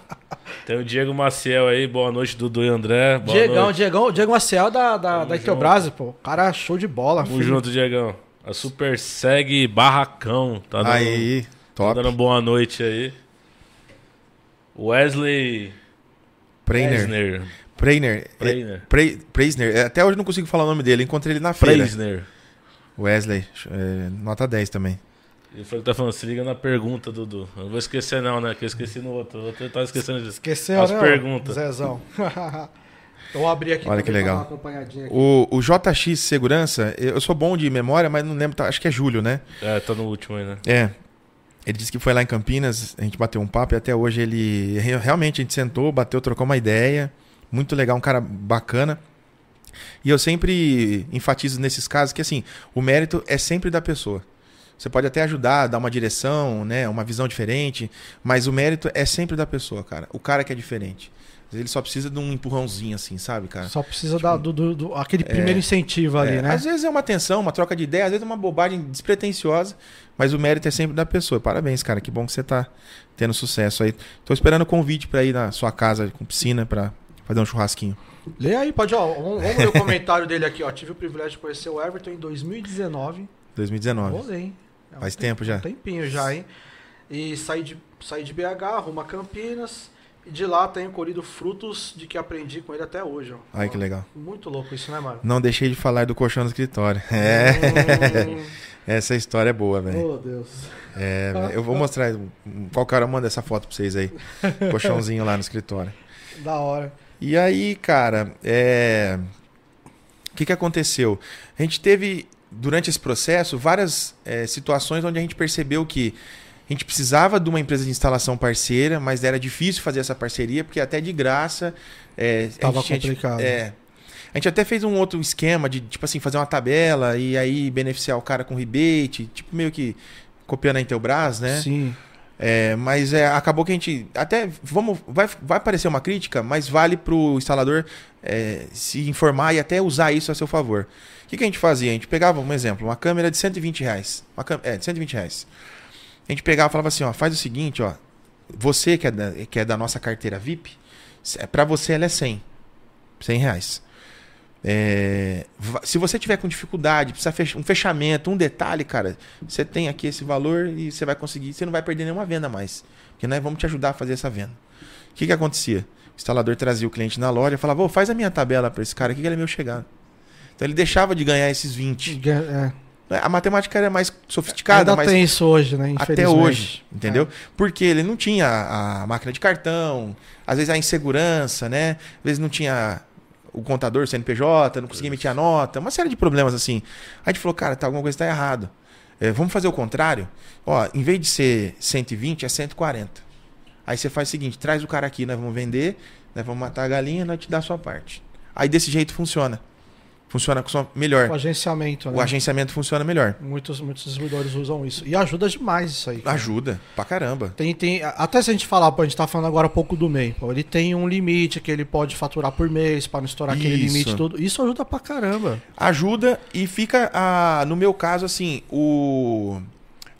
Tem o Diego Maciel aí. Boa noite, Dudu e André. Boa Diegão, noite. Diegão, Diego Maciel da, da, da Iteobras, pô. Cara, show de bola. Tamo filho. junto, Diegão. A Super Seg Barracão. Tá dando, Aí, tá top. dando boa noite aí. Wesley Preiner. Preiner. Preiner. Pre- Preisner. É, Até hoje eu não consigo falar o nome dele. Encontrei ele na feira. Presner. Wesley. é, nota 10 também. E o Frank tá falando, se liga na pergunta, Dudu. Eu não vou esquecer não, né? Que eu esqueci no outro. O outro eu tava esquecendo disso. Esqueceu, As né? perguntas. Zezão. eu vou abrir aqui Olha que legal. dar uma acompanhadinha aqui. O, o JX Segurança, eu sou bom de memória, mas não lembro, tá- acho que é Júlio, né? É, tá no último aí, né? É. Ele disse que foi lá em Campinas, a gente bateu um papo e até hoje ele. re- Realmente a gente sentou, bateu, trocou uma ideia. Muito legal, um cara bacana. E eu sempre enfatizo nesses casos que assim, o mérito é sempre da pessoa. Você pode até ajudar, dar uma direção, né, uma visão diferente, mas o mérito é sempre da pessoa, cara. O cara que é diferente. Ele só precisa de um empurrãozinho, assim, sabe, cara? Só precisa tipo, da, do, do, do, aquele primeiro é, incentivo ali, é, né? Às vezes é uma atenção, uma troca de ideia, às vezes é uma bobagem despretensiosa, mas o mérito é sempre da pessoa. Parabéns, cara. Que bom que você tá tendo sucesso aí. Tô esperando o convite para ir na sua casa com piscina para fazer um churrasquinho. Lê aí, pode, ó. Vamos, vamos ler o comentário dele aqui, ó. Tive o privilégio de conhecer o Everton em 2019. 2019. Vou ler, hein? É Faz um tempo, tempo já. Um tempinho já, hein? E saí de, saí de BH, rumo a Campinas. E de lá tenho colhido frutos de que aprendi com ele até hoje. Ó. Ai, que legal. Muito louco isso, né, mano? Não deixei de falar do colchão no escritório. É. Hum. Essa história é boa, velho. Oh, Deus. É, eu vou mostrar. Qual cara manda essa foto pra vocês aí? Colchãozinho lá no escritório. Da hora. E aí, cara, é... o que, que aconteceu? A gente teve, durante esse processo, várias é, situações onde a gente percebeu que a gente precisava de uma empresa de instalação parceira, mas era difícil fazer essa parceria, porque até de graça. Estava é, complicado. É, a gente até fez um outro esquema de, tipo assim, fazer uma tabela e aí beneficiar o cara com rebate, tipo meio que copiando a Intelbras, né? Sim. É, mas é, acabou que a gente. Até vamos, vai, vai parecer uma crítica, mas vale para o instalador é, se informar e até usar isso a seu favor. O que, que, a gente fazia? A gente pegava, um exemplo, uma câmera de 120 reais. Uma, é, de 120 reais. A gente pegava e falava assim, ó, faz o seguinte, ó. Você que é da, que é da nossa carteira VIP, para você ela é 100. 100 reais. É, se você tiver com dificuldade, precisa fech um fechamento, um detalhe, cara, você tem aqui esse valor e você vai conseguir, você não vai perder nenhuma venda mais. Porque nós vamos te ajudar a fazer essa venda. O que, que acontecia? O instalador trazia o cliente na loja e falava, oh, faz a minha tabela para esse cara aqui que ele é meu chegado. Então ele deixava de ganhar esses 20. É. A matemática era mais sofisticada. Ainda mas tem isso hoje, né? Até hoje, entendeu? É. Porque ele não tinha a máquina de cartão, às vezes a insegurança, né? Às vezes não tinha o contador, CNPJ, não conseguia emitir a nota, uma série de problemas assim. Aí a gente falou, cara, tá, alguma coisa está errado. É, vamos fazer o contrário? Ó, em vez de ser 120, é 140. Aí você faz o seguinte, traz o cara aqui, nós vamos vender, nós vamos matar a galinha, nós te dá a sua parte. Aí desse jeito funciona funciona melhor. O agenciamento, né? O agenciamento funciona melhor. Muitos, muitos distribuidores usam isso. E ajuda demais isso aí. Cara. Ajuda, pra caramba. Tem, tem, até se a gente falar, a gente tá falando agora um pouco do MEI. Ele tem um limite que ele pode faturar por mês para não estourar isso. aquele limite todo. Isso ajuda pra caramba. Ajuda e fica, a, no meu caso, assim, o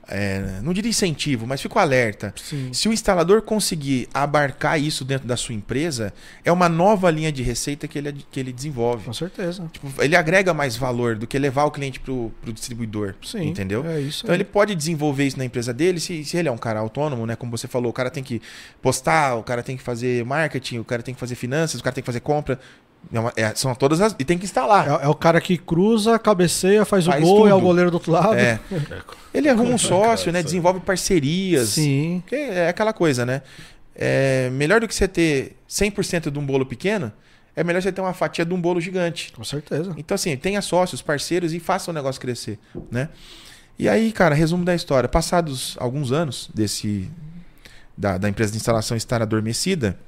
é, não diria incentivo, mas fico alerta. Sim. Se o instalador conseguir abarcar isso dentro da sua empresa, é uma nova linha de receita que ele, que ele desenvolve. Com certeza. Tipo, ele agrega mais valor do que levar o cliente para o distribuidor. Sim, entendeu? É isso então ele pode desenvolver isso na empresa dele. Se, se ele é um cara autônomo, né? Como você falou, o cara tem que postar, o cara tem que fazer marketing, o cara tem que fazer finanças, o cara tem que fazer compra. É uma, é, são todas as. E tem que instalar. É, é, o cara que cruza, cabeceia, faz, faz o gol, tudo. é o goleiro do outro lado. É. Ele arruma um sócio, né? Desenvolve parcerias. Sim. É aquela coisa, né? É melhor do que você ter 100% de um bolo pequeno, é melhor você ter uma fatia de um bolo gigante. Com certeza. Então, assim, tenha sócios, parceiros e faça o negócio crescer, né? E aí, cara, resumo da história. Passados alguns anos desse da, da empresa de instalação estar adormecida,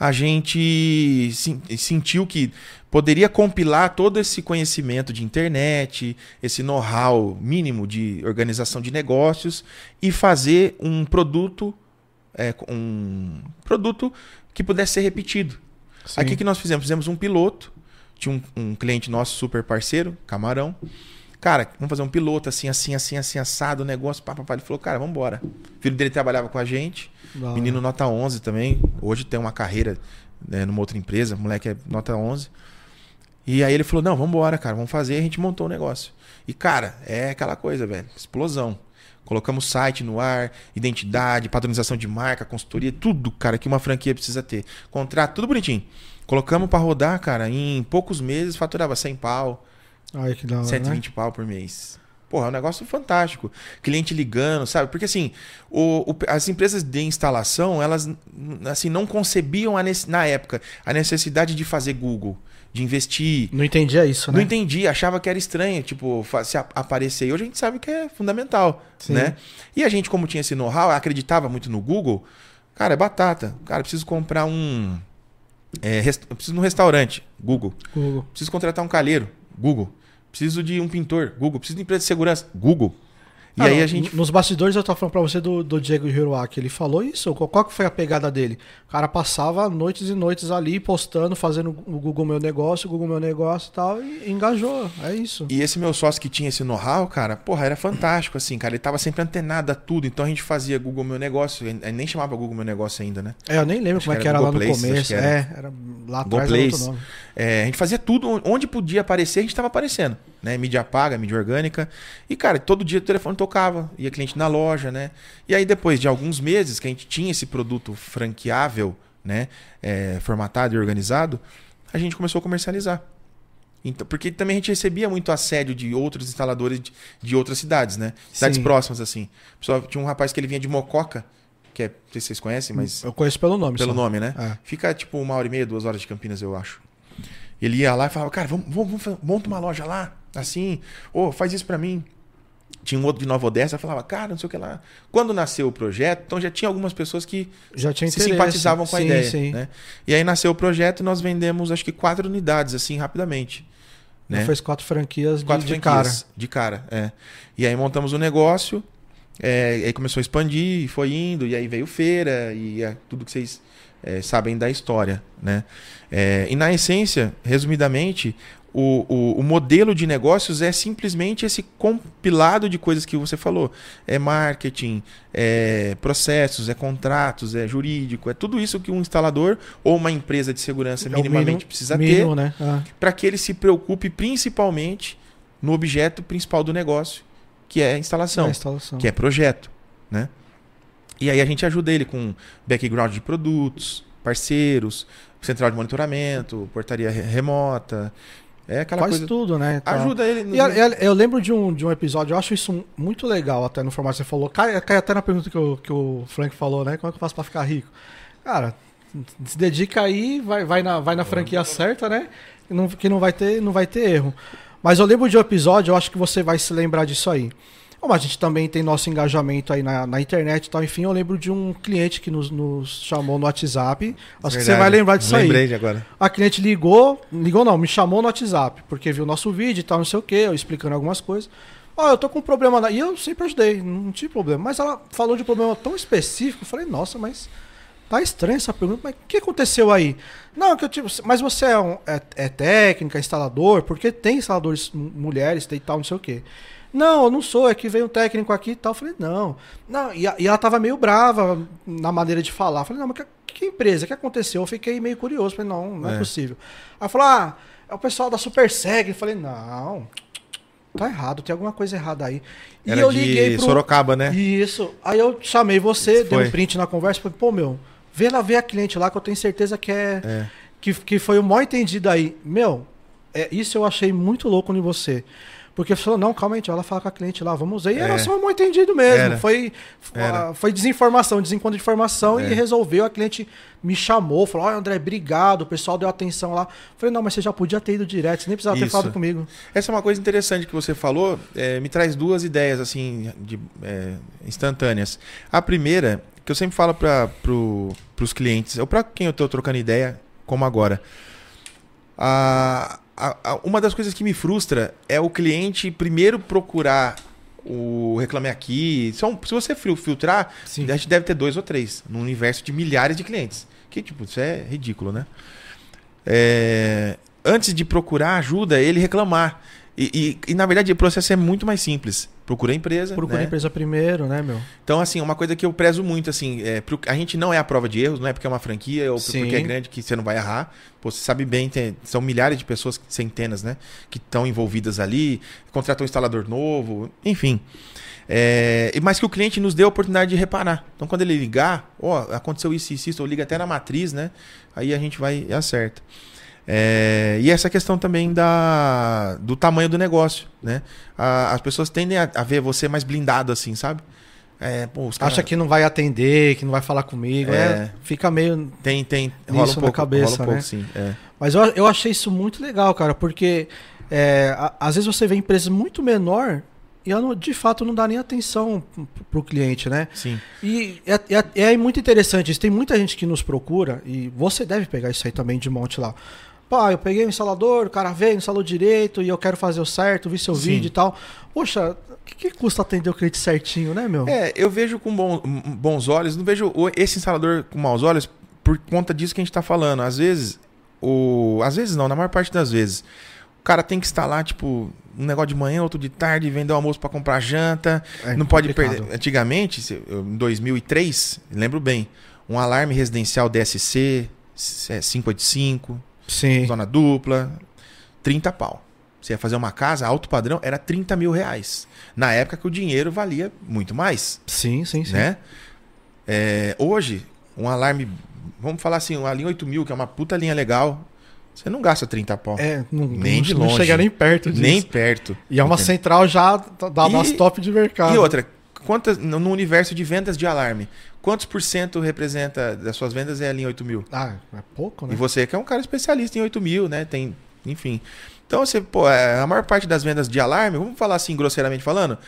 a gente sentiu que poderia compilar todo esse conhecimento de internet, esse know-how mínimo de organização de negócios e fazer um produto, é, um produto que pudesse ser repetido. Sim. Aqui que nós fizemos, fizemos um piloto, tinha um, um cliente nosso super parceiro, Camarão. Cara, vamos fazer um piloto assim, assim, assim, assim, assado, o negócio, papapá. Ele falou, cara, vamos embora. O filho dele trabalhava com a gente. Menino nota 11 também. Hoje tem uma carreira né, numa outra empresa. moleque é nota 11. E aí ele falou: Não, vamos embora, cara, vamos fazer. E a gente montou o negócio. E, cara, é aquela coisa, velho. Explosão. Colocamos site no ar, identidade, padronização de marca, consultoria, tudo, cara, que uma franquia precisa ter. Contrato, tudo bonitinho. Colocamos para rodar, cara, em poucos meses faturava 100 pau. Ai, que da hora, 120 né? pau por mês. Porra, é um negócio fantástico. Cliente ligando, sabe? Porque assim, o, o, as empresas de instalação, elas assim, não concebiam a, na época a necessidade de fazer Google, de investir. Não entendia isso, né? Não entendia, achava que era estranho, tipo, se aparecer. E hoje a gente sabe que é fundamental, Sim. né? E a gente, como tinha esse know-how, acreditava muito no Google, cara, é batata. Cara, preciso comprar um É, rest- preciso de um restaurante, Google. Google. Preciso contratar um calheiro, Google. Preciso de um pintor, Google. Preciso de empresa de segurança, Google. E Ah, aí a gente. Nos bastidores eu tava falando pra você do, do Diego Hiroaki. Ele falou isso. Qual, qual que foi a pegada dele? O cara passava noites e noites ali postando, fazendo o Google Meu Negócio, o Google Meu Negócio e tal, e engajou. É isso. E esse meu sócio que tinha esse know-how, cara, porra, era fantástico, assim, cara. Ele tava sempre antenado a tudo. Então a gente fazia Google Meu Negócio. ele Nem chamava Google Meu Negócio ainda, né? É, eu nem lembro Acho como é que era era lá no Google começo. era. É, era lá Google atrás era outro nome. É, a gente fazia tudo onde podia aparecer, a gente tava aparecendo, né? Mídia paga, mídia orgânica. E, cara, todo dia o telefone tocava, ia cliente na loja, né? E aí, depois de alguns meses que a gente tinha esse produto franqueável, né? É, formatado e organizado, a gente começou a comercializar. Então, porque também a gente recebia muito assédio de outros instaladores de, de outras cidades, né? Cidades Sim. próximas, assim. Pessoal, tinha um rapaz que ele vinha de Mococa, que é, não sei se vocês conhecem, mas Eu conheço pelo nome. pelo só. nome, né? É. Fica tipo uma hora e meia, duas horas de Campinas, eu acho. Ele ia lá e falava, cara, vamos, vamos, vamos monta uma loja lá, assim, ô, faz isso pra mim. Tinha um outro de Nova Odessa, falava, cara, não sei o que lá. Quando nasceu o projeto, então já tinha algumas pessoas que Já tinha se interesse. simpatizavam com a Sim, ideia. Sim. Né? E aí nasceu o projeto e nós vendemos, acho que quatro unidades, assim, rapidamente. Né? As quatro franquias de, quatro de cara. franquias, De cara, é. E aí montamos o negócio, é, aí começou a expandir, e foi indo, e aí veio feira, e é tudo que vocês é, sabem da história, né? É, e na essência, resumidamente, o, o, o modelo de negócios é simplesmente esse compilado de coisas que você falou. É marketing, é processos, é contratos, é jurídico, é tudo isso que um instalador ou uma empresa de segurança É minimamente mínimo- precisa ter mínimo, né? Ah, para que ele se preocupe principalmente no objeto principal do negócio, que é a instalação, a instalação. que é projeto, né? E aí a gente ajuda ele com background de produtos, parceiros, central de monitoramento, portaria re- remota, é aquela Faz coisa. tudo, né? Tal. Ajuda ele. no- E, e a- eu lembro de um, de um episódio, eu acho isso muito legal, até no formato que você falou. Cai, cai até na pergunta que o, que o Frank falou, né? Como é que eu faço pra ficar rico? Cara, se dedica aí, vai, vai, na, vai na franquia certa, né? Que não, que não, vai ter, não vai ter erro. Mas eu lembro de um episódio, eu acho que você vai se lembrar disso aí. Como a gente também tem nosso engajamento aí na, na internet e tal, enfim, eu lembro de um cliente que nos, nos chamou no WhatsApp. Acho que você Verdade. vai lembrar disso aí. Lembrei de agora. A cliente ligou, ligou não, me chamou no WhatsApp, porque viu nosso vídeo e tal, não sei o que, eu explicando algumas coisas. Ó, eu tô com um problema lá. E eu sempre ajudei, não tinha problema. Mas ela falou de um problema tão específico, eu falei, nossa, mas tá estranha essa pergunta, mas o que aconteceu aí? Não, que eu tipo, mas você é, um, é, é técnica, instalador, porque tem instaladores mulheres e tal, não sei o que. Não, eu não sou, é que veio um técnico aqui e tal. Eu falei, não. não e, e ela tava meio brava na maneira de falar. Eu falei, não, mas que, que empresa? O que aconteceu? Eu fiquei meio curioso. Falei, não, não é, É. possível. Aí ela falou, ah, é o pessoal da Superseg. Eu falei, não, tá errado, tem alguma coisa errada aí. E Era eu de liguei pro. Sorocaba, né? Isso. Aí eu chamei você, dei um print na conversa, falei, pô, meu, vê lá ver a cliente lá que eu tenho certeza que é. É. Que, que foi o maior entendido aí. Meu, é, isso eu achei muito louco em você. Porque você falou, não, calma aí, a gente vai lá falar com a cliente lá, vamos ver. E era É. só um mal entendido mesmo. Era. Foi, Era. ah, foi desinformação, desencontro de informação É. e resolveu. A cliente me chamou, falou: Olha, André, obrigado. O pessoal deu atenção lá. Falei, não, mas você já podia ter ido direto, você nem precisava ter Isso. falado comigo. Essa é uma coisa interessante que você falou, é, me traz duas ideias assim de, é, instantâneas. A primeira, que eu sempre falo para pro, os clientes, ou para quem eu estou trocando ideia, como agora. A, a- a- uma das coisas que me frustra é o cliente primeiro procurar o Reclame Aqui. São, se você fil- filtrar, Sim. a gente deve ter dois ou três, num universo de milhares de clientes. Que, tipo, isso é ridículo, né? É, antes de procurar ajuda, ele reclamar. E, e- e, na verdade, o processo é muito mais simples. Procura a empresa. Procura né? a empresa primeiro, né, meu? Então, assim, uma coisa que eu prezo muito, assim, é, a gente não é a prova de erros, não é porque é uma franquia ou Sim. porque é grande que você não vai errar. Pô, você sabe bem, tem- são milhares de pessoas, centenas, né, que estão envolvidas ali, contratou um instalador novo, enfim. É, mas que o cliente nos dê a oportunidade de reparar. Então, quando ele ligar, ó, aconteceu isso, isso, isso, ou liga até na matriz, né, aí a gente vai e acerta. É, e essa questão também da, do tamanho do negócio, né? A- as pessoas tendem a, a ver você mais blindado assim, sabe? É, pô, cara- Acha que não vai atender, que não vai falar comigo. É. É. Fica meio. tem, tem, rola Isso um na pouco, cabeça, rola um pouco, né? sim. É. Mas eu, eu achei isso muito legal, cara, porque é, a- às vezes você vê empresas muito menor e eu não- de fato não dá nem atenção pro cliente, né? Sim. E é, é- é muito interessante isso. Tem muita gente que nos procura, e você deve pegar isso aí também de monte lá. Pá, eu peguei o instalador, o cara veio, instalou direito, e eu quero fazer o certo, vi seu Sim. vídeo e tal. Poxa, o que, que custa atender o cliente certinho, né, meu? É, eu vejo com bom- bons olhos, não vejo esse instalador com maus olhos por conta disso que a gente tá falando. Às vezes, o. Às vezes não, na maior parte das vezes. O cara tem que instalar, tipo, um negócio de manhã, outro de tarde, vender o almoço pra comprar janta. É não pode complicado. perder. Antigamente, em 2003, lembro bem, um alarme residencial DSC, é, 585, Sim. zona dupla, 30 pau. Você ia fazer uma casa, alto padrão, era 30 mil reais. Na época que o dinheiro valia muito mais, Sim, sim, sim. né? É, hoje, um alarme, vamos falar assim, uma linha 8000, que é uma puta linha legal, você não gasta 30 pau. É, não, Nem não- de não longe. chega nem perto disso. Nem perto. E é uma Entendeu? central já da- da- E- das top de mercado. E outra, quantas, no universo de vendas de alarme, quantos por cento representa das suas vendas é a linha 8000? Ah, é pouco, né? E você que é um cara especialista em 8 mil, né? Tem, enfim. Então, você, pô, é, a maior parte das vendas de alarme, vamos falar assim, grosseiramente falando,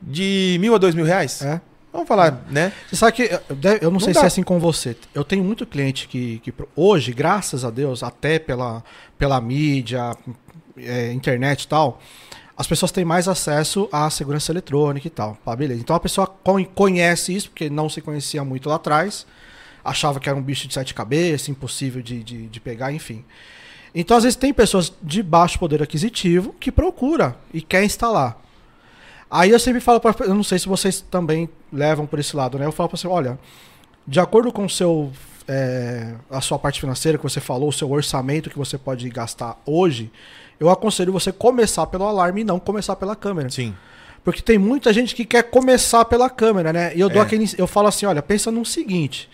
de mil a dois mil reais. É. Vamos falar, né? Você sabe que eu, não, Não sei dá. se é assim com você. Eu tenho muito cliente que, que hoje, graças a Deus, até pela, pela mídia, é, internet e tal, as pessoas têm mais acesso à segurança eletrônica e tal. Pá, beleza. Então a pessoa con- conhece isso, porque não se conhecia muito lá atrás, achava que era um bicho de sete cabeças, impossível de, de, de pegar, enfim. Então, às vezes, tem pessoas de baixo poder aquisitivo que procura e quer instalar. Aí eu sempre falo para, eu não sei se vocês também levam por esse lado, né? Eu falo para você, olha, de acordo com o seu é, a sua parte financeira que você falou, o seu orçamento que você pode gastar hoje, eu aconselho você começar pelo alarme e não começar pela câmera. Sim. Porque tem muita gente que quer começar pela câmera, né? E eu dou É. aquele. Eu falo assim, olha, pensa no seguinte.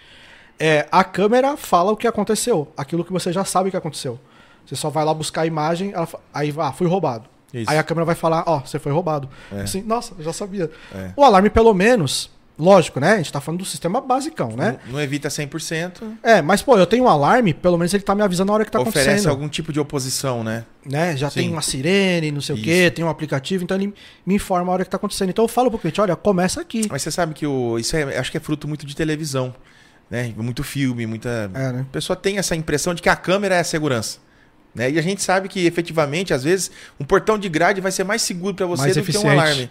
É, a câmera fala o que aconteceu, aquilo que você já sabe que aconteceu. Você só vai lá buscar a imagem, ela aí ah, fui roubado. Isso. Aí a câmera vai falar, ó, você foi roubado. É. Assim, nossa, eu já sabia. É. O alarme, pelo menos, lógico, né? A gente tá falando do sistema basicão, né? Não, não evita 100%. É, mas, pô, eu tenho um alarme, pelo menos ele tá me avisando na hora que tá oferece acontecendo. algum tipo de oposição, né? Né? Já Sim. tem uma sirene, não sei o Isso. quê, tem um aplicativo, então ele me informa a hora que tá acontecendo. Então eu falo pro cliente, olha, começa aqui. Mas você sabe que o, isso é, acho que é fruto muito de televisão, né? Muito filme, muita. É, né? A pessoa tem essa impressão de que a câmera é a segurança. Né? E a gente sabe que, efetivamente, às vezes, um portão de grade vai ser mais seguro para você Mais do que um eficiente. alarme.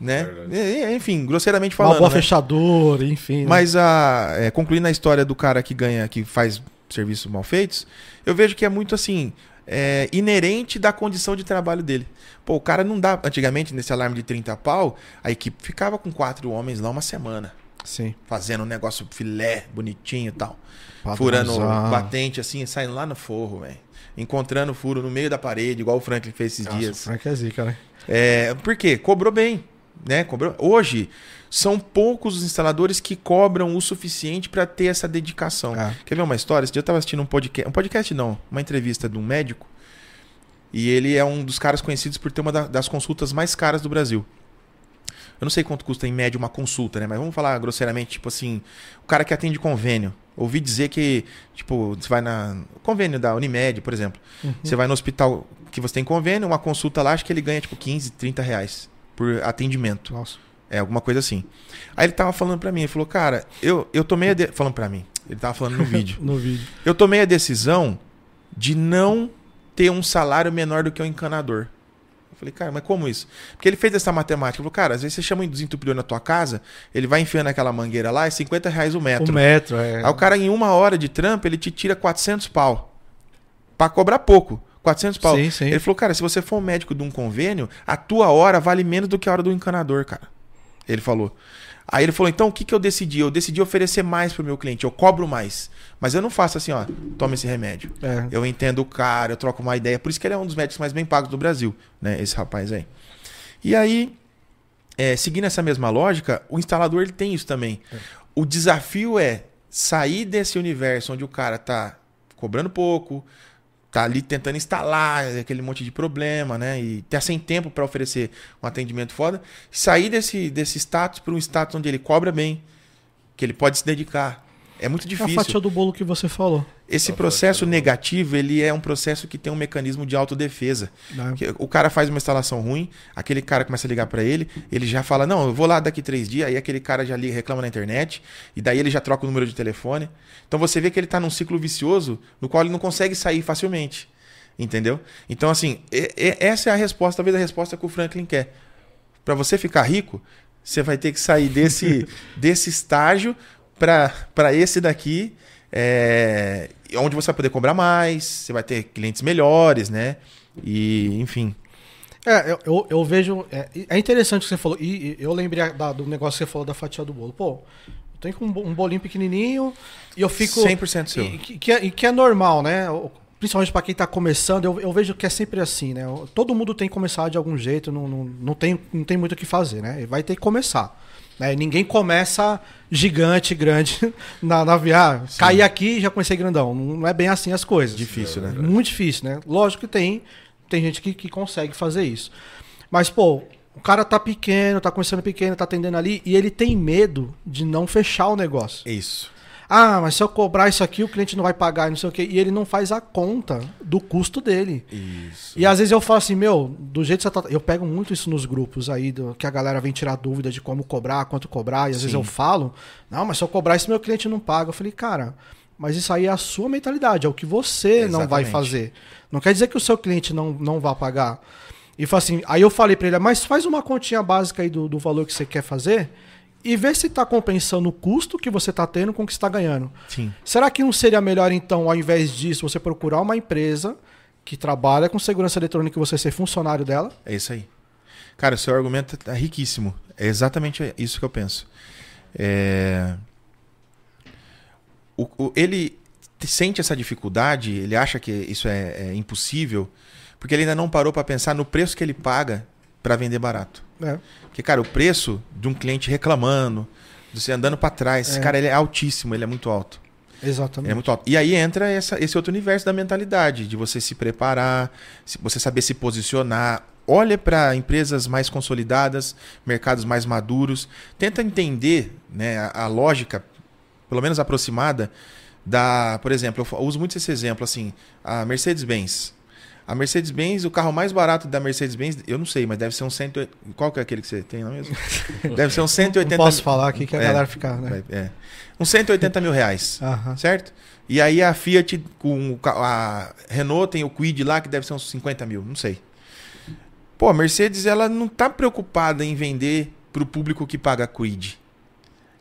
Né? Verdade. E- e- enfim, grosseiramente Uma falando. boa né? fechadura, enfim. né? Mas a, é, concluindo a história do cara que ganha, que faz serviços mal feitos, eu vejo que é muito assim. é, inerente da condição de trabalho dele. Pô, o cara não dá. Antigamente, nesse alarme de 30 pau, a equipe ficava com quatro homens lá uma semana. Sim. Fazendo um negócio filé, bonitinho e tal. Furando batente assim, saindo lá no forro, velho. Encontrando furo no meio da parede, igual o Franklin fez esses Nossa, o dias. Frank é zica, né? É, por quê? Cobrou bem, né? Cobrou. Hoje são poucos os instaladores que cobram o suficiente para ter essa dedicação. É. Quer ver uma história? Esse dia eu tava assistindo um podcast, um podcast não, uma entrevista de um médico. E ele é um dos caras conhecidos por ter uma da- das consultas mais caras do Brasil. Eu não sei quanto custa em média uma consulta, né? Mas vamos falar grosseiramente, tipo assim, o cara que atende convênio. Ouvi dizer que, tipo, você vai na. Convênio da Unimed, por exemplo. Você vai no hospital que você tem convênio, uma consulta lá, acho que ele ganha, tipo, 15, 30 reais por atendimento. Nossa. É, alguma coisa assim. Aí ele tava falando pra mim, ele falou, cara, eu, eu tomei a. De... Falando pra mim, ele tava falando no vídeo. No vídeo. Eu tomei a decisão de não ter um salário menor do que o encanador. Eu falei, cara, mas como isso? Porque ele fez essa matemática. Ele falou, cara, às vezes você chama um desentupidor na tua casa, ele vai enfiando aquela mangueira lá, é 50 reais o metro. O metro, é. Aí o cara, em uma hora de trampo, ele te tira 400 pau. Pra cobrar pouco. 400 pau. Sim, sim. Ele falou, cara, se você for um médico de um convênio, a tua hora vale menos do que a hora do encanador, cara. Ele falou. Aí ele falou, então o que, que eu decidi? Eu decidi oferecer mais pro meu cliente, eu cobro mais. Mas eu não faço assim, ó, toma esse remédio. É. Eu entendo o cara, eu troco uma ideia. Por isso que ele é um dos médicos mais bem pagos do Brasil, né? Esse rapaz aí. E aí, é, seguindo essa mesma lógica, o instalador ele tem isso também. O desafio é sair desse universo onde o cara tá cobrando pouco, tá ali tentando instalar aquele monte de problema, né? E tá sem tempo para oferecer um atendimento foda. Sair desse, desse status para um status onde ele cobra bem, que ele pode se dedicar. É muito É a difícil. fatia do bolo que você falou. Esse A processo negativo, ele é um processo que tem um mecanismo de autodefesa. Que O cara faz uma instalação ruim, aquele cara começa a ligar pra ele, ele já fala, não, eu vou lá daqui três dias, aí aquele cara já liga, reclama na internet, e daí ele já troca o número de telefone. Então você vê que ele tá num ciclo vicioso no qual ele não consegue sair facilmente. Entendeu? Então, assim, e- e- essa é a resposta, talvez a resposta que o Franklin quer. Pra você ficar rico, você vai ter que sair desse, desse estágio para esse daqui, é, onde você vai poder cobrar mais, você vai ter clientes melhores, né? E, enfim. É, eu, eu, eu vejo. É, é interessante o que você falou. E, e eu lembrei da- do negócio que você falou da fatia do bolo. Pô, eu tenho um, bo- um bolinho pequenininho e eu fico. 100% seu. E, que- é, que é normal, né? Principalmente pra quem tá começando, eu, eu vejo que é sempre assim, né? Todo mundo tem que começar de algum jeito, não, não, não, tem, não tem muito o que fazer, né? Vai ter que começar. Né? Ninguém começa gigante, grande na, na viagem. Caí aqui e já comecei grandão. Não é bem assim as coisas. Difícil, né? Muito difícil, né? Lógico que tem, tem gente que, que consegue fazer isso. Mas, pô, o cara tá pequeno, tá começando pequeno, tá atendendo ali, e ele tem medo de não fechar o negócio. Isso. Ah, mas se eu cobrar isso aqui, o cliente não vai pagar, e não sei o quê. E ele não faz a conta do custo dele. Isso. E às vezes eu falo assim, meu, do jeito que você tá. Eu pego muito isso nos grupos aí, do, que a galera vem tirar dúvida de como cobrar, quanto cobrar, e às vezes Sim. eu falo, não, mas se eu cobrar isso, meu cliente não paga. Eu falei, cara, mas isso aí é a sua mentalidade, é o que você não vai Exatamente. fazer. Não quer dizer que o seu cliente não, não vai pagar. E falo assim, aí eu falei pra ele, mas faz uma continha básica aí do, do valor que você quer fazer e vê se tá compensando o custo que você tá tendo com o que você tá ganhando. Sim. Será que não seria melhor, então, ao invés disso, você procurar uma empresa que trabalha com segurança eletrônica e você ser funcionário dela? É isso aí. Cara, o seu argumento tá riquíssimo. É exatamente isso que eu penso. É... O, o- ele sente essa dificuldade, ele acha que isso é, é impossível, porque ele ainda não parou para pensar no preço que ele paga para vender barato. É. Porque, cara, o preço de um cliente reclamando, de você andando para trás, esse É. cara ele é altíssimo, ele é muito alto. Ele Exatamente. é muito alto. E aí entra essa- esse outro universo da mentalidade, de você se preparar, se- você saber se posicionar. Olha para empresas mais consolidadas, mercados mais maduros. Tenta entender né, a, a lógica, pelo menos aproximada, da. Por exemplo, eu uso muito esse exemplo, assim, a Mercedes-Benz. A Mercedes-Benz, o carro mais barato da Mercedes-Benz, eu não sei, mas deve ser um 180. Qual que é aquele que você tem lá mesmo? Deve ser um 180 Não posso falar aqui que a É. galera fica, né? É. Uns 180 mil reais. Certo? E aí a Fiat com a Renault tem o Quid lá que deve ser uns 50 mil, não sei. Pô, a Mercedes ela não tá preocupada em vender para o público que paga Quid.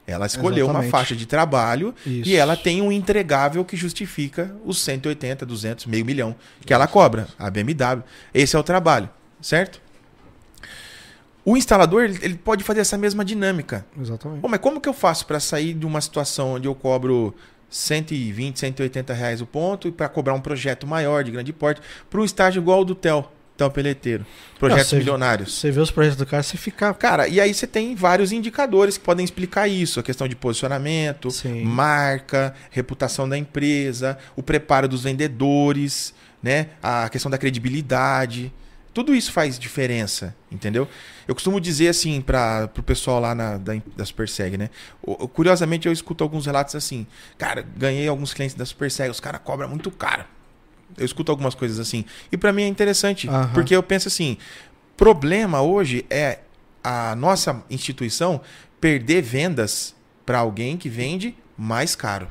Ela escolheu uma Exatamente. faixa de trabalho Isso. e ela tem um entregável que justifica os 180, 200, meio milhão que ela cobra, a BMW. Esse é o trabalho, certo? O instalador ele, pode fazer essa mesma dinâmica. Exatamente. Pô, mas como que eu faço para sair de uma situação onde eu cobro 120, 180 reais o ponto e para cobrar um projeto maior, de grande porte, para um estágio igual ao do Tel, Tel Peleteiro? Projetos você- milionários. Você vê os projetos do cara, você fica. Cara, e aí você tem vários indicadores que podem explicar isso. A questão de posicionamento, Sim. marca, reputação da empresa, o preparo dos vendedores, né? A questão da credibilidade. Tudo isso faz diferença, entendeu? Eu costumo dizer assim para o pessoal lá na, da, da Superseg, né? O- curiosamente, eu escuto alguns relatos assim. Cara, ganhei alguns clientes da Superseg, os caras cobram muito caro. Eu escuto algumas coisas assim. E para mim é interessante, Aham. porque eu penso assim: problema hoje é a nossa instituição perder vendas para alguém que vende mais caro.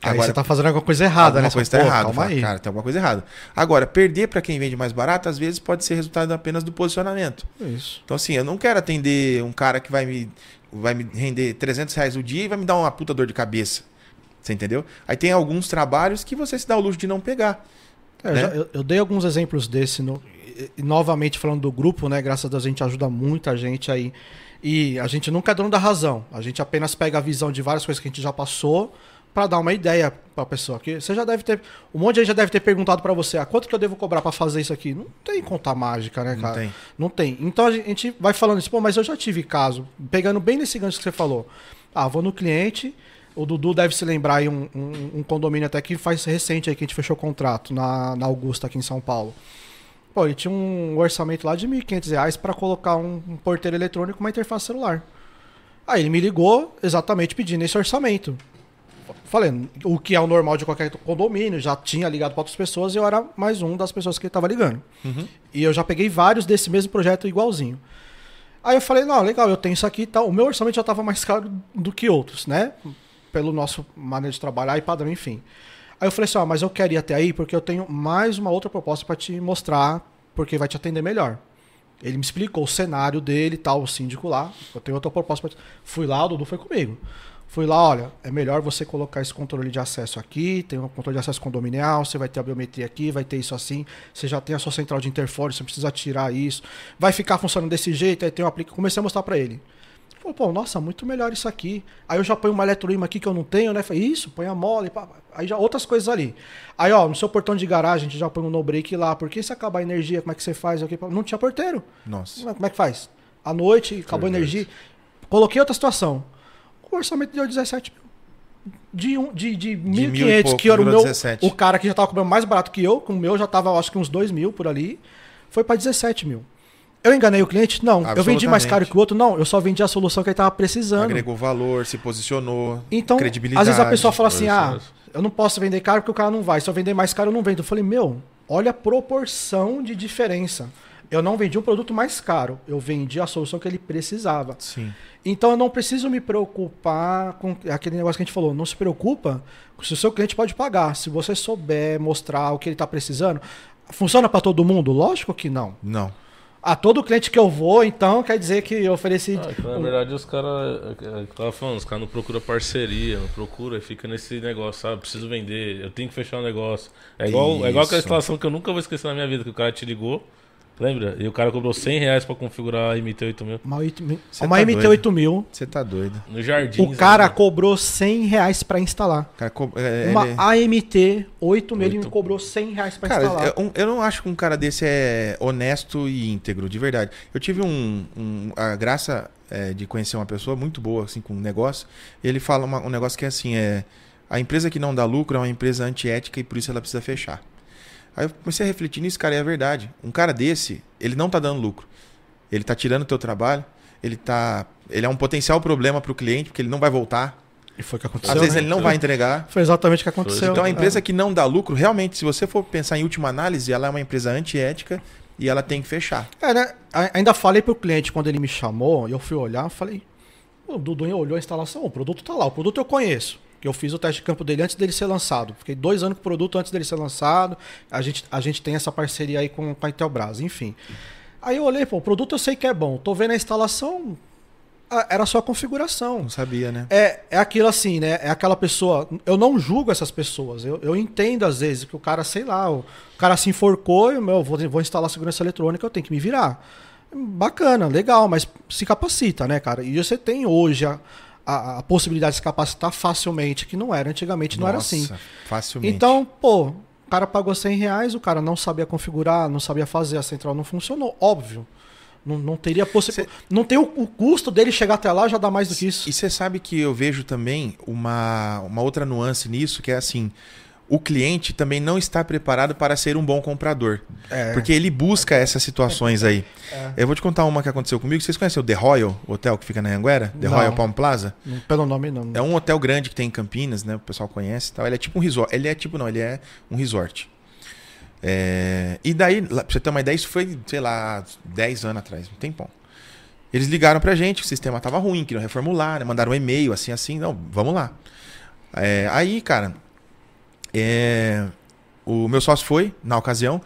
Aí você tá fazendo alguma coisa errada, alguma né? coisa está fala, "Pô, errada. Cara, tem alguma coisa errada. Agora, perder para quem vende mais barato, às vezes pode ser resultado apenas do posicionamento. Isso. Então, assim, eu não quero atender um cara que vai me, vai me render 300 reais o dia e vai me dar uma puta dor de cabeça. Você entendeu? Aí tem alguns trabalhos que você se dá o luxo de não pegar. É, eu, né? já- eu- eu dei alguns exemplos desse. No, e- e novamente falando do grupo, né? Graças a Deus a gente ajuda muita gente aí. E a gente nunca é dono da razão. A gente apenas pega a visão de várias coisas que a gente já passou para dar uma ideia para a pessoa. Que você já deve ter. Um monte de gente já deve ter perguntado para você: ah, quanto que eu devo cobrar para fazer isso aqui? Não tem conta mágica, né, Não cara? tem. Não tem. Então a gente vai falando isso, pô, mas eu já tive caso. Pegando bem nesse gancho que você falou. Ah, vou no cliente. O Dudu deve se lembrar aí um, um, um condomínio até que faz recente aí que a gente fechou o contrato na, na Augusta aqui em São Paulo. Pô, ele tinha um orçamento lá de 1.500 reais para colocar um, um porteiro eletrônico com uma interface celular. Aí ele me ligou exatamente pedindo esse orçamento. falei, o que é o normal de qualquer condomínio, já tinha ligado para outras pessoas e eu era mais um das pessoas que ele tava ligando. E eu já peguei vários desse mesmo projeto igualzinho. Aí eu falei, não, legal, eu tenho isso aqui e tal. O meu orçamento já estava mais caro do que outros, né? Pelo nosso maneira de trabalhar e padrão, enfim. Aí eu falei assim, ó, mas eu quero ir até aí porque eu tenho mais uma outra proposta para te mostrar, porque vai te atender melhor. Ele me explicou o cenário dele e tal, o síndico lá. Eu tenho outra proposta pra te... Fui lá, o Dudu foi comigo. Fui lá, olha, é melhor você colocar esse controle de acesso aqui, tem um controle de acesso condominial, você vai ter a biometria aqui, vai ter isso assim, você já tem a sua central de interfone, você precisa tirar isso, vai ficar funcionando desse jeito, aí tem um aplica. Comecei a mostrar para ele. Falei, pô, nossa, muito melhor isso aqui. Aí eu já ponho uma eletroíma aqui que eu não tenho, né? Falei, isso, põe a mola, pá, aí já outras coisas ali. Aí, ó, no seu portão de garagem, a gente já põe um no-break lá, porque se acabar a energia, como é que você faz? Não tinha porteiro. Nossa. Como é que faz? À noite, acabou a energia. Coloquei outra situação. O orçamento deu 17 mil. De, um, de, de mil e 1.500, pouco, que era o meu. 17. O cara que já tava cobrando mais barato que eu, com o meu já tava, acho que uns 2 mil por ali. Foi para 17 mil. Eu enganei o cliente? Não. Eu vendi mais caro que o outro? Não. Eu só vendi a solução que ele tava precisando. Agregou valor, se posicionou, Então, credibilidade. às vezes a pessoa fala assim: ah, eu não posso vender caro porque o cara não vai. Se eu vender mais caro, eu não vendo. Eu falei: meu, olha a proporção de diferença. Eu não vendi um produto mais caro, eu vendi a solução que ele precisava. Sim. Então eu não preciso me preocupar com aquele negócio que a gente falou. Não se preocupa se o seu cliente pode pagar. Se você souber mostrar o que ele está precisando, funciona para todo mundo? Lógico que não. Não. A todo cliente que eu vou, então, quer dizer que eu ofereci. Ah, então, na verdade, os caras. É, é, tava falando, os caras não procuram parceria, não procura, fica nesse negócio, sabe? Preciso vender, eu tenho que fechar o negócio. É igual, é igual aquela Isso. situação que eu nunca vou esquecer na minha vida, que o cara te ligou, lembra? E o cara cobrou 100 reais pra configurar a MT8000 Uma, Você uma tá MT8000. Você tá doido. no jardim. O cara cobrou 100 reais para instalar. Cara, co- é, Uma ele- AMT 8000 ele me cobrou 100 reais para Cara, instalar. eu, eu não acho que um cara desse é honesto e íntegro, de verdade. Eu tive um, um- a graça é, de conhecer uma pessoa muito boa, assim, com um negócio. E ele fala uma- um negócio que é assim, é a empresa que não dá lucro é uma empresa antiética e por isso ela precisa fechar. Aí eu comecei a refletir nisso, cara, e é verdade. Um cara desse, ele não tá dando lucro. Ele tá tirando o teu trabalho, ele tá, ele é um potencial problema para o cliente, porque ele não vai voltar. E foi o que Às aconteceu. vezes né? ele não vai entregar. Foi exatamente o que aconteceu. Então a É. empresa que não dá lucro, realmente, se você for pensar em última análise, ela é uma empresa antiética e ela tem que fechar. É, né? Ainda falei pro cliente quando ele me chamou, e eu fui olhar, falei, o Dudu olhou a instalação, o produto tá lá, o produto eu conheço. Que eu fiz o teste de campo dele antes dele ser lançado. Fiquei dois anos com o produto antes dele ser lançado. A gente, a gente tem essa parceria aí com, com a Intelbras, enfim. Aí eu olhei, pô, o produto eu sei que é bom. Tô vendo a instalação, era só a configuração. Não sabia, né? É, é aquilo assim, né? É aquela pessoa. Eu não julgo essas pessoas. Eu, eu entendo, às vezes, que o cara, sei lá, o cara se enforcou e, meu, vou, vou instalar segurança eletrônica, eu tenho que me virar. Bacana, legal, mas se capacita, né, cara? E você tem hoje a, a, a possibilidade de se capacitar facilmente, que não era. Antigamente não era assim. Nossa, Facilmente. Então, pô, o cara pagou 100 reais, o cara não sabia configurar, não sabia fazer, a central não funcionou. Óbvio. Não, não teria possibilidade. Não tem o, o custo dele chegar até lá já dá mais do que isso. E você sabe que eu vejo também uma, uma outra nuance nisso, que é assim. O cliente também não está preparado para ser um bom comprador. É. Porque ele busca essas situações aí. É. Eu vou te contar uma que aconteceu comigo. Vocês conhecem o The Royal, hotel que fica na Anguera? The Não. Royal Palm Plaza? Pelo nome, não. É um hotel grande que tem em Campinas, né? O pessoal conhece e tal. Ele é tipo um resort. Ele é tipo, não, ele é um resort. É, E daí, pra você ter uma ideia, isso foi, sei lá, 10 anos atrás, um tempão. Eles ligaram pra gente, que o sistema tava ruim, queriam reformular, né? mandaram um e-mail, assim, assim, não, vamos lá. É, aí, cara, é, o meu sócio foi, na ocasião,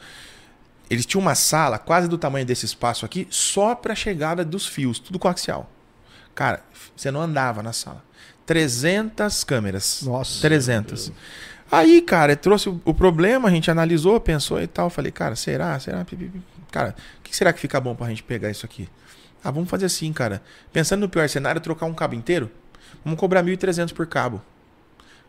eles tinham uma sala quase do tamanho desse espaço aqui, só pra chegada dos fios, tudo coaxial. Cara, você não andava na sala. 300 câmeras. Nossa. 300. Aí, cara, trouxe o, problema, a gente analisou, pensou e tal. Falei, cara, será? Será? Cara, o que será que fica bom pra gente pegar isso aqui? Ah, vamos fazer assim, cara. Pensando no pior cenário, trocar um cabo inteiro, vamos cobrar 1.300 por cabo.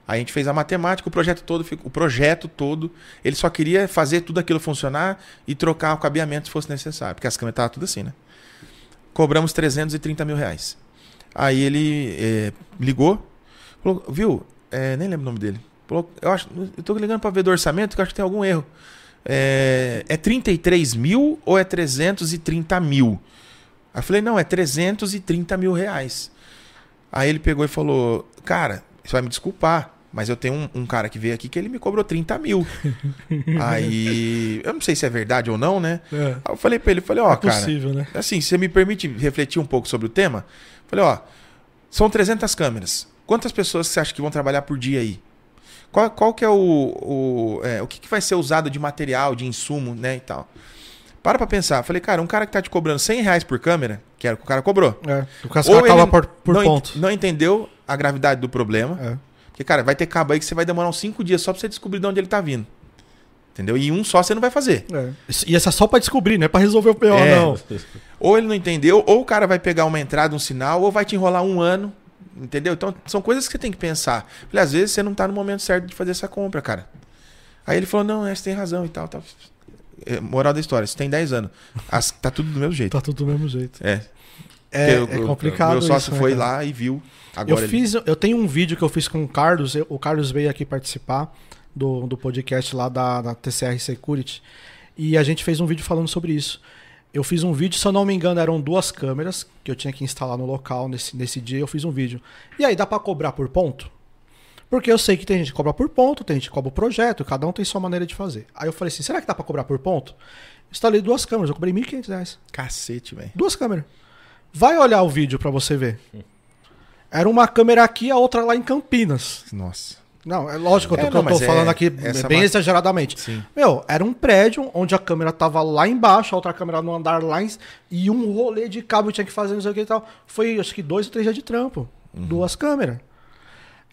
A gente fez a matemática, o projeto todo, o projeto todo, ele só queria fazer tudo aquilo funcionar e trocar o cabeamento se fosse necessário, porque as câmeras estavam tudo assim, né? Cobramos 330 mil reais. Aí ele eh, ligou, falou, viu, eh, nem lembro o nome dele. Falou, eu acho, eu tô ligando para ver do orçamento que acho que tem algum erro. É, é 33 mil ou é 330 mil? Aí eu falei, não, é 330 mil reais. Aí ele pegou e falou, cara, você vai me desculpar, Mas eu tenho um, um cara que veio aqui que ele me cobrou 30 mil. Aí, eu não sei se é verdade ou não, né? É. Aí eu falei pra ele, falei, ó, É cara, possível, né? assim, você me permite refletir um pouco sobre o tema? Falei, ó, são 300 câmeras. Quantas pessoas você acha que vão trabalhar por dia aí? Qual, qual que é o... O, é, o que, que vai ser usado de material, de insumo, né, e tal. Para pra pensar. Falei, cara, um cara que tá te cobrando 100 reais por câmera, que era o que o cara cobrou. É. O cara ele por, por não, ponto. não entendeu a gravidade do problema. É. Porque, cara, vai ter cabo aí que você vai demorar uns 5 dias só pra você descobrir de onde ele tá vindo. Entendeu? E um só você não vai fazer. É. E essa é só pra descobrir, não é pra resolver o PO, É. não. Ou ele não entendeu, ou o cara vai pegar uma entrada, um sinal, ou vai te enrolar um ano. Entendeu? Então, são coisas que você tem que pensar. Falei, às vezes você não tá no momento certo de fazer essa compra, cara. Aí ele falou, não, é, você tem razão e tal, tal. É, moral da história, você tem 10 anos. As- tá tudo do mesmo jeito. Tá tudo do mesmo jeito. É. É, Porque é complicado Meu sócio isso, né, foi cara? lá e viu. Eu Agora ele- fiz, eu tenho um vídeo que eu fiz com o Carlos. eu- o Carlos veio aqui participar do, do podcast lá da, da TCR Security. E a gente fez um vídeo falando sobre isso. Eu fiz um vídeo, se eu não me engano, eram duas câmeras que eu tinha que instalar no local nesse, nesse dia. Eu fiz um vídeo. E aí, dá pra cobrar por ponto? Porque eu sei que tem gente que cobra por ponto, tem gente que cobra o projeto, cada um tem sua maneira de fazer. Aí eu falei assim: será que dá pra cobrar por ponto? Instalei duas câmeras, eu cobrei 1.500 reais. Cacete, velho. Duas câmeras. Vai olhar o vídeo pra você ver. Era uma câmera aqui, a outra lá em Campinas. Nossa. Não, é lógico É, que eu tô, não, tô é- falando aqui essa bem ma- exageradamente. Sim. Meu, era um prédio onde a câmera tava lá embaixo, a outra câmera no andar lá em, e um rolê de cabo tinha que fazer, não sei o que e tal. Foi acho que dois ou três dias de trampo. Uhum. Duas câmeras.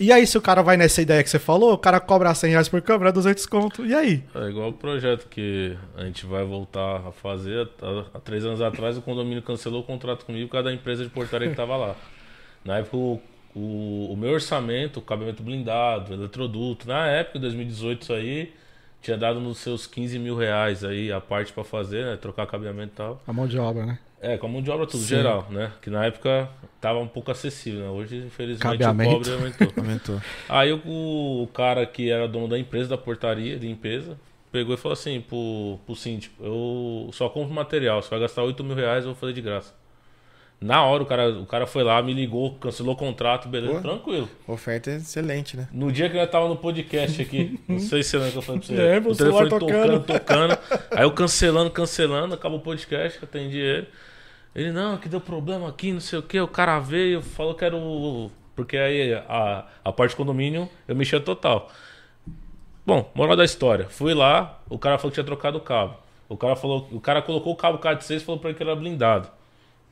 E aí, se o cara vai nessa ideia que você falou, o cara cobra 100 reais por câmera, 200 conto. E aí? É igual o projeto que a gente vai voltar a fazer. Há, três anos atrás, o condomínio cancelou o contrato comigo por causa da empresa de portaria que estava lá. Na época, o, o, o meu orçamento, o cabimento blindado, eletroduto, na época, em 2018, isso aí, tinha dado nos seus 15 mil reais aí a parte para fazer, né, trocar cabeamento e tal. A mão de obra, né? É, com a mão de obra tudo, Sim. geral, né? Que na época tava um pouco acessível, né? Hoje, infelizmente, Cabeamento. o cobre aumentou. Aumentou. Aí o, o cara que era dono da empresa, da portaria, de limpeza, pegou e falou assim pro, pro síndico, eu só compro material, você vai gastar 8 mil reais, eu vou fazer de graça. Na hora o cara, o cara foi lá, me ligou, cancelou o contrato, beleza, Pô. tranquilo. Oferta excelente, né? No dia que eu tava no podcast aqui, não sei se você lembra que eu falei pra você. Lembro, o celular tocando, tocando. Aí eu cancelando, cancelando, acabou o podcast, atendi ele. Ele, não, que deu problema aqui, não sei o que. O cara veio, falou que era o. Porque aí a, a parte do condomínio eu mexia total. Bom, moral da história. Fui lá, o cara falou que tinha trocado o cabo. O cara falou, o cara colocou o cabo CAT6 e falou pra ele que era blindado.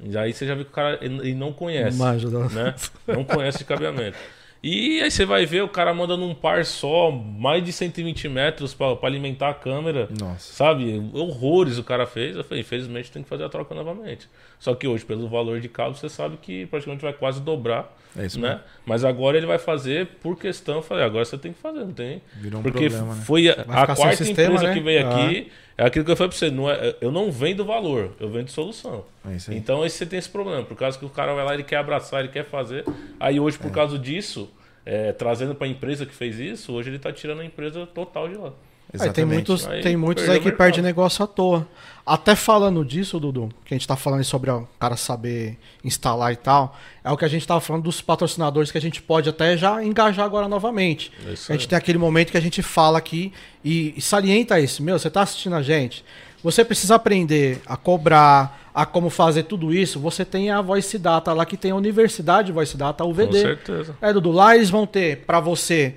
E aí você já viu que o cara ele não conhece Manja da- né? Não conhece de cabeamento. E aí você vai ver o cara manda num par só, mais de 120 metros pra alimentar a câmera. Nossa. Sabe? Horrores o cara fez. Eu falei, infelizmente tem que fazer a troca novamente. Só que hoje, pelo valor de cabo, você sabe que praticamente vai quase dobrar. É isso né? mesmo. Mas agora ele vai fazer por questão. Eu falei, agora você tem que fazer, não tem? Virou um Porque problema, né? foi a, a quarta sistema, empresa né? que veio aqui. É aquilo que eu falei pra você. Não é, eu não vendo valor, eu vendo solução. É isso aí. Então aí você tem esse problema, por causa que o cara vai lá, ele quer abraçar, ele quer fazer. Aí hoje, É. por causa disso, é, trazendo para a empresa que fez isso, hoje ele tá tirando a empresa total de lá. Aí tem muitos, Aí tem muitos aí que perdem negócio à toa. Até falando disso, Dudu, que a gente tá falando sobre o cara saber instalar e tal, é o que a gente tava falando dos patrocinadores que a gente pode até já engajar agora novamente. É isso a gente aí. tem aquele momento que a gente fala aqui e, e salienta isso. Meu, você tá assistindo a gente, você precisa aprender a cobrar, a como fazer tudo isso. Você tem a Voice Data lá, que tem a Universidade Voice Data, a Com UVD. certeza. É, Dudu, lá eles vão ter pra você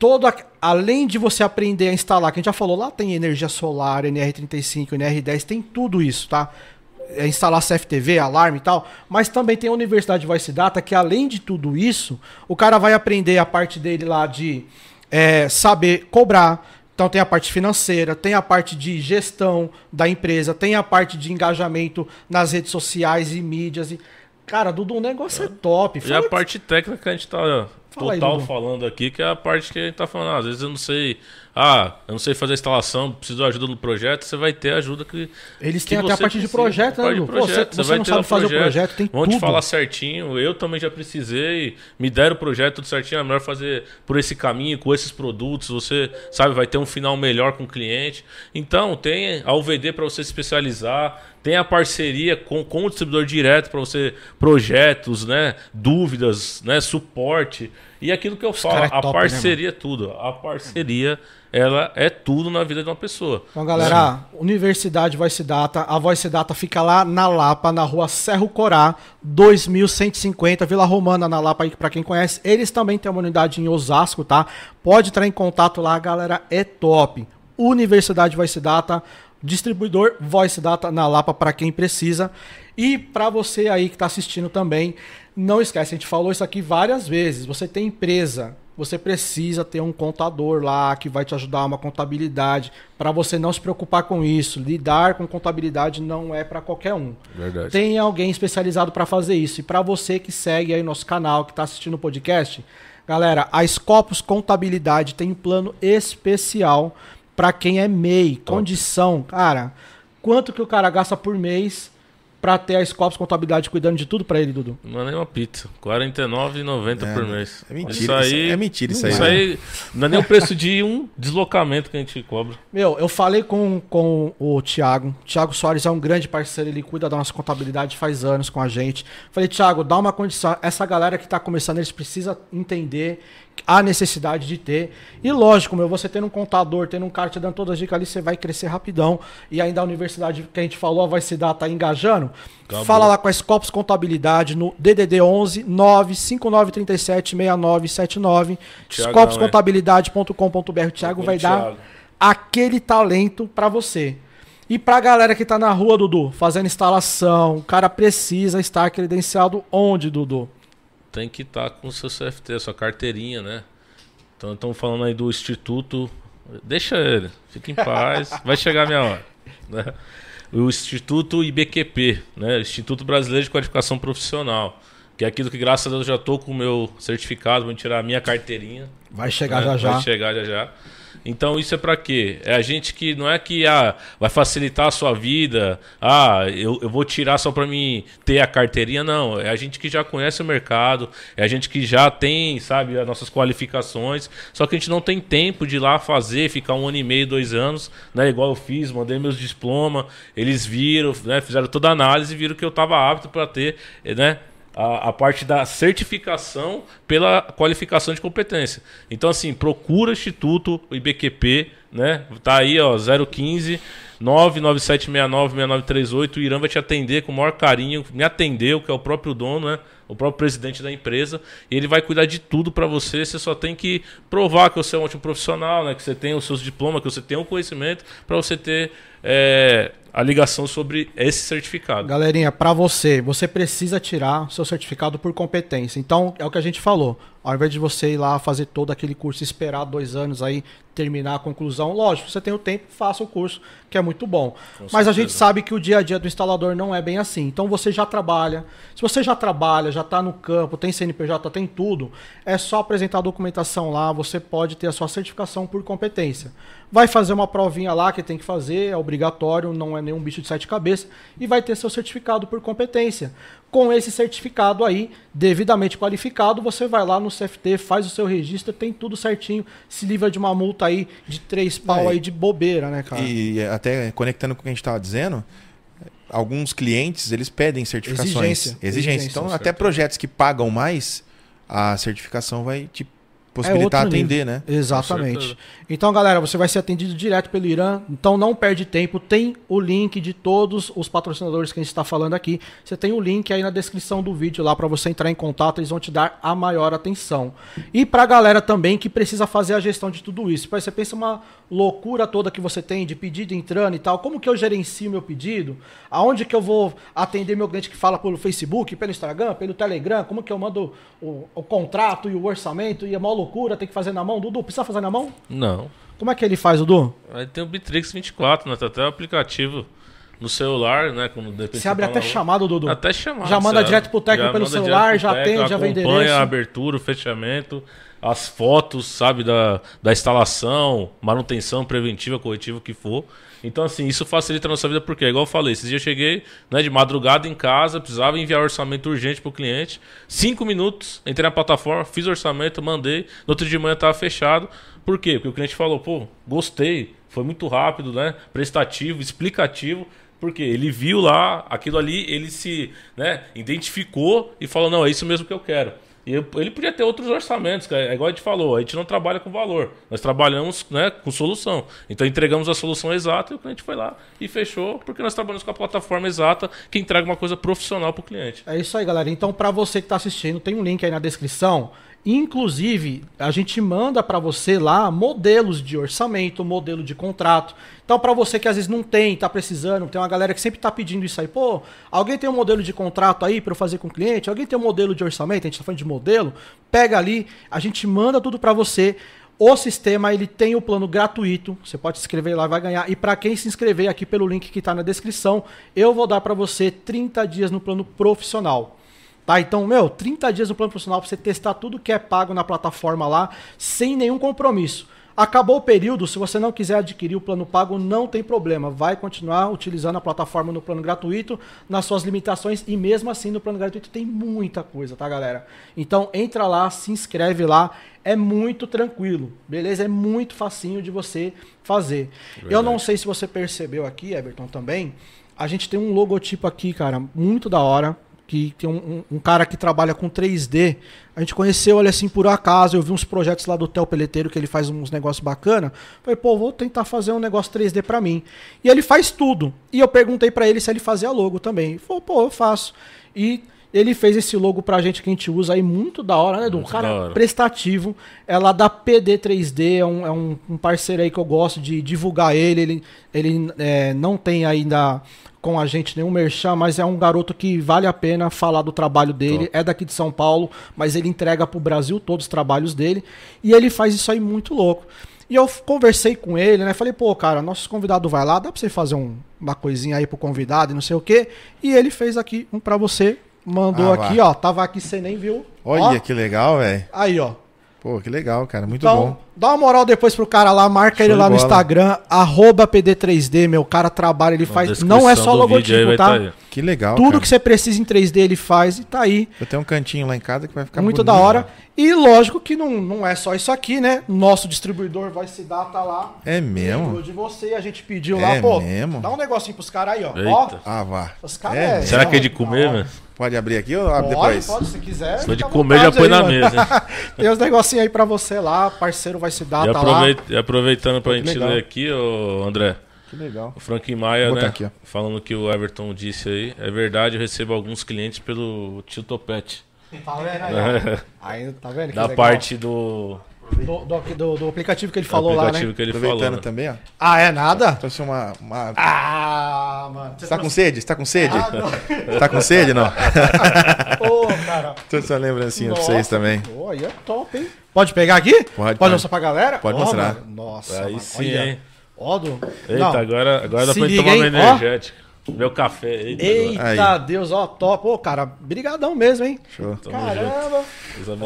todo a- além de você aprender a instalar, que a gente já falou, lá tem energia solar, NR35, NR10, tem tudo isso, tá? É, instalar CFTV, alarme e tal, mas também tem a Universidade Voice Data, que além de tudo isso, o cara vai aprender a parte dele lá de é, saber cobrar. Então tem a parte financeira, tem a parte de gestão da empresa, tem a parte de engajamento nas redes sociais e mídias. E... Cara, Dudu, o negócio é top. E Fala a que- parte técnica que a gente tá Fala aí, total Dudu. falando aqui, que é a parte que a gente tá falando. Ah, às vezes eu não sei. Ah, eu não sei fazer a instalação, preciso de ajuda no projeto, você vai ter ajuda que. Eles que têm até a você parte de projeto, né? Pô, você- projeto, você vai não ter sabe fazer o projeto, tem Vão te tudo. falar certinho, eu também já precisei, me deram o projeto tudo certinho, é melhor fazer por esse caminho, com esses produtos, você sabe, vai ter um final melhor com o cliente. Então, tem a UVD para você se especializar, Tem a parceria com, com o distribuidor direto para você projetos, né, dúvidas, né, suporte. E aquilo que eu falo, é a top, né, parceria é tudo. A parceria, ela é tudo na vida de uma pessoa. Então, galera, Universidade Voice Data, a Voice Data fica lá na Lapa, na rua Serro Corá, 2150, Vila Romana, na Lapa, aí, pra quem conhece. Eles também têm uma unidade em Osasco, tá? Pode entrar em contato lá, galera, é top. Universidade Voice Data, distribuidor Voice Data na Lapa para quem precisa. E para você aí que está assistindo também, não esquece, a gente falou isso aqui várias vezes. Você tem empresa, você precisa ter um contador lá que vai te ajudar uma contabilidade para você não se preocupar com isso. Lidar com contabilidade não é para qualquer um. Verdade. Tem alguém especializado para fazer isso. E para você que segue aí nosso canal, que está assistindo o podcast, galera, a Scopus Contabilidade tem um plano especial para quem é MEI, condição. Cara, quanto que o cara gasta por mês para ter a Scopus Contabilidade cuidando de tudo para ele, Dudu? Não é nem uma pizza. R$ 49,90 É, por né? mês. É mentira, Isso aí, é mentira isso aí, Isso né? aí não é nem o preço de um deslocamento que a gente cobra. Meu, eu falei com, com o Thiago. Thiago Soares é um grande parceiro, ele cuida da nossa contabilidade faz anos com a gente. Falei, Thiago, dá uma condição. Essa galera que tá começando, eles precisam entender a necessidade de ter. E lógico, meu, você tendo um contador, tendo um cara te dando todas as dicas ali, você vai crescer rapidão. E ainda a universidade que a gente falou, vai se dar, tá engajando. Acabou. Fala lá com a Scopus Contabilidade no DDD 11 95937 6979. Thiagão, Scopuscontabilidade.com.br. O Thiago vai dar aquele talento pra você. E pra galera que tá na rua, Dudu, fazendo instalação, o cara precisa estar credenciado onde, Dudu? Tem que estar com o seu CFT, sua carteirinha, né? Então estamos falando aí do Instituto. Deixa ele, fica em paz, vai chegar a minha hora. Né? O Instituto IBQP, né? Instituto Brasileiro de Qualificação Profissional. Que é aquilo que, graças a Deus, eu já tô com o meu certificado, vou tirar a minha carteirinha. Vai chegar né? já já. Vai chegar já já. Então isso é pra quê? É a gente que não é que ah, vai facilitar a sua vida, ah, eu, eu vou tirar só pra mim ter a carteirinha, não. É a gente que já conhece o mercado, é a gente que já tem, sabe, as nossas qualificações, só que a gente não tem tempo de ir lá fazer, ficar um ano e meio, dois anos, né? Igual eu fiz, mandei meus diplomas, eles viram, né? Fizeram toda a análise e viram que eu estava apto para ter, né? A, a parte da certificação pela qualificação de competência. Então, assim, procura Instituto IBQP, né? Tá aí, ó, 015 997696938. O Irã vai te atender com o maior carinho. Me atendeu, que é o próprio dono, né? O próprio presidente da empresa. E ele vai cuidar de tudo para você. Você só tem que provar que você é um ótimo profissional, né? Que você tem os seus diplomas, que você tem o conhecimento para você ter é, a ligação sobre esse certificado. Galerinha, pra você, você precisa tirar o seu certificado por competência. Então, é o que a gente falou. Ao invés de você ir lá fazer todo aquele curso, esperar dois anos aí, terminar a conclusão, lógico, você tem o tempo, faça o curso, que é muito bom. Mas a gente certeza. sabe que o dia a dia do instalador não é bem assim. Então você já trabalha. Se você já trabalha, já está no campo, tem CNPJ, tem tudo, é só apresentar a documentação lá, você pode ter a sua certificação por competência. Vai fazer uma provinha lá que tem que fazer, é obrigatório, não é nenhum bicho de sete cabeças, e vai ter seu certificado por competência. Com esse certificado aí, devidamente qualificado, você vai lá no CFT, faz o seu registro, tem tudo certinho, se livra de uma multa aí de três pau É, aí de bobeira, né, cara? E até conectando com o que a gente estava dizendo, alguns clientes eles pedem certificações. Exigência. Exigência. Exigência, Então, até projetos que pagam mais, a certificação vai te possibilitar É atender, nível. né? Exatamente. Então, galera, você vai ser atendido direto pelo Irã. Então, não perde tempo. Tem o link de todos os patrocinadores que a gente está falando aqui. Você tem o link aí na descrição do vídeo lá para você entrar em contato. Eles vão te dar a maior atenção. E para a galera também que precisa fazer a gestão de tudo isso. Você pensa uma loucura toda que você tem de pedido entrando e tal. Como que eu gerencio meu pedido? Aonde que eu vou atender meu cliente que fala pelo Facebook, pelo Instagram, pelo Telegram? Como que eu mando o, o contrato e o orçamento? E é uma loucura, tem que fazer na mão. Dudu, precisa fazer na mão? Não. Como é que ele faz, Dudu? Aí tem o Bitrix 24, né? Tem até o aplicativo no celular, né? Repente Você abre até chamado, Dudu. Até chamado. Já manda direto pro técnico pelo celular, já técnico, atende, já vem acompanha endereço. a abertura, o fechamento, as fotos, sabe, da, da instalação, manutenção preventiva, corretiva, o que for. Então, assim, isso facilita a nossa vida, porque, igual eu falei, esses dias eu cheguei né, de madrugada em casa, precisava enviar orçamento urgente pro cliente. Cinco minutos, entrei na plataforma, fiz o orçamento, mandei. No outro dia de manhã tava fechado. Por quê? Porque o cliente falou, pô, gostei, foi muito rápido, né? Prestativo, explicativo. Porque ele viu lá aquilo ali, ele se né, identificou e falou: não, é isso mesmo que eu quero. E ele podia ter outros orçamentos, cara. É igual a gente falou, a gente não trabalha com valor. Nós trabalhamos né, com solução. Então entregamos a solução exata e o cliente foi lá e fechou, porque nós trabalhamos com a plataforma exata que entrega uma coisa profissional para o cliente. É isso aí, galera. Então, para você que está assistindo, tem um link aí na descrição. Inclusive, a gente manda para você lá modelos de orçamento, modelo de contrato. Então, para você que às vezes não tem, está precisando, tem uma galera que sempre está pedindo isso aí. Pô, alguém tem um modelo de contrato aí para eu fazer com o cliente? Alguém tem um modelo de orçamento? A gente está falando de modelo. Pega ali, a gente manda tudo para você. O sistema ele tem o plano gratuito, você pode se inscrever lá, vai ganhar. E para quem se inscrever aqui pelo link que está na descrição, eu vou dar para você 30 dias no plano profissional. Tá? Então, meu, 30 dias no plano profissional para você testar tudo que é pago na plataforma lá, sem nenhum compromisso. Acabou o período, se você não quiser adquirir o plano pago, não tem problema. Vai continuar utilizando a plataforma no plano gratuito, nas suas limitações, e mesmo assim no plano gratuito tem muita coisa, tá, galera? Então entra lá, se inscreve lá, é muito tranquilo, beleza? É muito facinho de você fazer. Verdade. Eu não sei se você percebeu aqui, Everton, também. A gente tem um logotipo aqui, cara, muito da hora que tem um, um, um, cara que trabalha com 3D. A gente conheceu ele assim por acaso. Eu vi uns projetos lá do Tel Peleteiro que ele faz uns negócios bacana. Falei, pô, vou tentar fazer um negócio 3D para mim. E ele faz tudo. E eu perguntei para ele se ele fazia logo também. Ele falou, pô, eu faço. E ele fez esse logo pra gente que a gente usa aí, muito da hora, né, do Um cara prestativo. É lá da PD3D, é, um, é um, um, parceiro aí que eu gosto de divulgar ele. Ele, ele é, não tem ainda com a gente nenhum merchan, mas é um garoto que vale a pena falar do trabalho dele. É daqui de São Paulo, mas ele entrega pro Brasil todos os trabalhos dele. E ele faz isso aí muito louco. E eu conversei com ele, né? Falei, pô, cara, nosso convidado vai lá, dá pra você fazer um, uma coisinha aí pro convidado e não sei o quê. E ele fez aqui um pra você, mandou ah, aqui, ó. Tava aqui, você nem viu. Olha ó. que legal, velho. Aí, ó. Pô, que legal, cara. Muito então, bom. Dá uma moral depois pro cara lá, marca Show ele lá no Instagram, PD3D, meu. cara trabalha, ele faz. Não é só logotipo, tá? tá que legal. Tudo cara. que você precisa em 3D ele faz e tá aí. Eu tenho um cantinho lá em casa que vai ficar muito bonito, da hora. E lógico que não, não é só isso aqui, né? Nosso distribuidor vai se dar, tá lá. É mesmo? De você, a gente pediu é lá, pô. Mesmo? Dá um negocinho pros caras aí, ó. ó. Ah, vá. Os caras é, é, Será que é de comer, velho? Pode abrir aqui ou abre pode, depois? Pode, se quiser. Se for de comer, já põe aí, na mesa. Tem uns negocinhos aí pra você lá, parceiro vai se dar, e tá. E aproveitando pra Pô, gente legal. ler aqui, ô André. Que legal. O Frank Maia, né? Aqui, falando que o Everton disse aí. É verdade, eu recebo alguns clientes pelo tio Topete. Tá vendo aí? aí tá vendo? Da parte do do, do, do, aplicativo que ele falou lá, né? Que ele Aproveitando falou, né? também, ó. Ah, é nada? Trouxe uma. uma... Ah, mano. Você tá trouxe... com sede? Você tá com sede? Ah, tá com sede, não? Ô, cara. Trouxe uma lembrancinha Nossa, pra vocês também. Pô, aí é top, hein? Pode pegar aqui? Pode. Pode, mostrar pra galera? Pode oh, mostrar. Mano. Nossa, aí mano. sim, Olha. hein? Ó, do... Eita, não. agora, agora dá pra tomar uma energética. Meu café. Eita, Eita Deus, ó, top. Ô, cara, brigadão mesmo, hein? Show. Caramba.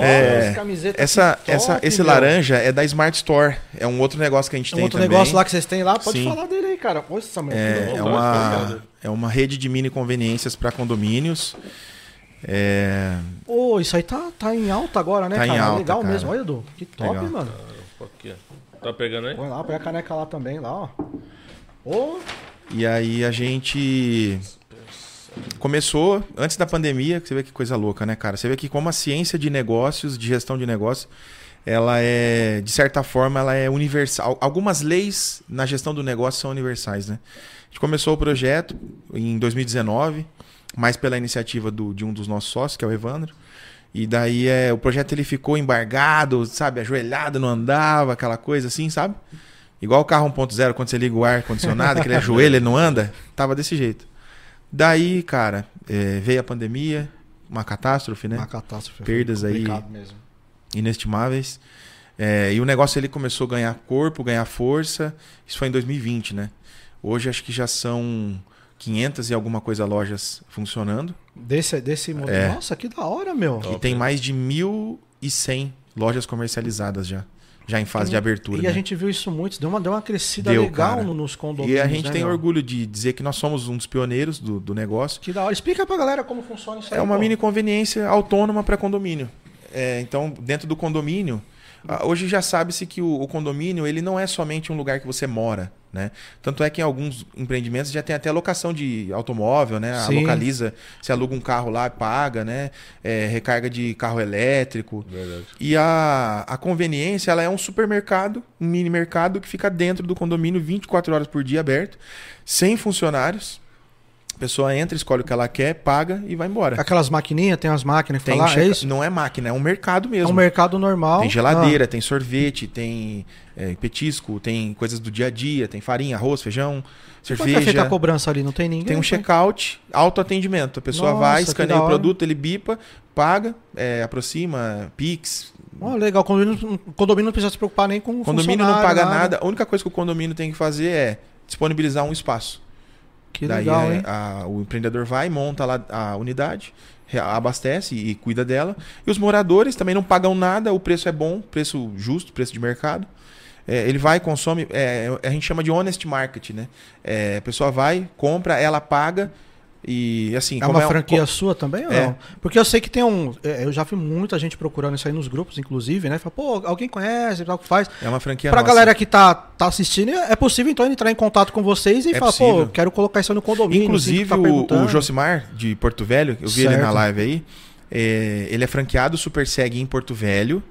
É, essa, top, essa, esse meu. laranja é da Smart Store. É um outro negócio que a gente é um tem outro também. negócio lá que vocês têm lá. Pode Sim. falar dele aí, cara. Poxa, é, é, uma, é uma rede de mini conveniências para condomínios. É... Pô, isso aí tá, tá em alta agora, né, tá cara? Em alta, Legal cara. mesmo. Olha, Edu. Que top, Legal. mano. Tá pegando aí? Põe lá, põe a caneca lá também, lá, ó. Ô, e aí a gente começou antes da pandemia, você vê que coisa louca, né, cara? Você vê que como a ciência de negócios, de gestão de negócios, ela é, de certa forma, ela é universal. Algumas leis na gestão do negócio são universais, né? A gente começou o projeto em 2019, mais pela iniciativa do, de um dos nossos sócios, que é o Evandro. E daí é, o projeto ele ficou embargado, sabe, ajoelhado, não andava, aquela coisa assim, sabe? Igual o carro 1.0, quando você liga o ar condicionado, aquele ajoelha, ele não anda, tava desse jeito. Daí, cara, é, veio a pandemia, uma catástrofe, né? Uma catástrofe. Perdas aí mesmo. inestimáveis. É, e o negócio ele começou a ganhar corpo, ganhar força. Isso foi em 2020, né? Hoje acho que já são 500 e alguma coisa lojas funcionando. Desse, desse modelo. É. Nossa, que da hora, meu. E tem mais de 1.100 lojas comercializadas já já em fase e, de abertura. E né? a gente viu isso muito, deu uma, deu uma crescida deu, legal cara. nos condomínios. E a gente né, tem meu? orgulho de dizer que nós somos um dos pioneiros do, do negócio. Que da hora. Explica pra galera como funciona isso É aí, uma pô. mini conveniência autônoma para condomínio. É, então, dentro do condomínio, Hoje já sabe-se que o, o condomínio ele não é somente um lugar que você mora, né? Tanto é que em alguns empreendimentos já tem até locação de automóvel, né? Sim. Localiza, você aluga um carro lá, paga, né? É, recarga de carro elétrico. Verdade. E a, a conveniência, ela é um supermercado, um mini mercado que fica dentro do condomínio 24 horas por dia aberto, sem funcionários. A pessoa entra, escolhe o que ela quer, paga e vai embora. Aquelas maquininhas, tem as máquinas que Tem falam, um é checa- isso? Não é máquina, é um mercado É mesmo. um mercado normal. Tem geladeira, tem sorvete, tem é, petisco, tem coisas do dia a dia, tem farinha, arroz, feijão, Ah, Como é que é feita cerveja. a cobrança ali? Não tem ninguém? Tem um check-out, autoatendimento. A pessoa Nossa, vai, escaneia o produto, ele bipa, paga, é, aproxima, Pix. Ó, legal, o condomínio, condomínio não precisa se preocupar nem com o O condomínio não paga nada. A única coisa que o condomínio tem que fazer é disponibilizar um espaço. Que Daí legal, é, a- o empreendedor vai, monta lá a unidade, abastece e cuida dela. E os moradores também não pagam nada, o preço é bom, preço justo, preço de mercado. É, ele vai, consome, é, a gente chama de honest market, né? É, a pessoa vai, compra, ela paga e assim... É uma um- franquia sua também ou É. não? Porque eu sei que tem um. é, Eu já vi muita gente procurando isso aí nos grupos, inclusive, né? Fala, pô, alguém conhece, tal que faz. É uma franquia pra nossa. galera que tá, tá assistindo, é possível então entrar em contato com vocês e É falar, possível. pô, quero colocar isso no condomínio. Inclusive, assim, tá o, o Josimar, de Porto Velho, eu vi ele Certo. na live aí, é, ele é franqueado Super Seg em Porto Velho.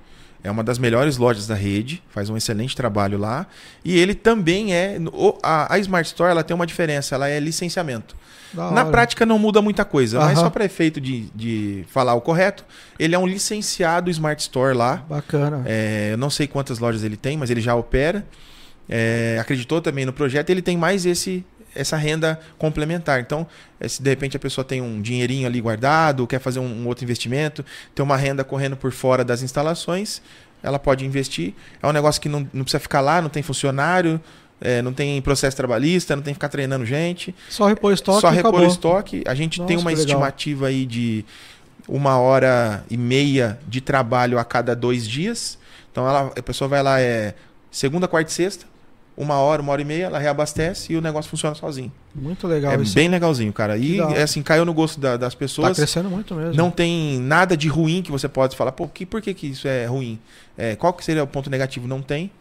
É uma das melhores lojas da rede, faz um excelente trabalho lá. E ele também é. a Smart Store ela tem uma diferença, ela é licenciamento. Da Na hora. prática não muda muita coisa, mas só para efeito de, de falar o correto, ele é um licenciado Smart Store lá. Bacana. É, eu não sei quantas lojas ele tem, mas ele já opera. É, acreditou também no projeto. Ele tem mais esse essa renda complementar. Então, eh, se de repente a pessoa tem um dinheirinho ali guardado, quer fazer um, um outro investimento, tem uma renda correndo por fora das instalações, ela pode investir. É um negócio que não, não precisa ficar lá, não tem funcionário, eh, não tem processo trabalhista, não tem que ficar treinando gente. Só repor estoque Só repor acabou. o estoque. A gente tem Nossa, uma que legal. estimativa aí de uma hora e meia de trabalho a cada dois dias. Então ela, a pessoa vai lá, é segunda, quarta e sexta, uma hora, uma hora e meia, ela reabastece e o negócio funciona sozinho. Muito legal é isso. bem legalzinho, cara. E é assim, caiu no gosto da- das Tá pessoas. crescendo muito mesmo. não tem nada de ruim que você pode falar, pô, que, por que, que isso é ruim? É, qual que seria o ponto negativo? Não tem.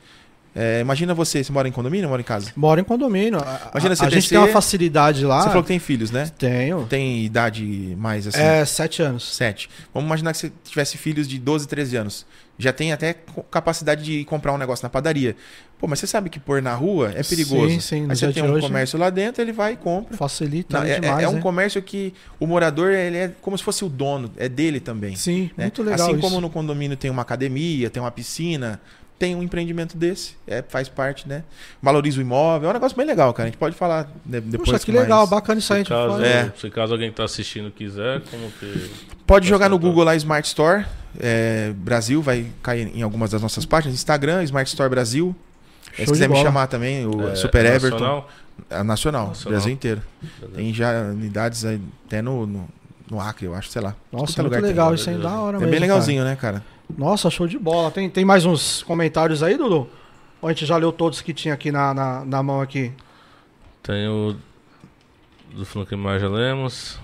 É, imagina você, você mora em condomínio ou mora em casa? Mora em condomínio. A, Imagina você a gente tem uma facilidade lá. Você falou que tem filhos, né? Tenho. Tem idade mais assim? É, sete anos. 7. Vamos imaginar que você tivesse filhos de 12, 13 anos. Já tem até capacidade de comprar um negócio na padaria. Pô, mas você sabe que pôr na rua é perigoso. Sim, sim, Aí você tem um hoje- comércio lá dentro, ele vai e compra. Facilita Não, é, é- demais, é um né? comércio que o morador ele é como se fosse o dono, é dele também. Sim, né? muito legal assim isso. como no condomínio tem uma academia, tem uma piscina, tem um empreendimento desse, é, faz parte, né? Valoriza o imóvel, é um negócio bem legal, cara. A gente pode falar de- depois Poxa, que mais- legal, bacana isso aí. a Se gente caso, fala. É. se caso alguém tá assistindo quiser, como que. Pode jogar no. Google lá Smart Store é, Brasil, vai cair em algumas das nossas páginas. Instagram, Smart Store Brasil. Show se quiser me chamar também, o É, Super Everton. nacional? É nacional, Nacional. Brasil inteiro. Tem já unidades aí, até no, no, no Acre, eu acho, sei lá. Nossa, muito lugar tem. legal isso aí, da hora É mesmo. bem legalzinho, né, cara? Nossa, show de bola. Tem, tem mais uns comentários aí, Dudu? Ou a gente já leu todos que tinha aqui na, na, na mão aqui? Tem o. Do Frank mais já lemos.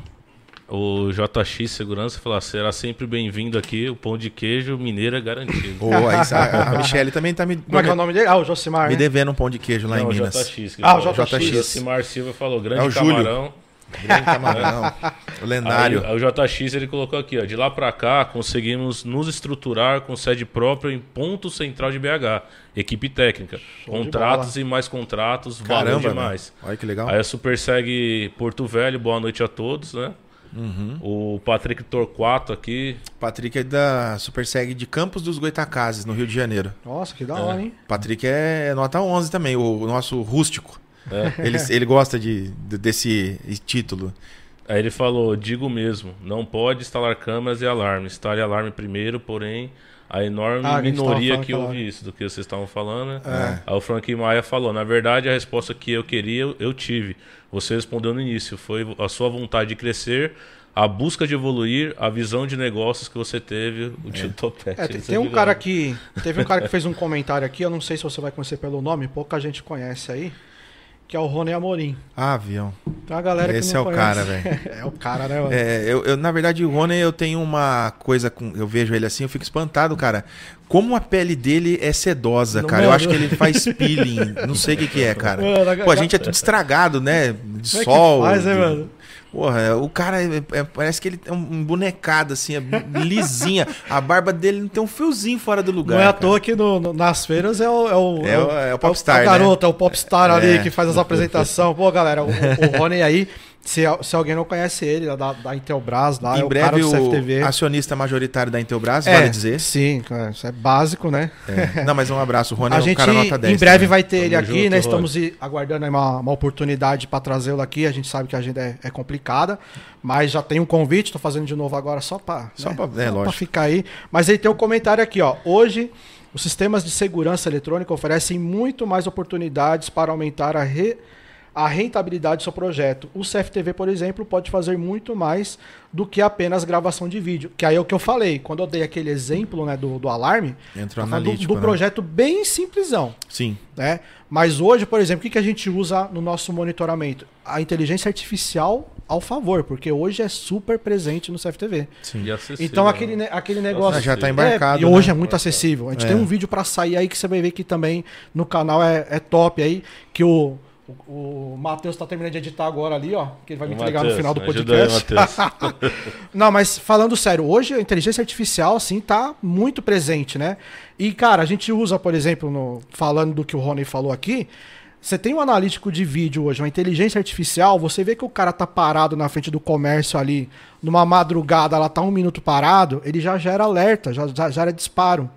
O JX Segurança falou: será sempre bem-vindo aqui. O pão de queijo mineiro é garantido. Aí, a, a Michelle também tá me, Como é que é o nome dele? Ah, o Josimar, me né? devendo um pão de queijo lá Não, em o Minas. JX. Ah, o falou. JX. Josimar Silva falou: grande É o Júlio. Camarão. Grande camarão. o lendário. Aí, aí o JX ele colocou aqui, ó, de lá pra cá conseguimos nos estruturar com sede própria em ponto central de BH, equipe técnica, Show contratos e mais contratos, Caramba, demais. velho. Olha que legal. Aí a Super segue Porto Velho, boa noite a todos, né? Uhum. O Patrick Torquato aqui, Patrick é da Super Seg de Campos dos Goitacazes, no Rio de Janeiro. Nossa, que da hora, hein? Patrick é nota 11 também, o nosso rústico. É. Ele, ele gosta de, de- desse título. aí ele falou, digo mesmo, não pode instalar câmeras e alarme, instale alarme primeiro, porém a enorme Ah, minoria que ouve isso, do que vocês estavam falando, né? É. Aí o Frank Maia falou: na verdade, a resposta que eu queria, eu- tive. Você respondeu no início. Foi a sua vontade de crescer, a busca de evoluir, a visão de negócios que você teve, o tio Topete. É, tem, Isso tem um cara que. Teve um cara que fez um comentário aqui, eu não sei se você vai conhecer pelo nome, pouca gente conhece aí. Que é o Rony Amorim. Ah, avião. Tem uma galera Esse que não é o conhece. cara, velho. é o cara, né, mano? É, eu, eu, na verdade, o Rony, eu tenho uma coisa com. Eu vejo ele assim, eu fico espantado, cara. Como a pele dele é sedosa, Não cara. Eu é, acho que ele faz peeling. não sei o que, que é, cara. Mano, Pô, a gente é tudo estragado, né? De Como é sol. faz, né, de- mano? Porra, o cara é- é- parece que ele é um bonecado, assim, é lisinha. A barba dele não tem um fiozinho fora do lugar. Não é à toa que no- no- nas feiras é o. É o, É o- é o popstar, É o né? garoto, é o popstar ali É. que faz as apresentações. Pô, galera, o, o Rony aí, se, se alguém não conhece ele, é da, da Intelbras, lá, é em o cara breve, do CFTV. o acionista majoritário da Intelbras, É, vale dizer. Sim, cara, isso é básico, né? É. Não, mas um abraço. O Rony A é um gente cara nota 10. em breve também. vai ter ele Tamo aqui, junto, né? Rony. Estamos i- aguardando aí uma, uma oportunidade para trazê-lo aqui. A gente sabe que a agenda é, é complicada, mas já tem um convite. Tô fazendo de novo agora só para Só pra- é, ficar aí. Mas aí tem um comentário aqui, ó. Hoje os sistemas de segurança eletrônica oferecem muito mais oportunidades para aumentar a re- a rentabilidade do seu projeto. O CFTV, por exemplo, pode fazer muito mais do que apenas gravação de vídeo. Que aí é o que eu falei. Quando eu dei aquele exemplo né, do, do alarme, Entrou tá falando do, analítico, do né? projeto bem simplesão. Sim. Né? Mas hoje, por exemplo, o que, que a gente usa no nosso monitoramento? A inteligência artificial ao favor, porque hoje é super presente no CFTV. Sim. E acessível, Então né? aquele, ne- aquele negócio. Já tá embarcado, É, e hoje né? é muito acessível. A gente É. tem um vídeo pra sair aí que você vai ver que também no canal é, é top aí. Que o, o, o Matheus tá terminando de editar agora ali, ó. Que ele vai me entregar no Matheus, final do aí, podcast. Matheus. Não, mas falando sério, hoje a inteligência artificial, assim, tá muito presente, né? E, cara, a gente usa, por exemplo, no, falando do que o Rony falou aqui, você tem um analítico de vídeo hoje, uma inteligência artificial, você vê que o cara tá parado na frente do comércio ali, numa madrugada, ela tá um minuto parado, ele já gera alerta, já, já gera disparo.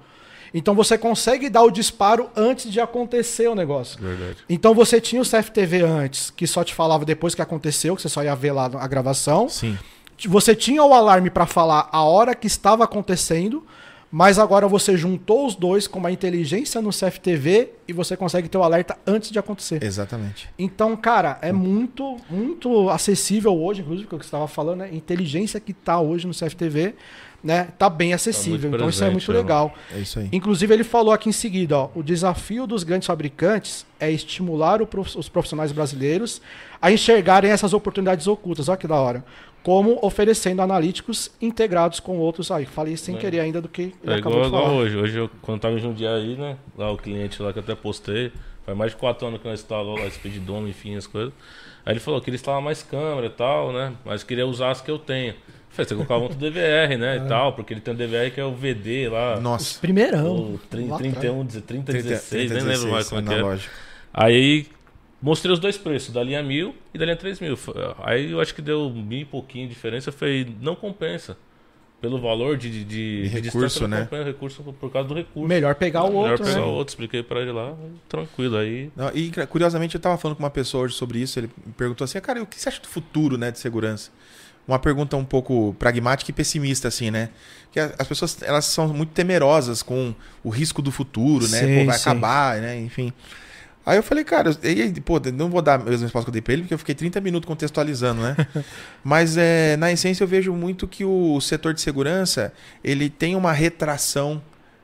Então você consegue dar o disparo antes de acontecer o negócio. Verdade. Então você tinha o CFTV antes, que só te falava depois que aconteceu, que você só ia ver lá a gravação. Sim. Você tinha o alarme para falar a hora que estava acontecendo, mas agora você juntou os dois com uma inteligência no CFTV e você consegue ter o alerta antes de acontecer. Exatamente. Então, cara, é muito, muito acessível hoje, inclusive, o que você estava falando, né? Inteligência que tá hoje no CFTV, né? Tá bem acessível. então isso é presente, muito né? legal. É isso aí. Inclusive, ele falou aqui em seguida: ó, o desafio dos grandes fabricantes é estimular o prof- os profissionais brasileiros a enxergarem essas oportunidades ocultas. Olha que da hora. Como oferecendo analíticos integrados com outros. Aí, falei sem É. querer ainda do que ele É acabou igual, de falar. igual hoje. Hoje, eu, quando tava em Jundiaí, né? Lá o cliente lá que eu até postei. Faz mais de 4 anos que nós instalou lá Speeddome, enfim, as coisas. Aí ele falou que queria instalar mais câmera e tal, né? Mas queria usar as que eu tenho. Falei, você colocava um DVR, né? E tal, porque ele tem um DVR que é o VD lá. Nossa. Primeirão. O 30, lá atrás. 31, 30, 16, 30, nem lembro mais 16, como é que é. analógico. Aí mostrei os dois preços, da linha 1000 e da linha 3000. Foi- Aí eu acho que deu mil e pouquinho de diferença. Eu falei, não compensa. Pelo valor de, de, de, De de recurso, né? compensa recurso por, causa do recurso. Melhor pegar o Melhor outro, pegar né? o outro, expliquei pra ele lá, tranquilo. Aí Não, e curiosamente eu tava falando com uma pessoa hoje sobre isso, ele me perguntou assim, cara, o que você acha do futuro, né, de segurança? Uma pergunta um pouco pragmática e pessimista, assim, né? Que as pessoas, elas são muito temerosas com o risco do futuro, né? Sim, Pô, vai sim. acabar, né? Enfim. Aí eu falei, cara, e, aí, pô, não vou dar a mesma resposta que eu dei pra ele, porque eu fiquei 30 minutos contextualizando, né? Mas, é, na essência, eu vejo muito que o setor de segurança, ele tem uma retração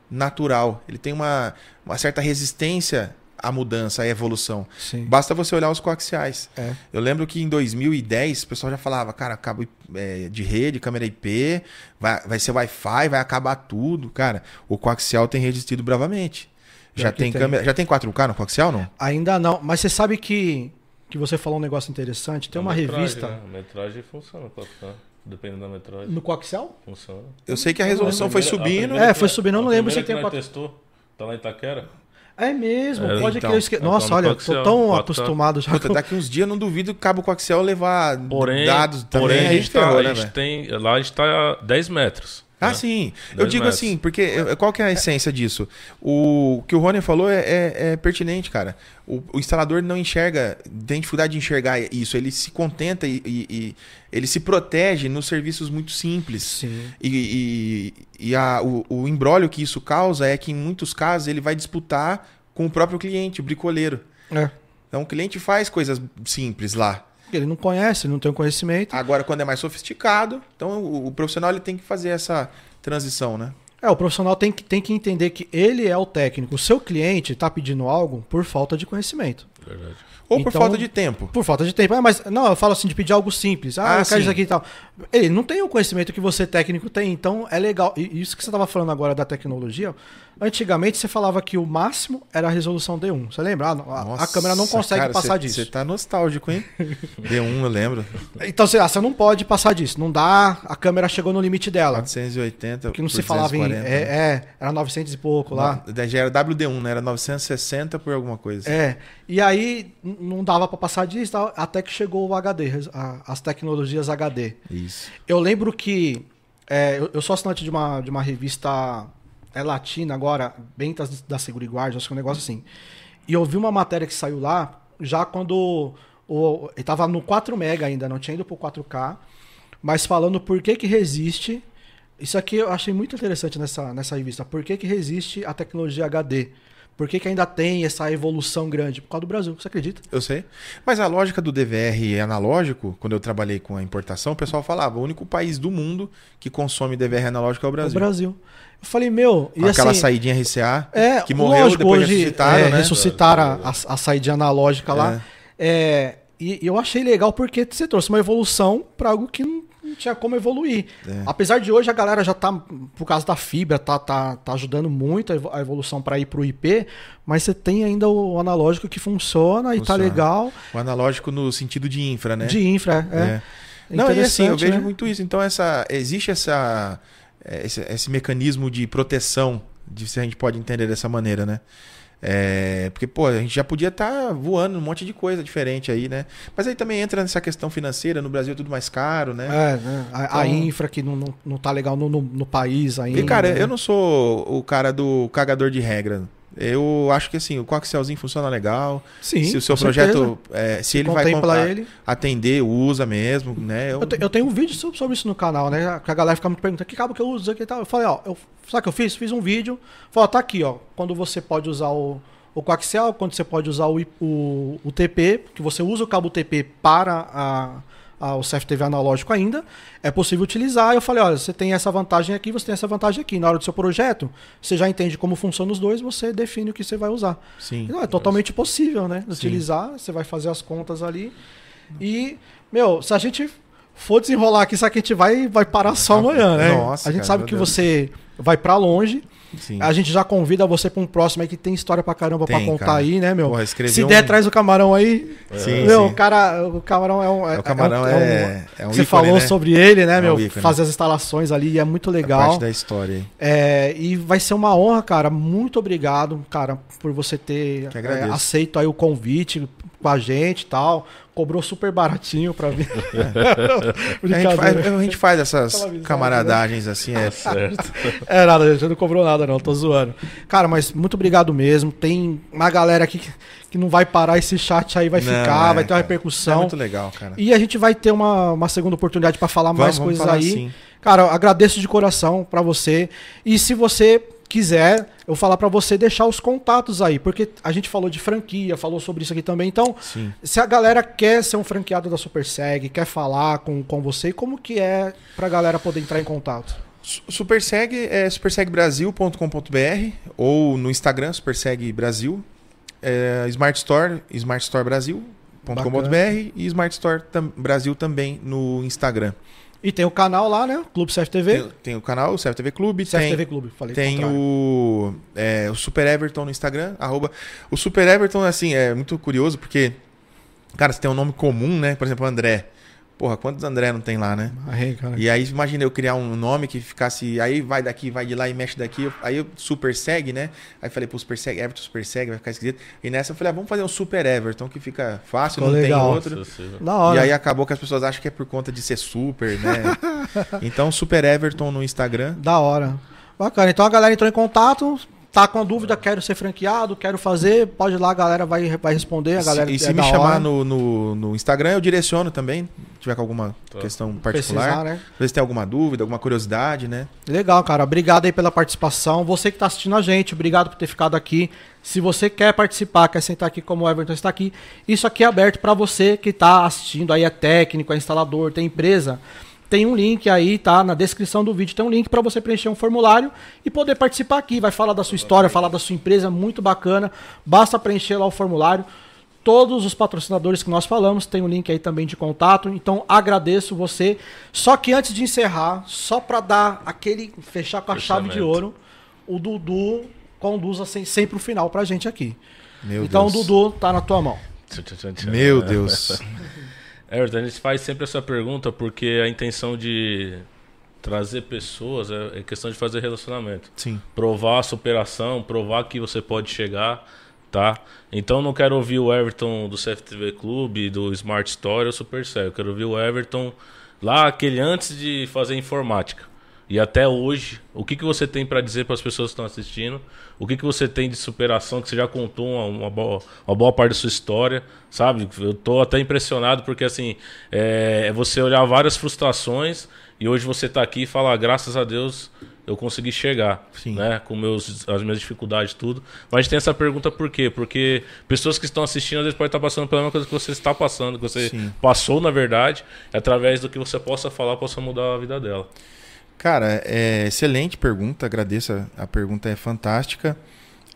natural. Ele tem uma, uma certa resistência à mudança, à evolução. Sim. Basta você olhar os coaxiais. É. Eu lembro que em 2010 o pessoal já falava, cara, cabo é, de rede, câmera IP, vai, vai ser Wi-Fi, vai acabar tudo. Cara, o coaxial tem resistido bravamente. Já tem, tem. câmera, já tem 4K no coaxial, não? Ainda não. Mas você sabe que, que você falou um negócio interessante? Tem a uma metragem, revista Né? A metragem funciona, pode ficar. Dependendo da metragem. no coaxial? Funciona. Eu sei que a resolução foi primeira- a subindo. primeira É, foi subindo, eu não a lembro se tem que quatro- testou. Tá lá em Itaquera. É mesmo, É, pode então. que eu esque... Nossa, no olha, tô coaxial, tão quatro acostumado já. Puta, daqui uns dias não duvido que o cabo coaxial levar Porém, dados também. porém a aí gente, tá, ferrou, a né, gente tem. Lá a gente tá a 10 metros. Ah, né? sim. Eu digo assim, porque qual que é a essência disso? O que o Rony falou é, é- é pertinente, cara. O, o instalador não enxerga, tem dificuldade de enxergar isso. Ele se contenta e, e- e ele se protege nos serviços muito simples. Sim. E, e, e a- o, o embrólio que isso causa é que, em muitos casos, ele vai disputar com o próprio cliente, o bricoleiro. É. Então, o cliente faz coisas simples lá. Ele não conhece, ele não tem o conhecimento. Agora, quando é mais sofisticado, então o, o profissional ele tem que fazer essa transição, né? É, o profissional tem que, tem que entender que ele é o técnico. O seu cliente está pedindo algo por falta de conhecimento. Verdade. Ou por Então- falta de tempo. Por falta de tempo. Ah, mas não, eu falo assim de pedir algo simples. Ah, Ah, eu quero sim. isso aqui e tal. Ele não tem o conhecimento que você técnico tem, então é legal. E isso que você estava falando agora da tecnologia, antigamente você falava que o máximo era a resolução D1. Você lembra? Ah, a- a, câmera não Nossa, consegue cara, passar cê- disso. Você tá nostálgico, hein? D1, eu lembro. Então você, ah, você não pode passar disso. Não dá, a câmera chegou no limite dela. 480. Que não se falava em. 240, né? É, é, era 900 e pouco lá. Já era WD1, né? Era 960 por alguma coisa. É, e aí não dava pra passar disso, até que chegou o HD, as tecnologias HD. Isso. Eu lembro que é, eu, eu sou assinante de uma, de uma revista é latina agora, Bentas da Seguriguarda, acho que é um negócio assim. E eu vi uma matéria que saiu lá, já quando o, ele tava no 4 mega ainda, não tinha ido pro 4K, mas falando por que que resiste. Isso aqui eu achei muito interessante nessa, nessa revista. Por que que resiste a tecnologia HD? Por que, que ainda tem essa evolução grande? Por causa do Brasil, você acredita? Eu sei. Mas a lógica do DVR analógico, quando eu trabalhei com a importação, o pessoal falava: o único país do mundo que consome DVR analógico é o O Brasil. Brasil. Eu falei, meu, e aquela assim, saidinha RCA É, que morreu, lógico, depois hoje, ressuscitaram, é, né? ressuscitaram a, a, a saída analógica lá. É, e, e eu achei legal porque você trouxe uma evolução para algo que não, não tinha como evoluir. É. Apesar de hoje a galera já tá, por causa da fibra, tá, tá, tá ajudando muito a evo- a evolução para ir pro IP, mas você tem ainda o analógico que funciona e tá legal. O analógico no sentido de infra, né? De infra, é. É. Não, e assim, eu vejo né? muito isso. Então, essa, existe essa, é, esse, esse mecanismo de proteção, de, se a gente pode entender dessa maneira, né? É, porque, pô, a gente já podia estar voando um monte de coisa diferente aí, né? Mas aí também entra nessa questão financeira, no Brasil é tudo mais caro, né? É, né? a, a Então- infra que não, não, não tá legal no, no, no país ainda. E, cara, né? eu não sou o cara do cagador de regra. Eu acho que assim, o coaxialzinho funciona legal. Sim, se o seu projeto, é, se ele vai a- ele. atender, usa mesmo, né? Eu- Eu, te- eu tenho um vídeo so- sobre isso no canal, né? Que a galera fica me perguntando que cabo que eu uso aqui e tal. Eu falei, ó, eu, sabe o que eu fiz? Fiz um vídeo. Falei, ó, tá aqui, ó. Quando você pode usar o, o coaxial, quando você pode usar o, o, o TP, que você usa o cabo TP para a, a- o CFTV analógico ainda, é possível utilizar. Eu falei, olha, você tem essa vantagem aqui, você tem essa vantagem aqui. Na hora do seu projeto, você já entende como funcionam os dois, você define o que você vai usar. Sim. Não, é totalmente possível, né? Utilizar, você vai fazer as contas ali. E, meu, se a gente for desenrolar aqui, sabe que a gente vai, vai parar só amanhã, né? Nossa, a gente cara, sabe que Deus. você vai pra longe. Sim. A gente já convida você pra um próximo aí que tem história pra caramba pra Tem, contar cara. aí, né, meu? Porra, Se um- der, traz o camarão aí. Sim, meu, sim. o cara, o camarão é um. É, o camarão um- é- é um Você ícone, falou né? sobre ele, né, É meu? um ícone. Fazer as instalações ali é muito É legal. parte da história. É, e vai ser uma honra, cara. Muito obrigado, cara, por você ter é, aceito aí o convite com a gente e tal. Cobrou super baratinho pra vir. A gente, faz, a gente faz essas visão, camaradagens assim, é, Certo. É nada, gente, não cobrou nada não, tô zoando. Cara, mas muito obrigado mesmo. Tem uma galera aqui que, que não vai parar esse chat aí, vai Não, ficar, é, vai ter uma repercussão. é muito legal, cara. E a gente vai ter uma, uma segunda oportunidade pra falar Vamos- mais vamos coisas falar aí. sim. Cara, eu agradeço de coração pra você. E se você quiser, eu vou falar pra você deixar os contatos aí, porque a gente falou de franquia, falou sobre isso aqui também. Então, Sim. se a galera quer ser um franqueado da SuperSeg, quer falar com, com você, como que é pra galera poder entrar em contato? Su- Superseg é supersegbrasil.com.br ou no Instagram, Superseg Brasil. É, Smart Store, smartstorebrasil.com.br e Smart Store tam- Brasil também no Instagram. E tem o canal lá, né? Clube CFTV. Tem, tem o canal, o CFTV Clube, CFTV tem, Clube, falei. tem o, é, o Super Everton no Instagram, arroba. O Super Everton, assim, é muito curioso porque, cara, você tem um nome comum, né? Por exemplo, André. Porra, quantos André não tem lá, né? Arrei, cara. E aí, imagina eu criar um nome que ficasse. Aí vai daqui, vai de lá e mexe daqui. Aí eu super segue, né? Aí falei, pô, super segue, Everton super segue, vai ficar esquisito. E nessa eu falei, ah, vamos fazer um super Everton que fica fácil, Ficou não legal. tem outro. Da hora. E aí acabou que as pessoas acham que é por conta de ser super, né? então, super Everton no Instagram. Da hora. Bacana. Então a galera entrou em contato, tá com a dúvida, quero ser franqueado, quero fazer, pode ir lá, a galera vai, vai responder. A galera Se- e se é me da chamar no, no, no Instagram, eu direciono também. Se tiver com alguma Tá. questão Precisar, particular. né? Ver se tem alguma dúvida, alguma curiosidade, né? Legal, cara. Obrigado aí pela participação. Você que tá assistindo a gente, obrigado por ter ficado aqui. Se você quer participar, quer sentar aqui como o Everton está aqui, isso aqui é aberto para você que tá assistindo aí, é técnico, é instalador, tem empresa. Tem um link aí, tá? Na descrição do vídeo tem um link para você preencher um formulário e poder participar aqui. Vai falar da sua história, falar da sua empresa, muito bacana. Basta preencher lá o formulário. todos os patrocinadores que nós falamos, tem um link aí também de contato. Então agradeço você. Só que antes de encerrar, só para dar aquele fechar com a chave de ouro, o Dudu conduz assim, sempre o final pra gente aqui. Meu então, Deus. Dudu, tá na tua mão. Meu Deus. Everton, a gente faz sempre essa pergunta porque a intenção de trazer pessoas é, é questão de fazer relacionamento. Sim. Provar a superação, provar que você pode chegar, tá? Então não quero ouvir o Everton do CFTV Clube, do Smart Story ou Supercell. Eu quero ouvir o Everton lá, aquele antes de fazer informática. E até hoje, o que, que você tem para dizer para as pessoas que estão assistindo? O que, que você tem de superação que você já contou uma, uma, boa, uma boa parte da sua história, sabe? Eu tô até impressionado porque assim é, é você olhar várias frustrações e hoje você está aqui e falar graças a Deus eu consegui chegar, Sim. né? Com meus, as minhas dificuldades tudo. Mas a gente tem essa pergunta por quê? Porque pessoas que estão assistindo às vezes podem estar passando pela mesma coisa que você está passando, que você Sim. passou na verdade, através do que você possa falar possa mudar a vida dela. Cara, é excelente pergunta, agradeço. A pergunta é fantástica.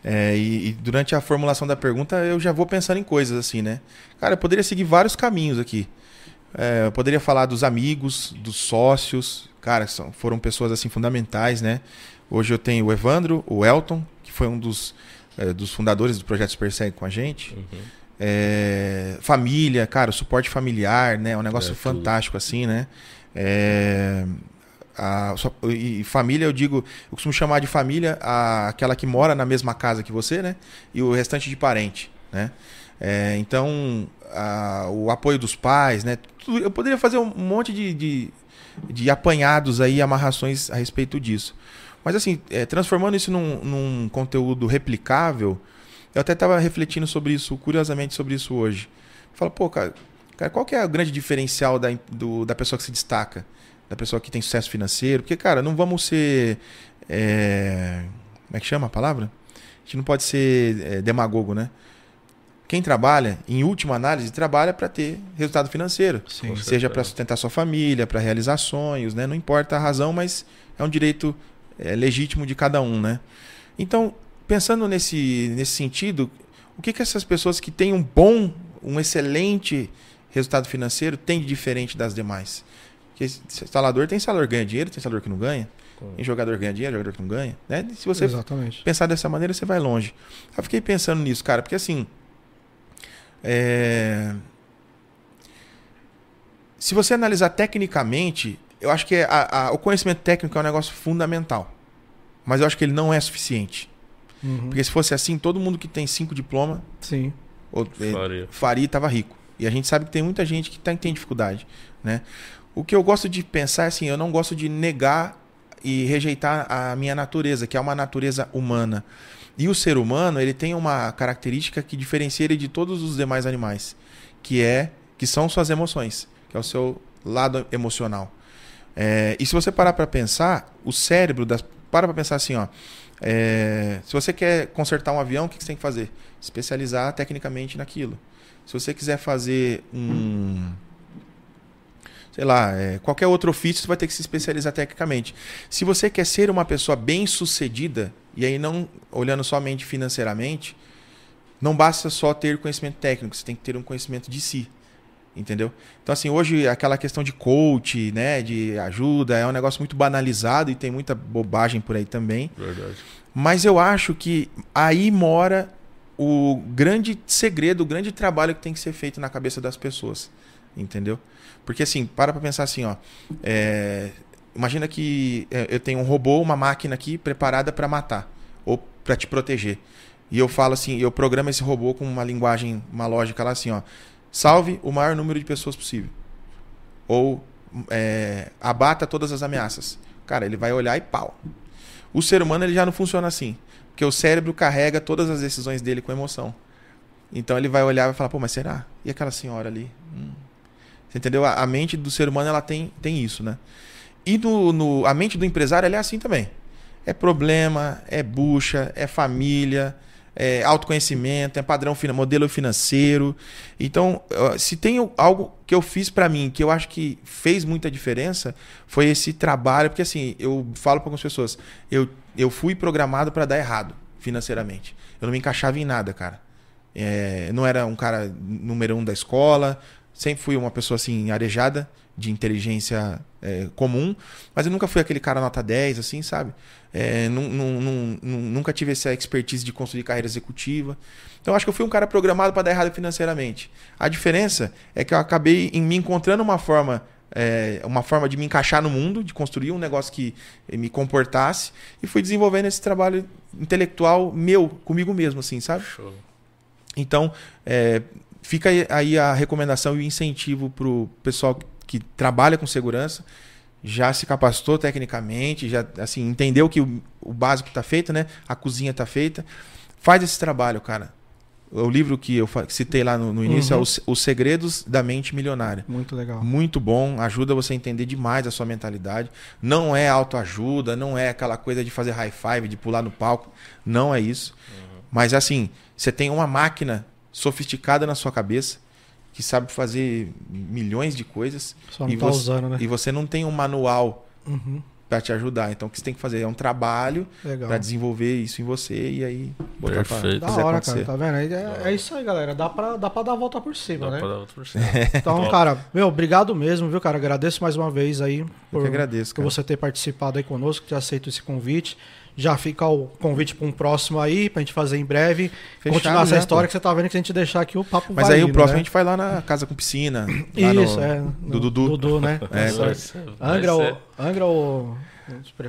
É, e, e, durante a formulação da pergunta eu já vou pensando em coisas assim, né? Cara, eu poderia seguir vários caminhos aqui. É, eu poderia falar dos amigos, dos sócios. Cara, são, foram pessoas assim fundamentais, né? Hoje eu tenho o Evandro, o Elton, que foi um dos, é, dos fundadores do projeto Supersegue com a gente. Uhum. É, família, cara, o suporte familiar, né? É um negócio é, fantástico, assim, né? É, a, e família, eu digo, eu costumo chamar de família a, aquela que mora na mesma casa que você, né? E o restante de parente, né? É, então, a, o apoio dos pais, né? Tudo, eu poderia fazer um monte de, de, de, apanhados aí, amarrações a respeito disso. Mas assim, é, transformando isso num, num, conteúdo replicável, eu até estava refletindo sobre isso, curiosamente sobre isso hoje. Fala, pô, cara, cara qual que é o grande diferencial da, do, da pessoa que se destaca? Da pessoa que tem sucesso financeiro. Porque, cara, não vamos ser. É... Como é que chama a palavra? A gente não pode ser é, demagogo, né? Quem trabalha, em última análise, trabalha para ter resultado financeiro. Sim, seja para sustentar sua família, para realizar sonhos, né? Não importa a razão, mas é um direito é, legítimo de cada um, né? Então, pensando nesse, nesse sentido, o que, que essas pessoas que têm um bom, um excelente resultado financeiro têm de diferente das demais? Porque instalador tem instalador que ganha dinheiro, tem instalador que não ganha. Tem jogador que ganha dinheiro, jogador que não ganha. Né? Se você Exatamente. pensar dessa maneira, você vai longe. Eu fiquei pensando nisso, cara, porque assim. É... Se você analisar tecnicamente, eu acho que a, a, o conhecimento técnico é um negócio fundamental. Mas eu acho que ele não é suficiente. Uhum. Porque se fosse assim, todo mundo que tem cinco diplomas Sim. Ou, faria. faria estava rico. E a gente sabe que tem muita gente que tá, tem dificuldade. Né? O que eu gosto de pensar é assim, eu não gosto de negar e rejeitar a minha natureza, que é uma natureza humana. E o ser humano, ele tem uma característica que diferencia ele de todos os demais animais, que é que são suas emoções, que é o seu lado emocional. É, e se você parar para pensar, o cérebro das para para pensar assim, ó. É, se você quer consertar um avião, o que você tem que fazer? Especializar tecnicamente naquilo. Se você quiser fazer um sei lá, é, qualquer outro ofício, você vai ter que se especializar tecnicamente. Se você quer ser uma pessoa bem sucedida, e aí não olhando somente financeiramente, não basta só ter conhecimento técnico, você tem que ter um conhecimento de si. Entendeu? Então, assim, hoje aquela questão de coach, né, de ajuda, é um negócio muito banalizado e tem muita bobagem por aí também. Verdade. Mas eu acho que aí mora o grande segredo, o grande trabalho que tem que ser feito na cabeça das pessoas. Entendeu? Porque assim, para pra pensar assim, ó. É, imagina que é, eu tenho um robô, uma máquina aqui preparada para matar ou para te proteger. E eu falo assim, eu programo esse robô com uma linguagem, uma lógica lá assim, ó. Salve o maior número de pessoas possível. Ou é, abata todas as ameaças. Cara, ele vai olhar e pau. O ser humano ele já não funciona assim. Porque o cérebro carrega todas as decisões dele com emoção. Então ele vai olhar e vai falar, pô, mas será? E aquela senhora ali? Hum, você entendeu? A, mente do ser humano ela tem, tem isso, né? E no, no, a mente do empresário ela é assim também. É problema, é bucha, é família, é autoconhecimento, é padrão modelo financeiro. Então, se tem algo que eu fiz para mim que eu acho que fez muita diferença, foi esse trabalho, porque assim, eu falo para algumas pessoas, eu, eu fui programado para dar errado financeiramente. Eu não me encaixava em nada, cara. É, não era um cara número um da escola. Sempre fui uma pessoa assim, arejada, de inteligência é, comum. Mas eu nunca fui aquele cara nota 10, assim, sabe? É, nu- nu- nu- nu- nunca tive essa expertise de construir carreira executiva. Então acho que eu fui um cara programado para dar errado financeiramente. A diferença é que eu acabei em me encontrando uma forma, é, uma forma de me encaixar no mundo, de construir um negócio que me comportasse e fui desenvolvendo esse trabalho intelectual meu, comigo mesmo, assim, sabe? Show. Então, é, fica aí- a recomendação e o incentivo para o pessoal que trabalha com segurança, já se capacitou tecnicamente, já assim entendeu que o, o básico está feito, né? A cozinha está feita. Faz esse trabalho, cara. O livro que eu citei lá no, no início Uhum. é Os, Os Segredos da Mente Milionária. Muito legal. Muito bom, ajuda você a entender demais a sua mentalidade. Não é autoajuda, não é aquela coisa de fazer high five, de pular no palco. Não é isso. Mas assim, você tem uma máquina sofisticada na sua cabeça que sabe fazer milhões de coisas Só não e tá você- usando, né? e você não tem um manual Uhum. para te ajudar. Então o que você tem que fazer é um trabalho para desenvolver isso em você e aí botar pra Perfeito. Da fazer hora, acontecer. cara, tá vendo? É, é isso aí, galera. Dá pra, dá pra dar a volta por cima, Dá né? pra dar outro por cima. Então, cara, meu, obrigado mesmo, viu, cara? Agradeço mais uma vez aí Eu por, que agradeço, por você ter participado aí conosco, ter aceito esse convite. Já fica o convite para um próximo aí, pra gente fazer em breve. Fechado continuar essa já, história pô. que você tá vendo que a gente deixar aqui o papo Mas vai aí o indo, próximo né? a gente vai lá na casa com piscina. lá Isso, no- é. Do no- Dudu. Dudu, né? É, Tá Vai certo. ser- vai Angra ser- ou. Angra ou.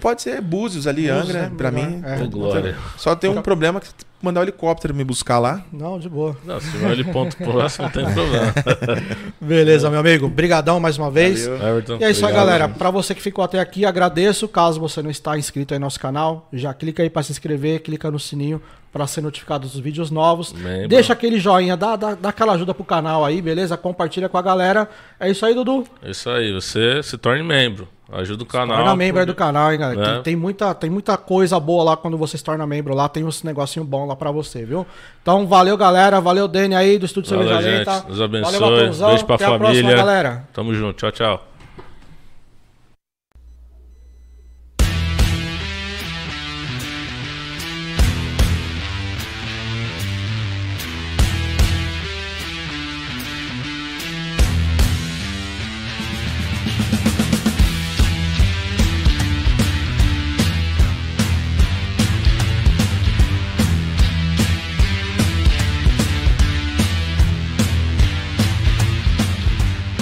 Pode ser Búzios ali, Búzios, Angra, né? pra mim. é. Glória. Só tem um problema que mandar o helicóptero me buscar lá. Não, de boa. Não, se não ele ponto próximo, não tem problema. Beleza, meu amigo. Brigadão mais uma vez. Everton, E é isso aí, galera. gente. Pra você que ficou até aqui, agradeço. Caso você não está inscrito aí no nosso canal, já clica aí pra se inscrever, clica no sininho pra ser notificado dos vídeos novos. Membro. Deixa aquele joinha, dá, dá, dá aquela ajuda pro canal aí, beleza? Compartilha com a galera. É isso aí, Dudu. É isso aí, você se torne membro. Ajuda o canal. Torna membro aí do canal, hein, galera. né? Tem, tem muita, tem muita coisa boa lá quando você se torna membro lá. Tem uns negocinho bom lá pra você, viu? Então, valeu, galera. Valeu, Dani aí do Estúdio Cerveja. Lenta. Deus abençoe. Valeu, Batonzão. Beijo pra Até a próxima, família. galera. Tamo junto. Tchau, tchau.